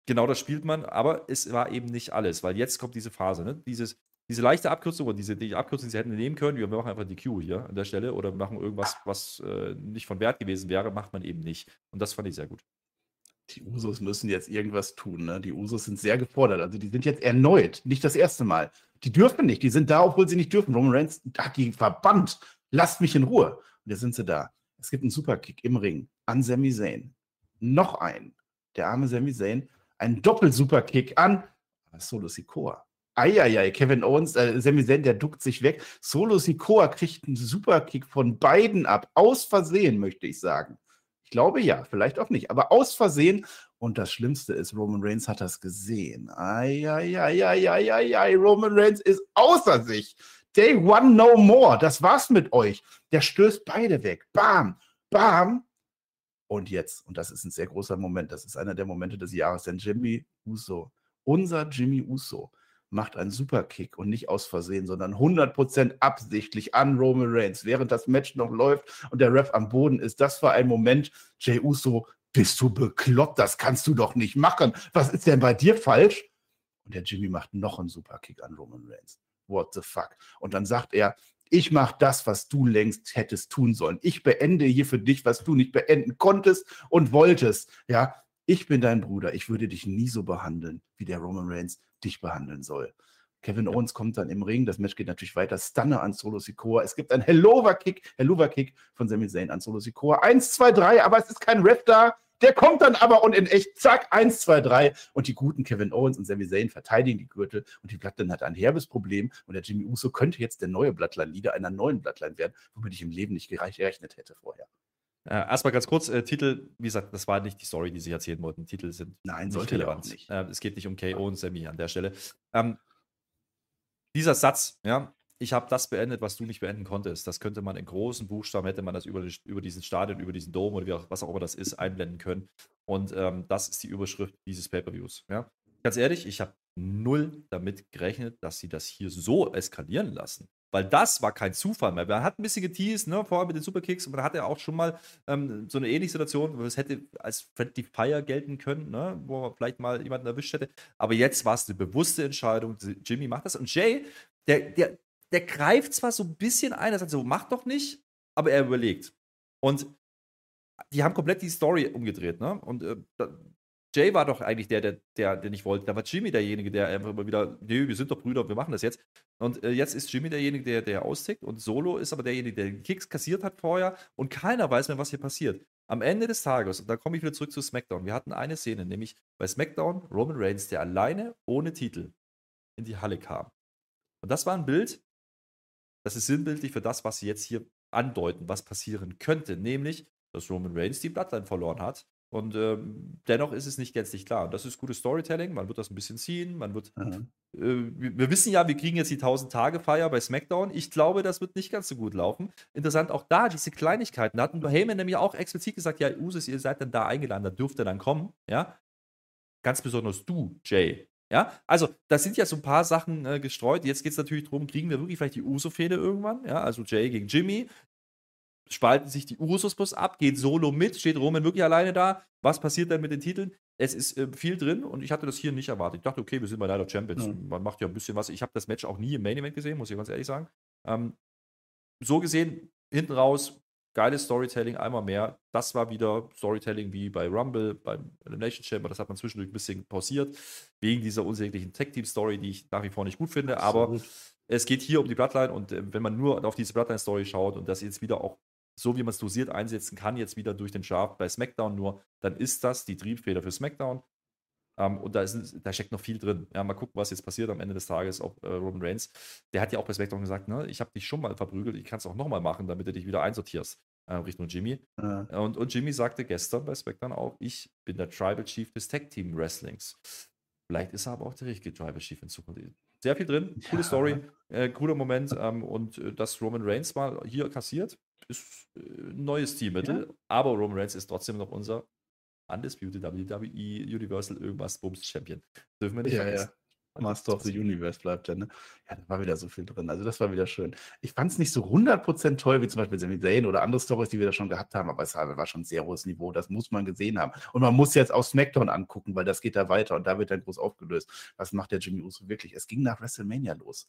genau das spielt man, aber es war eben nicht alles, weil jetzt kommt diese Phase, ne? Dieses, diese leichte Abkürzung oder diese die Abkürzung, die sie hätten nehmen können, wir machen einfach die Q hier an der Stelle oder machen irgendwas, was äh, nicht von Wert gewesen wäre, macht man eben nicht. Und das fand ich sehr gut. Die Usos müssen jetzt irgendwas tun. Ne? Die Usos sind sehr gefordert. Also die sind jetzt erneut, nicht das erste Mal. Die dürfen nicht. Die sind da, obwohl sie nicht dürfen. Roman Reigns hat die verbannt. Lasst mich in Ruhe. Und jetzt sind sie da. Es gibt einen Superkick im Ring an Sami Zayn. Noch einen. Der arme Sami Zayn. Ein Doppel-Superkick an Solo Sikoa. Eieiei, Kevin Owens, äh, Sami Zayn, der duckt sich weg. Solo Sikoa kriegt einen Superkick von beiden ab. Aus Versehen, möchte ich sagen. Ich glaube ja, vielleicht auch nicht, aber aus Versehen. Und das Schlimmste ist, Roman Reigns hat das gesehen. Eieiei, Roman Reigns ist außer sich. Day one no more. Das war's mit euch. Der stößt beide weg. Bam, bam. Und jetzt, und das ist ein sehr großer Moment, das ist einer der Momente des Jahres, denn Jimmy Uso, unser Jimmy Uso, macht einen Superkick und nicht aus Versehen, sondern 100% absichtlich an Roman Reigns, während das Match noch läuft und der Ref am Boden ist. Das war ein Moment, Jey Uso, bist du bekloppt? Das kannst du doch nicht machen. Was ist denn bei dir falsch? Und der Jimmy macht noch einen Superkick an Roman Reigns. What the fuck? Und dann sagt er, ich mache das, was du längst hättest tun sollen. Ich beende hier für dich, was du nicht beenden konntest und wolltest. Ja, ich bin dein Bruder. Ich würde dich nie so behandeln, wie der Roman Reigns dich behandeln soll. Kevin Owens kommt dann im Ring. Das Match geht natürlich weiter. Stunner an Solo Sikoa. Es gibt einen Hellover-Kick, Hellover-Kick von Sami Zayn an Solo Sikoa. Eins, zwei, drei, aber es ist kein Ref da. Der kommt dann aber und in echt, zack, eins, zwei, drei. Und die guten Kevin Owens und Sami Zayn verteidigen die Gürtel. Und die Bloodline hat ein herbes Problem. Und der Jimmy Uso könnte jetzt der neue Bloodline-Leader einer neuen Bloodline werden, womit ich im Leben nicht gerechnet hätte vorher. Äh, erstmal ganz kurz, äh, Titel, wie gesagt, das war nicht die Story, die sie erzählen wollten. Titel sind Nein, sollte relevant. nicht. Äh, es geht nicht um KO und Sammy an der Stelle. Ähm, dieser Satz, ja, ich habe das beendet, was du nicht beenden konntest. Das könnte man in großen Buchstaben, hätte man das über, über diesen Stadion, über diesen Dom oder auch, was auch immer das ist, einblenden können. Und ähm, das ist die Überschrift dieses Pay-Per-Views. Ja? Ganz ehrlich, ich habe null damit gerechnet, dass sie das hier so eskalieren lassen. Weil das war kein Zufall mehr. Man hat ein bisschen geteased, ne, vorher mit den Superkicks, und man hatte auch schon mal ähm, so eine ähnliche Situation, wo es hätte als Friendly Fire gelten können, ne, wo man vielleicht mal jemanden erwischt hätte. Aber jetzt war es eine bewusste Entscheidung. Jimmy macht das. Und Jay, der, der, der greift zwar so ein bisschen ein, er sagt so, mach doch nicht, aber er überlegt. Und die haben komplett die Story umgedreht, ne? Und äh, Jay war doch eigentlich der, der, der, der nicht wollte. Da war Jimmy derjenige, der einfach immer wieder, nee, wir sind doch Brüder, wir machen das jetzt. Und äh, jetzt ist Jimmy derjenige, der, der austickt und Solo ist aber derjenige, der den Kicks kassiert hat vorher und keiner weiß mehr, was hier passiert. Am Ende des Tages, und da komme ich wieder zurück zu SmackDown, wir hatten eine Szene, nämlich bei SmackDown Roman Reigns, der alleine ohne Titel in die Halle kam. Und das war ein Bild, das ist sinnbildlich für das, was sie jetzt hier andeuten, was passieren könnte, nämlich, dass Roman Reigns die Bloodline verloren hat. Und ähm, dennoch ist es nicht gänzlich klar. Und das ist gutes Storytelling. Man wird das ein bisschen ziehen. Man wird. Mhm. Äh, wir, wissen ja, wir kriegen jetzt die 1000-Tage-Feier bei SmackDown. Ich glaube, das wird nicht ganz so gut laufen. Interessant auch da, diese Kleinigkeiten. Da hatten Heyman nämlich auch explizit gesagt: Ja, Usus, ihr seid dann da eingeladen, da dürft ihr dann kommen. Ja. Ganz besonders du, Jay. Ja, also da sind ja so ein paar Sachen äh, gestreut. Jetzt geht es natürlich darum, kriegen wir wirklich vielleicht die Uso-Fehde irgendwann? Ja, also Jay gegen Jimmy. Spalten sich die Usos bloß ab, geht solo mit, steht Roman wirklich alleine da. Was passiert dann mit den Titeln? Es ist äh, viel drin und ich hatte das hier nicht erwartet. Ich dachte, okay, wir sind bei Night of Champions. Mhm. Man macht ja ein bisschen was. Ich habe das Match auch nie im Main Event gesehen, muss ich ganz ehrlich sagen. Ähm, so gesehen, hinten raus, geiles Storytelling, einmal mehr. Das war wieder Storytelling wie bei Rumble, beim Elimination Chamber. Das hat man zwischendurch ein bisschen pausiert, wegen dieser unsäglichen Tech-Team-Story, die ich nach wie vor nicht gut finde. Absolut. Aber es geht hier um die Bloodline und äh, wenn man nur auf diese Bloodline-Story schaut und das jetzt wieder auch so, wie man es dosiert einsetzen kann, jetzt wieder durch den Shaft bei SmackDown nur, dann ist das die Triebfeder für SmackDown. Ähm, und da, ist, da, steckt noch viel drin. Ja, mal gucken, was jetzt passiert am Ende des Tages. Ob äh, Roman Reigns, der hat ja auch bei SmackDown gesagt, ne, ich habe dich schon mal verprügelt, ich kann es auch nochmal machen, damit du dich wieder einsortierst äh, Richtung Jimmy. Ja. Und, und Jimmy sagte gestern bei SmackDown auch, ich bin der Tribal Chief des Tag Team Wrestlings. Vielleicht ist er aber auch der richtige Tribal Chief in Zukunft. Sehr viel drin, coole ja. Story, äh, cooler Moment. Ähm, und äh, dass Roman Reigns mal hier kassiert, ist äh, ein neues Teammittel. Ja. Aber Roman Reigns ist trotzdem noch unser Undisputed WWE Universal irgendwas Bums Champion. Dürfen wir nicht ja, vergessen. Master of the Universe bleibt ja, ne? Ja, da war wieder so viel drin. Also das war wieder schön. Ich fand es nicht so 100% toll, wie zum Beispiel Sami Zayn oder andere Stories, die wir da schon gehabt haben, aber es war schon ein sehr hohes Niveau. Das muss man gesehen haben. Und man muss jetzt auch SmackDown angucken, weil das geht da weiter und da wird dann groß aufgelöst. Was macht der Jimmy Uso wirklich? Es ging nach WrestleMania los.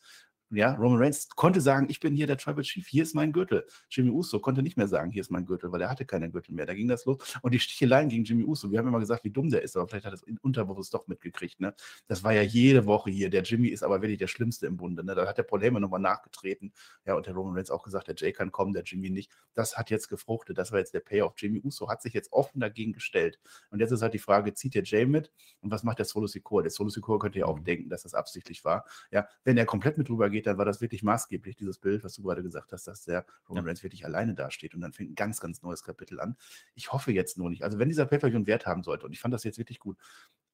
Ja, Roman Reigns konnte sagen, ich bin hier der Tribal Chief, hier ist mein Gürtel. Jimmy Uso konnte nicht mehr sagen, hier ist mein Gürtel, weil er hatte keinen Gürtel mehr. Da ging das los. Und die Sticheleien gegen Jimmy Uso, wir haben immer gesagt, wie dumm der ist, aber vielleicht hat er es unterbewusst doch mitgekriegt. Ne? Das war ja jede Woche hier. Der Jimmy ist aber wirklich der Schlimmste im Bunde. Ne? Da hat der Paul Heyman nochmal nachgetreten. Ja, und der Roman Reigns auch gesagt, der Jay kann kommen, der Jimmy nicht. Das hat jetzt gefruchtet. Das war jetzt der Payoff. Jimmy Uso hat sich jetzt offen dagegen gestellt. Und jetzt ist halt die Frage, zieht der Jay mit? Und was macht der Solo Secure? Der Solo Secure könnte ja auch mhm. denken, dass das absichtlich war. Ja, wenn er komplett mit drüber geht, dann war das wirklich maßgeblich, dieses Bild, was du gerade gesagt hast, dass der Roman ja. Reigns wirklich alleine dasteht. Und dann fängt ein ganz, ganz neues Kapitel an. Ich hoffe jetzt nur nicht. Also wenn dieser Pay-Per-View einen Wert haben sollte, und ich fand das jetzt wirklich gut,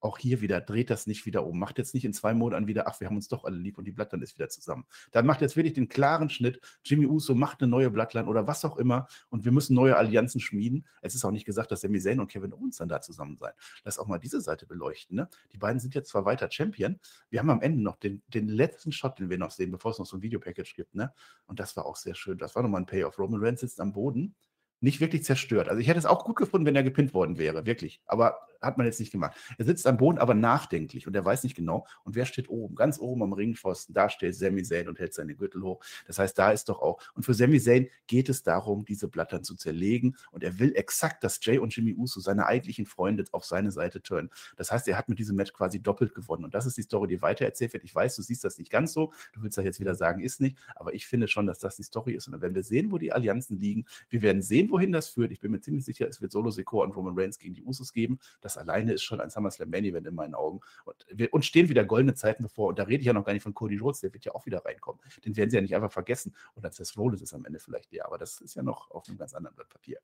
auch hier wieder, dreht das nicht wieder um. Macht jetzt nicht in zwei Monaten wieder, ach, wir haben uns doch alle lieb und die Bloodline ist wieder zusammen. Dann macht jetzt wirklich den klaren Schnitt, Jimmy Uso macht eine neue Bloodline oder was auch immer und wir müssen neue Allianzen schmieden. Es ist auch nicht gesagt, dass Sami Zayn und Kevin Owens dann da zusammen sein. Lass auch mal diese Seite beleuchten. Ne? Die beiden sind jetzt zwar weiter Champion, wir haben am Ende noch den, den letzten Shot, den wir noch sehen, bevor es noch so ein Videopackage gibt. Ne? Und das war auch sehr schön. Das war nochmal ein Payoff. Roman Reigns sitzt am Boden nicht wirklich zerstört. Also ich hätte es auch gut gefunden, wenn er gepinnt worden wäre, wirklich. Aber hat man jetzt nicht gemacht. Er sitzt am Boden, aber nachdenklich und er weiß nicht genau. Und wer steht oben? Ganz oben am Ringpfosten, da steht Sami Zayn und hält seine Gürtel hoch. Das heißt, da ist doch auch. Und für Sami Zayn geht es darum, diese Blattern zu zerlegen. Und er will exakt, dass Jay und Jimmy Uso, seine eigentlichen Freunde, auf seine Seite turnen. Das heißt, er hat mit diesem Match quasi doppelt gewonnen. Und das ist die Story, die weitererzählt wird. Ich weiß, du siehst das nicht ganz so. Du willst das jetzt wieder sagen, ist nicht. Aber ich finde schon, dass das die Story ist. Und dann werden wir sehen, wo die Allianzen liegen. Wir werden sehen, wohin das führt. Ich bin mir ziemlich sicher, es wird Solo Secor und Roman Reigns gegen die Usos geben. Das alleine ist schon ein SummerSlam Main Event in meinen Augen. Und wir, uns stehen wieder goldene Zeiten bevor. Und da rede ich ja noch gar nicht von Cody Rhodes, der wird ja auch wieder reinkommen. Den werden sie ja nicht einfach vergessen. Und als das Rollins ist am Ende vielleicht der. Aber das ist ja noch auf einem ganz anderen Blatt Papier.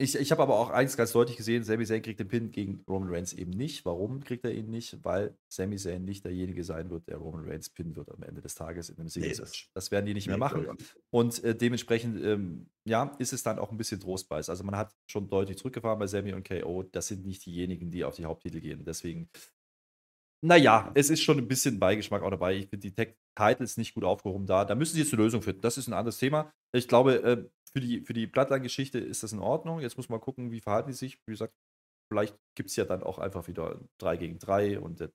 Ich, ich habe aber auch eins ganz deutlich gesehen, Sami Zayn kriegt den Pin gegen Roman Reigns eben nicht. Warum kriegt er ihn nicht? Weil Sami Zayn nicht derjenige sein wird, der Roman Reigns pinnen wird am Ende des Tages in einem Singles. Nee, das werden die nicht nee, mehr machen. Und äh, dementsprechend, ähm, ja, ist es dann auch ein bisschen Trostbeiß. Also man hat schon deutlich zurückgefahren bei Sami und KO. Das sind nicht diejenigen, die auf die Haupttitel gehen. Deswegen, naja, es ist schon ein bisschen Beigeschmack auch dabei. Ich finde die Tag-Titles nicht gut aufgehoben da. Da müssen sie jetzt eine Lösung finden. Das ist ein anderes Thema. Ich glaube, äh, für die, für die Bloodline-Geschichte ist das in Ordnung. Jetzt muss man gucken, wie verhalten die sich. Wie gesagt, vielleicht gibt es ja dann auch einfach wieder 3 gegen 3 und der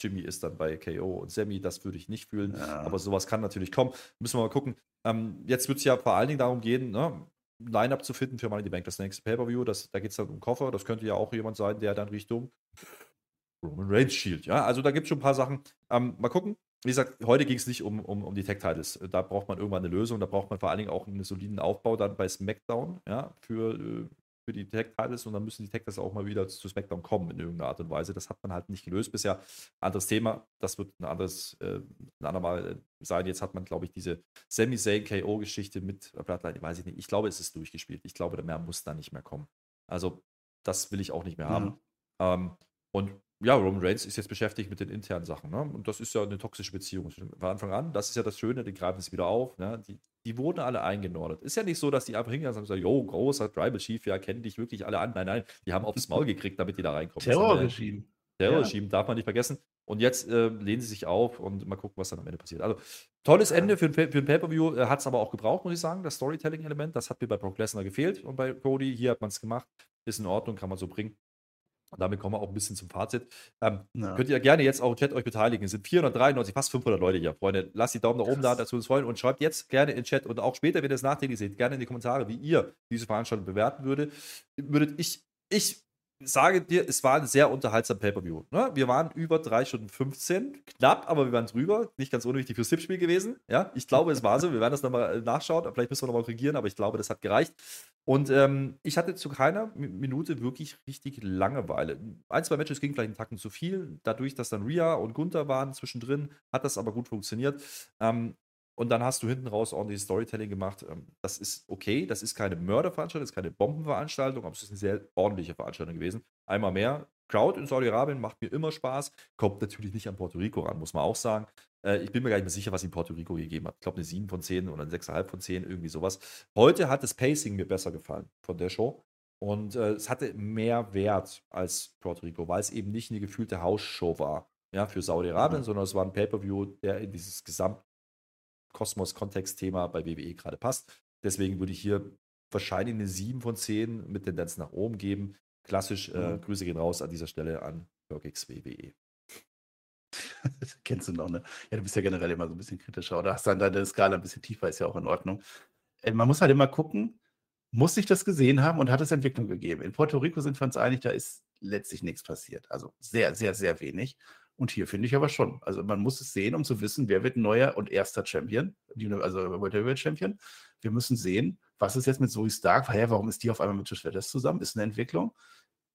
Jimmy ist dann bei KO und Sammy. Das würde ich nicht fühlen. Ja. Aber sowas kann natürlich kommen. Müssen wir mal gucken. Ähm, jetzt wird es ja vor allen Dingen darum gehen, ne? Line-Up zu finden für Money in the Bank, das nächste Pay-Per-View. Da geht es dann um Koffer. Das könnte ja auch jemand sein, der dann Richtung Roman Reigns Shield. Ja, also da gibt es schon ein paar Sachen. Ähm, mal gucken. Wie gesagt, heute ging es nicht um, um, um die Tech-Titles. Da braucht man irgendwann eine Lösung. Da braucht man vor allen Dingen auch einen soliden Aufbau dann bei SmackDown, ja, für, äh, für die Tech-Titles. Und dann müssen die Tech-Titles auch mal wieder zu SmackDown kommen in irgendeiner Art und Weise. Das hat man halt nicht gelöst bisher. Anderes Thema. Das wird ein anderes, äh, ein andermal äh, sein. Jetzt hat man, glaube ich, diese Sami Zayn KO-Geschichte mit Bloodline. Weiß ich nicht. Ich glaube, es ist durchgespielt. Ich glaube, mehr muss da nicht mehr kommen. Also, das will ich auch nicht mehr haben. Mhm. Ähm, und ja, Roman Reigns ist jetzt beschäftigt mit den internen Sachen. Ne? Und das ist ja eine toxische Beziehung von Anfang an. Das ist ja das Schöne, die greifen es wieder auf. Ne? Die, die wurden alle eingenordet. Ist ja nicht so, dass die einfach hingehen und sagen, jo, großer Tribal Chief, ja, kennen dich wirklich alle an. Nein, nein, die haben aufs Maul gekriegt, damit die da reinkommen. Terrorregime. Terrorregime, ja. darf man nicht vergessen. Und jetzt äh, lehnen sie sich auf und mal gucken, was dann am Ende passiert. Also, tolles Ende für ein, für ein Pay-Per-View. Äh, hat es aber auch gebraucht, muss ich sagen, das Storytelling-Element. Das hat mir bei Brock Lesnar gefehlt und bei Cody. Hier hat man es gemacht. Ist in Ordnung, kann man so bringen. Und damit kommen wir auch ein bisschen zum Fazit. Ähm, ja. Könnt ihr gerne jetzt auch im Chat euch beteiligen. Es sind 493, fast 500 Leute hier, Freunde. Lasst die Daumen nach oben da, dazu uns freuen und schreibt jetzt gerne in den Chat und auch später, wenn ihr das nachträglich seht, gerne in die Kommentare, wie ihr diese Veranstaltung bewerten würdet. würdet. Ich, ich sage dir, es war ein sehr unterhaltsamer Pay-Per-View. Ne? Wir waren über 3 Stunden 15, knapp, aber wir waren drüber. Nicht ganz unwichtig fürs Tippspiel gewesen. Ja, ich glaube, es war so. Wir werden das nochmal äh, nachschauen. Vielleicht müssen wir nochmal korrigieren, aber ich glaube, das hat gereicht. Und ähm, ich hatte zu keiner Minute wirklich richtig Langeweile. Ein, zwei Matches gingen vielleicht einen Tacken zu viel. Dadurch, dass dann Ria und Gunther waren zwischendrin, hat das aber gut funktioniert. Ähm, und dann hast du hinten raus ordentliches Storytelling gemacht. Ähm, das ist okay. Das ist keine Mörderveranstaltung, das ist keine Bombenveranstaltung, aber es ist eine sehr ordentliche Veranstaltung gewesen. Einmal mehr. Crowd in Saudi-Arabien macht mir immer Spaß. Kommt natürlich nicht an Puerto Rico ran, muss man auch sagen. Äh, ich bin mir gar nicht mehr sicher, was ihm Puerto Rico gegeben hat. Ich glaube, eine 7 von 10 oder eine 6,5 von 10, irgendwie sowas. Heute hat das Pacing mir besser gefallen von der Show. Und äh, es hatte mehr Wert als Puerto Rico, weil es eben nicht eine gefühlte Hausshow war ja, für Saudi-Arabien, mhm. sondern es war ein Pay-Per-View, der in dieses Gesamt Kosmos-Kontextthema bei WWE gerade passt. Deswegen würde ich hier wahrscheinlich eine 7 von 10 mit Tendenz nach oben geben. Klassisch, äh, mhm. Grüße gehen raus an dieser Stelle an Burgix WWE. [LAUGHS] Kennst du noch, ne? Ja, du bist ja generell immer so ein bisschen kritischer oder hast dann deine Skala ein bisschen tiefer, ist ja auch in Ordnung. Äh, man muss halt immer gucken, muss ich das gesehen haben und hat es Entwicklung gegeben? In Puerto Rico sind wir uns einig, da ist letztlich nichts passiert. Also sehr, sehr, sehr wenig. Und hier finde ich aber schon. Also man muss es sehen, um zu wissen, wer wird neuer und erster Champion, also World Heavyweight Champion. Wir müssen sehen, was ist jetzt mit Zoe Stark? Hä, warum ist die auf einmal mit Trish Stratus zusammen? Ist eine Entwicklung.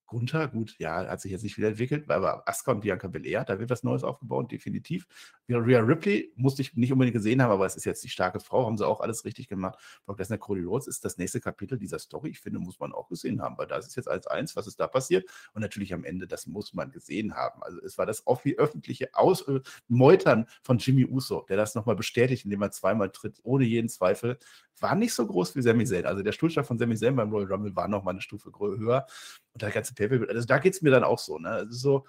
Gunther, gut, ja, hat sich jetzt nicht wieder entwickelt, aber Asuka und Bianca Belair, da wird was Neues aufgebaut, definitiv. Rhea Ripley musste ich nicht unbedingt gesehen haben, aber es ist jetzt die starke Frau, haben sie auch alles richtig gemacht. Brock Lesnar, Cody Rhodes ist das nächste Kapitel dieser Story. Ich finde, muss man auch gesehen haben, weil das ist jetzt als eins, was ist da passiert und natürlich am Ende, das muss man gesehen haben. Also es war das auch wie öffentliche Aus äh, von Jimmy Uso, der das nochmal bestätigt, indem er zweimal tritt, ohne jeden Zweifel, war nicht so groß wie Sami Zayn. Also der Stuhlschlag von Sami Zayn beim Royal Rumble war nochmal eine Stufe höher und der ganze pay also da geht es mir dann auch so. Ne? Also so,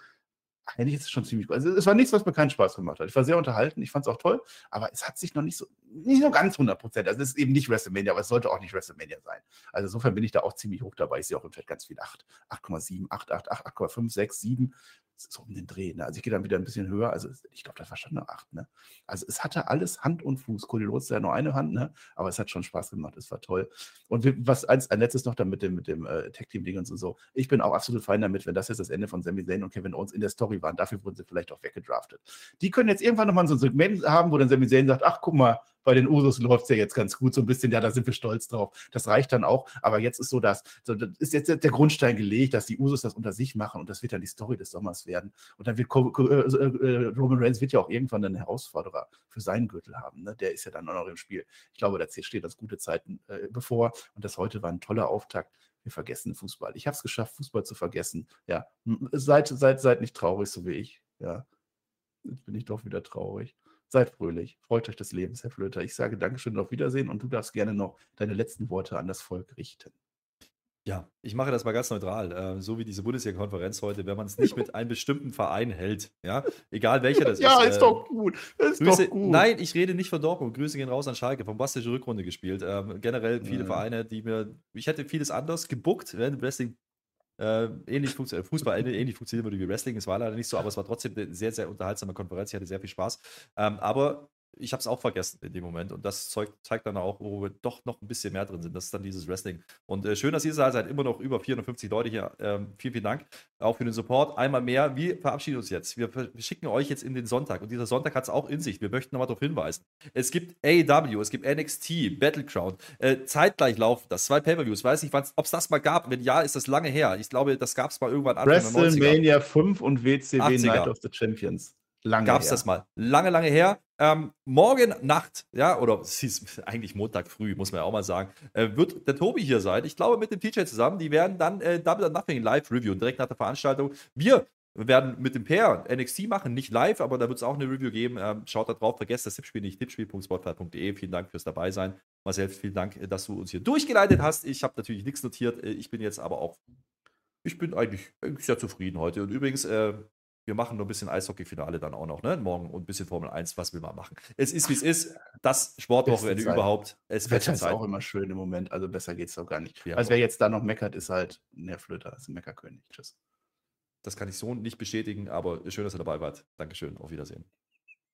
eigentlich ist es schon ziemlich gut. Also es war nichts, was mir keinen Spaß gemacht hat. Ich war sehr unterhalten, ich fand es auch toll, aber es hat sich noch nicht so, nicht so ganz 100 Prozent. Also es ist eben nicht WrestleMania, aber es sollte auch nicht WrestleMania sein. Also insofern bin ich da auch ziemlich hoch dabei. Ich sehe auch im Chat ganz viel 8, 8,7, 8, 8, 8, 8,5, 6, 7 so um den Dreh. Ne? Also ich gehe dann wieder ein bisschen höher. Also ich glaube, das war schon eine 8. Ne? Also es hatte alles Hand und Fuß. Cody Rhodes ja nur eine Hand, ne? aber es hat schon Spaß gemacht. Es war toll. Und was eins, ein letztes noch dann mit dem, mit dem äh, Tag-Team-Ding und so. Ich bin auch absolut fein damit, wenn das jetzt das Ende von Sami Zayn und Kevin Owens in der Story waren. Dafür wurden sie vielleicht auch weggedraftet. Die können jetzt irgendwann nochmal so ein Segment haben, wo dann Sami Zayn sagt, ach guck mal, bei den Usos läuft es ja jetzt ganz gut, so ein bisschen, ja, da sind wir stolz drauf. Das reicht dann auch. Aber jetzt ist so, dass so, das ist jetzt der Grundstein gelegt, dass die Usos das unter sich machen und das wird dann die Story des Sommers werden. Und dann wird äh, äh, Roman Reigns wird ja auch irgendwann einen Herausforderer für seinen Gürtel haben. Ne? Der ist ja dann auch noch im Spiel. Ich glaube, da steht das gute Zeiten äh, bevor. Und das heute war ein toller Auftakt. Wir vergessen Fußball. Ich habe es geschafft, Fußball zu vergessen. Ja, seid, seid, seid nicht traurig, so wie ich. Ja, jetzt bin ich doch wieder traurig. Seid fröhlich, freut euch des Lebens, Herr Flöter. Ich sage Dankeschön und auf Wiedersehen und du darfst gerne noch deine letzten Worte an das Volk richten. Ja, ich mache das mal ganz neutral. Äh, so wie diese Bundesliga-Konferenz heute, wenn man es nicht mit einem bestimmten Verein hält, ja, egal welcher das [LAUGHS] ja, ist. Ja, ist äh, doch gut. Ist Grüße, doch gut. Nein, ich rede nicht von Dortmund. Grüße gehen raus an Schalke, bombastische Rückrunde gespielt. Ähm, generell viele ja. Vereine, die mir, ich hätte vieles anders gebuckt, wenn Wrestling äh, ähnlich funktioniert, äh, Fußball ähnlich funktioniert würde wie Wrestling. Es war leider nicht so, aber es war trotzdem eine sehr, sehr unterhaltsame Konferenz. Ich hatte sehr viel Spaß. Ähm, aber ich habe es auch vergessen in dem Moment. Und das zeigt, zeigt dann auch, wo wir doch noch ein bisschen mehr drin sind. Das ist dann dieses Wrestling. Und äh, schön, dass ihr seid. Immer noch über 450 Leute hier. Ähm, vielen, vielen Dank auch für den Support. Einmal mehr. Wir verabschieden uns jetzt. Wir, schicken euch jetzt in den Sonntag. Und dieser Sonntag hat es auch in sich. Wir möchten nochmal darauf hinweisen. Es gibt AEW, es gibt NXT, Battleground. Äh, zeitgleich laufen das. Zwei Pay-Per-Views. Weiß nicht, ob es das mal gab. Wenn ja, ist das lange her. Ich glaube, das gab es mal irgendwann WrestleMania 5 und WCW 80er. Night of the Champions. Lange Gab es das mal. Lange, lange her. Ähm, morgen Nacht, ja, oder es ist [LAUGHS] eigentlich Montag früh, muss man ja auch mal sagen, äh, wird der Tobi hier sein. Ich glaube, mit dem TJ zusammen. Die werden dann äh, Double or Nothing live reviewen, direkt nach der Veranstaltung. Wir werden mit dem Pair NXT machen, nicht live, aber da wird es auch eine Review geben. Ähm, schaut da drauf, vergesst das Tippspiel nicht, tippspiel.spotify.de. Vielen Dank fürs dabei sein. Marcel, vielen Dank, äh, dass du uns hier durchgeleitet hast. Ich habe natürlich nichts notiert. Äh, ich bin jetzt aber auch, ich bin eigentlich, eigentlich sehr zufrieden heute. Und übrigens, äh, wir machen nur ein bisschen Eishockey-Finale dann auch noch, ne? Morgen und ein bisschen Formel 1, was will man machen? Es ist, wie es ist. Das Sportwochenende überhaupt. Es Wetter ist auch immer schön im Moment, also besser geht es doch gar nicht. Ja, also wer jetzt da noch meckert, ist halt Nervlöter, ist ein Meckerkönig. Tschüss. Das kann ich so nicht bestätigen, aber schön, dass ihr dabei wart. Dankeschön, auf Wiedersehen.